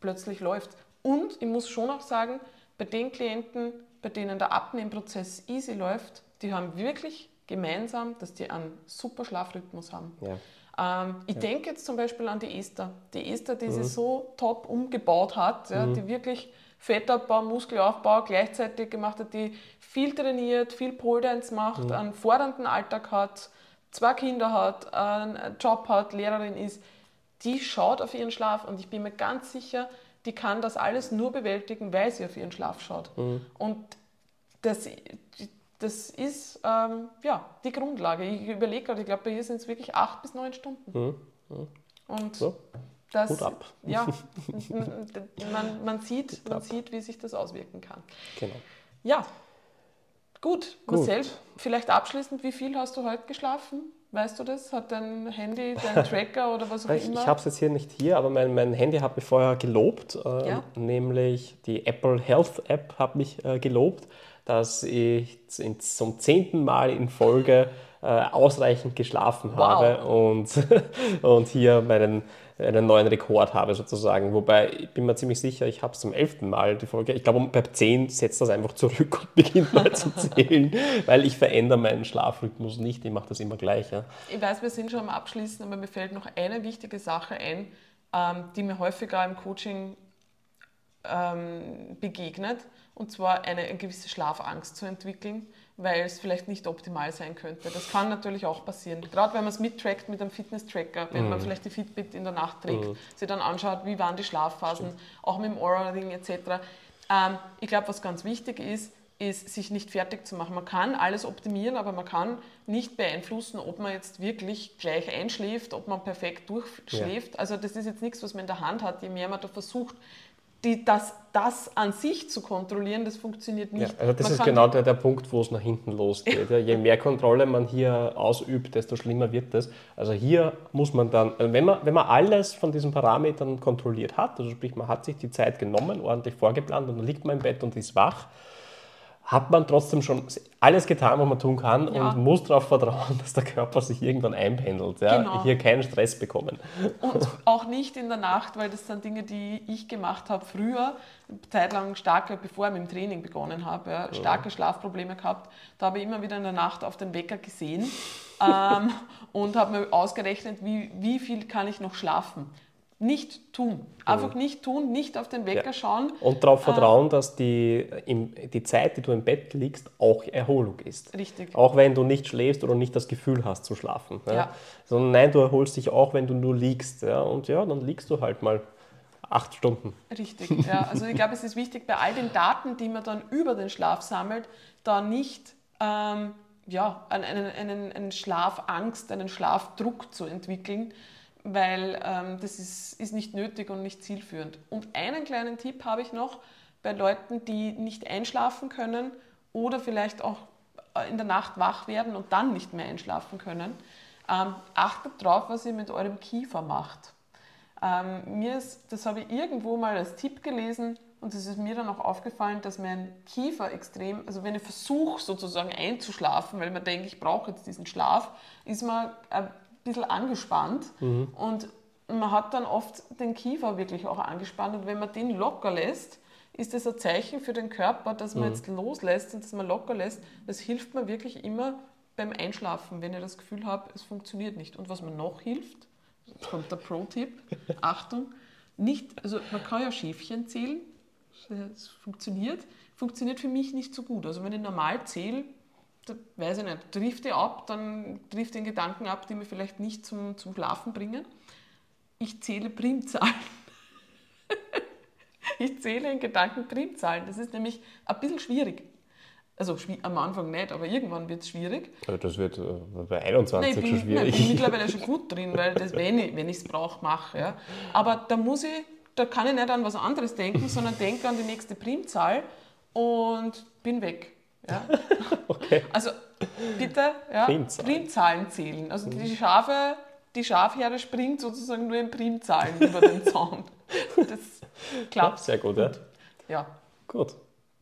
plötzlich läuft. Und ich muss schon auch sagen, bei den Klienten, bei denen der Abnehmprozess easy läuft, die haben wirklich gemeinsam, dass die einen super Schlafrhythmus haben. Ja. Ähm, ich ja. denke jetzt zum Beispiel an die Esther. Die Esther, die mhm. sie so top umgebaut hat, ja, mhm. die wirklich Fettabbau, Muskelaufbau gleichzeitig gemacht hat, die viel trainiert, viel Pole Dance macht, mhm. einen fordernden Alltag hat, zwei Kinder hat, einen Job hat, Lehrerin ist, die schaut auf ihren Schlaf und ich bin mir ganz sicher, die kann das alles nur bewältigen, weil sie auf ihren Schlaf schaut. Mhm. Und das, das ist ähm, ja, die Grundlage. Ich überlege gerade, ich glaube, bei ihr sind es wirklich acht bis neun Stunden. Mhm. Mhm. Und so. Das, Hut ab. Ja, man, man, sieht, man sieht, wie sich das auswirken kann. Genau. Ja, gut. gut. Marcel, vielleicht abschließend, wie viel hast du heute geschlafen? Weißt du das? Hat dein Handy, dein Tracker oder was auch ich, immer? Ich habe es jetzt hier nicht hier, aber mein, mein Handy hat mich vorher gelobt, äh, ja? nämlich die Apple Health App hat mich äh, gelobt, dass ich zum zehnten Mal in Folge äh, ausreichend geschlafen wow. habe und, und hier meinen einen neuen Rekord habe sozusagen. Wobei ich bin mir ziemlich sicher, ich habe es zum elften Mal die Folge. Ich glaube, bei 10 setzt das einfach zurück und beginnt neu zu zählen, weil ich verändere meinen Schlafrhythmus nicht. Ich mache das immer gleich. Ja. Ich weiß, wir sind schon am Abschließen, aber mir fällt noch eine wichtige Sache ein, ähm, die mir häufiger im Coaching ähm, begegnet, und zwar eine gewisse Schlafangst zu entwickeln weil es vielleicht nicht optimal sein könnte. Das kann natürlich auch passieren. Gerade wenn man es mittrackt mit einem Fitness-Tracker, wenn mhm. man vielleicht die Fitbit in der Nacht trägt, mhm. sich dann anschaut, wie waren die Schlafphasen, Stimmt. auch mit dem Aura-Ring etc. Ähm, ich glaube, was ganz wichtig ist, ist, sich nicht fertig zu machen. Man kann alles optimieren, aber man kann nicht beeinflussen, ob man jetzt wirklich gleich einschläft, ob man perfekt durchschläft. Ja. Also das ist jetzt nichts, was man in der Hand hat. Je mehr man da versucht, die, das, das an sich zu kontrollieren, das funktioniert nicht. Ja, also das Man ist genau der, der Punkt, wo es nach hinten losgeht. Ja, je mehr Kontrolle man hier ausübt, desto schlimmer wird es. Also hier muss man dann, also wenn man, wenn man alles von diesen Parametern kontrolliert hat, also sprich man hat sich die Zeit genommen, ordentlich vorgeplant und dann liegt man im Bett und ist wach, hat man trotzdem schon alles getan, was man tun kann Ja. und muss darauf vertrauen, dass der Körper sich irgendwann einpendelt. Ja? Genau. Hier keinen Stress bekommen. Und auch nicht in der Nacht, weil das sind Dinge, die ich gemacht habe früher, eine Zeit lang starke, bevor ich mit dem Training begonnen habe, ja, starke Schlafprobleme gehabt. Da habe ich immer wieder in der Nacht auf den Wecker gesehen ähm, und habe mir ausgerechnet, wie, wie viel kann ich noch schlafen. Nicht tun. Einfach nicht tun, nicht auf den Wecker Ja. schauen. Und darauf vertrauen, dass die, im, die Zeit, die du im Bett liegst, auch Erholung ist. Richtig. Auch wenn du nicht schläfst oder nicht das Gefühl hast zu schlafen. Ja? Ja. Sondern nein, du erholst dich auch, wenn du nur liegst. Ja? Und ja, dann liegst du halt mal acht Stunden. Richtig, ja. Also ich glaube, es ist wichtig, bei all den Daten, die man dann über den Schlaf sammelt, da nicht ähm, ja, einen, einen, einen Schlafangst, einen Schlafdruck zu entwickeln, weil ähm, das ist, ist nicht nötig und nicht zielführend. Und einen kleinen Tipp habe ich noch bei Leuten, die nicht einschlafen können oder vielleicht auch äh, in der Nacht wach werden und dann nicht mehr einschlafen können. Ähm, achtet drauf, was ihr mit eurem Kiefer macht. Ähm, mir ist, das habe ich irgendwo mal als Tipp gelesen und es ist mir dann auch aufgefallen, dass mein Kiefer extrem, also wenn ich versuche sozusagen einzuschlafen, weil man denkt, ich brauche jetzt diesen Schlaf, ist man ein bisschen angespannt und man hat dann oft den Kiefer wirklich auch angespannt und wenn man den locker lässt, ist das ein Zeichen für den Körper, dass man jetzt loslässt und dass man locker lässt. Das hilft mir wirklich immer beim Einschlafen, wenn ich das Gefühl habe, es funktioniert nicht. Und was mir noch hilft, Jetzt kommt der Pro-Tipp. Achtung, nicht, also man kann ja Schäfchen zählen, das funktioniert, funktioniert für mich nicht so gut. Also wenn ich normal zähle, da weiß ich nicht, trifft ihr ab, dann trifft den Gedanken ab, die mir vielleicht nicht zum, zum Schlafen bringen. Ich zähle Primzahlen. ich zähle in Gedanken Primzahlen. Das ist nämlich ein bisschen schwierig. Also am Anfang nicht, aber irgendwann wird es schwierig. Das wird äh, bei 21 Nein, ich schon bin, nein, schwierig. ich bin mittlerweile schon gut drin, weil das, wenn ich es brauche, mache. Ja. Aber da muss ich, da kann ich nicht an was anderes denken, sondern denke an die nächste Primzahl und bin weg. Ja. okay. Also bitte ja, Primzahlen. Primzahlen zählen. Also die Schafe, die Schafherde springt sozusagen nur in Primzahlen über den Zaun. Das klappt. Sehr gut, ja. Ja. Gut.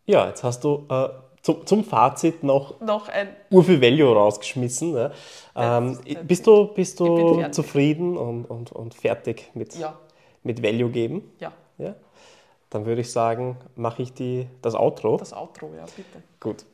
Ja, jetzt hast du äh, zum, zum Fazit noch Noch ein urviel Value rausgeschmissen. Ne? Ähm, bist du, bist du zufrieden und, und, und fertig mit, Ja. mit Value geben? Ja, Ja? Dann würde ich sagen, mache ich die, das Outro. das Outro, ja, bitte. Gut.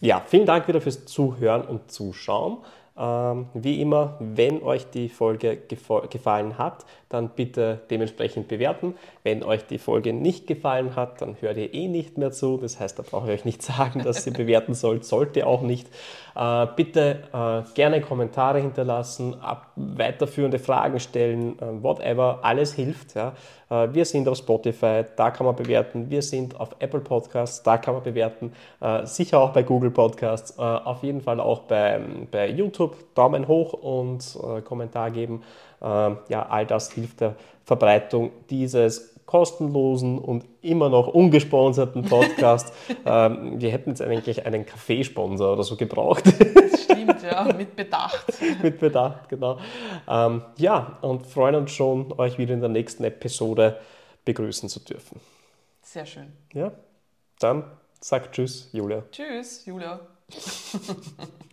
Ja, vielen Dank wieder fürs Zuhören und Zuschauen. Ähm, wie immer, wenn euch die Folge gefallen hat, dann bitte dementsprechend bewerten. Wenn euch die Folge nicht gefallen hat, dann hört ihr eh nicht mehr zu. Das heißt, da brauche ich euch nicht sagen, dass ihr bewerten sollt. Sollt ihr auch nicht. Äh, bitte äh, gerne Kommentare hinterlassen, ab, weiterführende Fragen stellen, äh, whatever. Alles hilft. Ja. Äh, wir sind auf Spotify, da kann man bewerten. Wir sind auf Apple Podcasts, da kann man bewerten. Äh, sicher auch bei Google Podcasts. Äh, auf jeden Fall auch bei, bei YouTube. Daumen hoch und Kommentar geben. Äh, ja, all das hilft der Verbreitung dieses kostenlosen und immer noch ungesponserten Podcast. ähm, wir hätten jetzt eigentlich einen Kaffeesponsor oder so gebraucht. Das stimmt, ja, mit Bedacht. Mit Bedacht, genau. Ähm, ja, und freuen uns schon, euch wieder in der nächsten Episode begrüßen zu dürfen. Sehr schön. Ja, dann sagt Tschüss, Julia. Tschüss, Julia.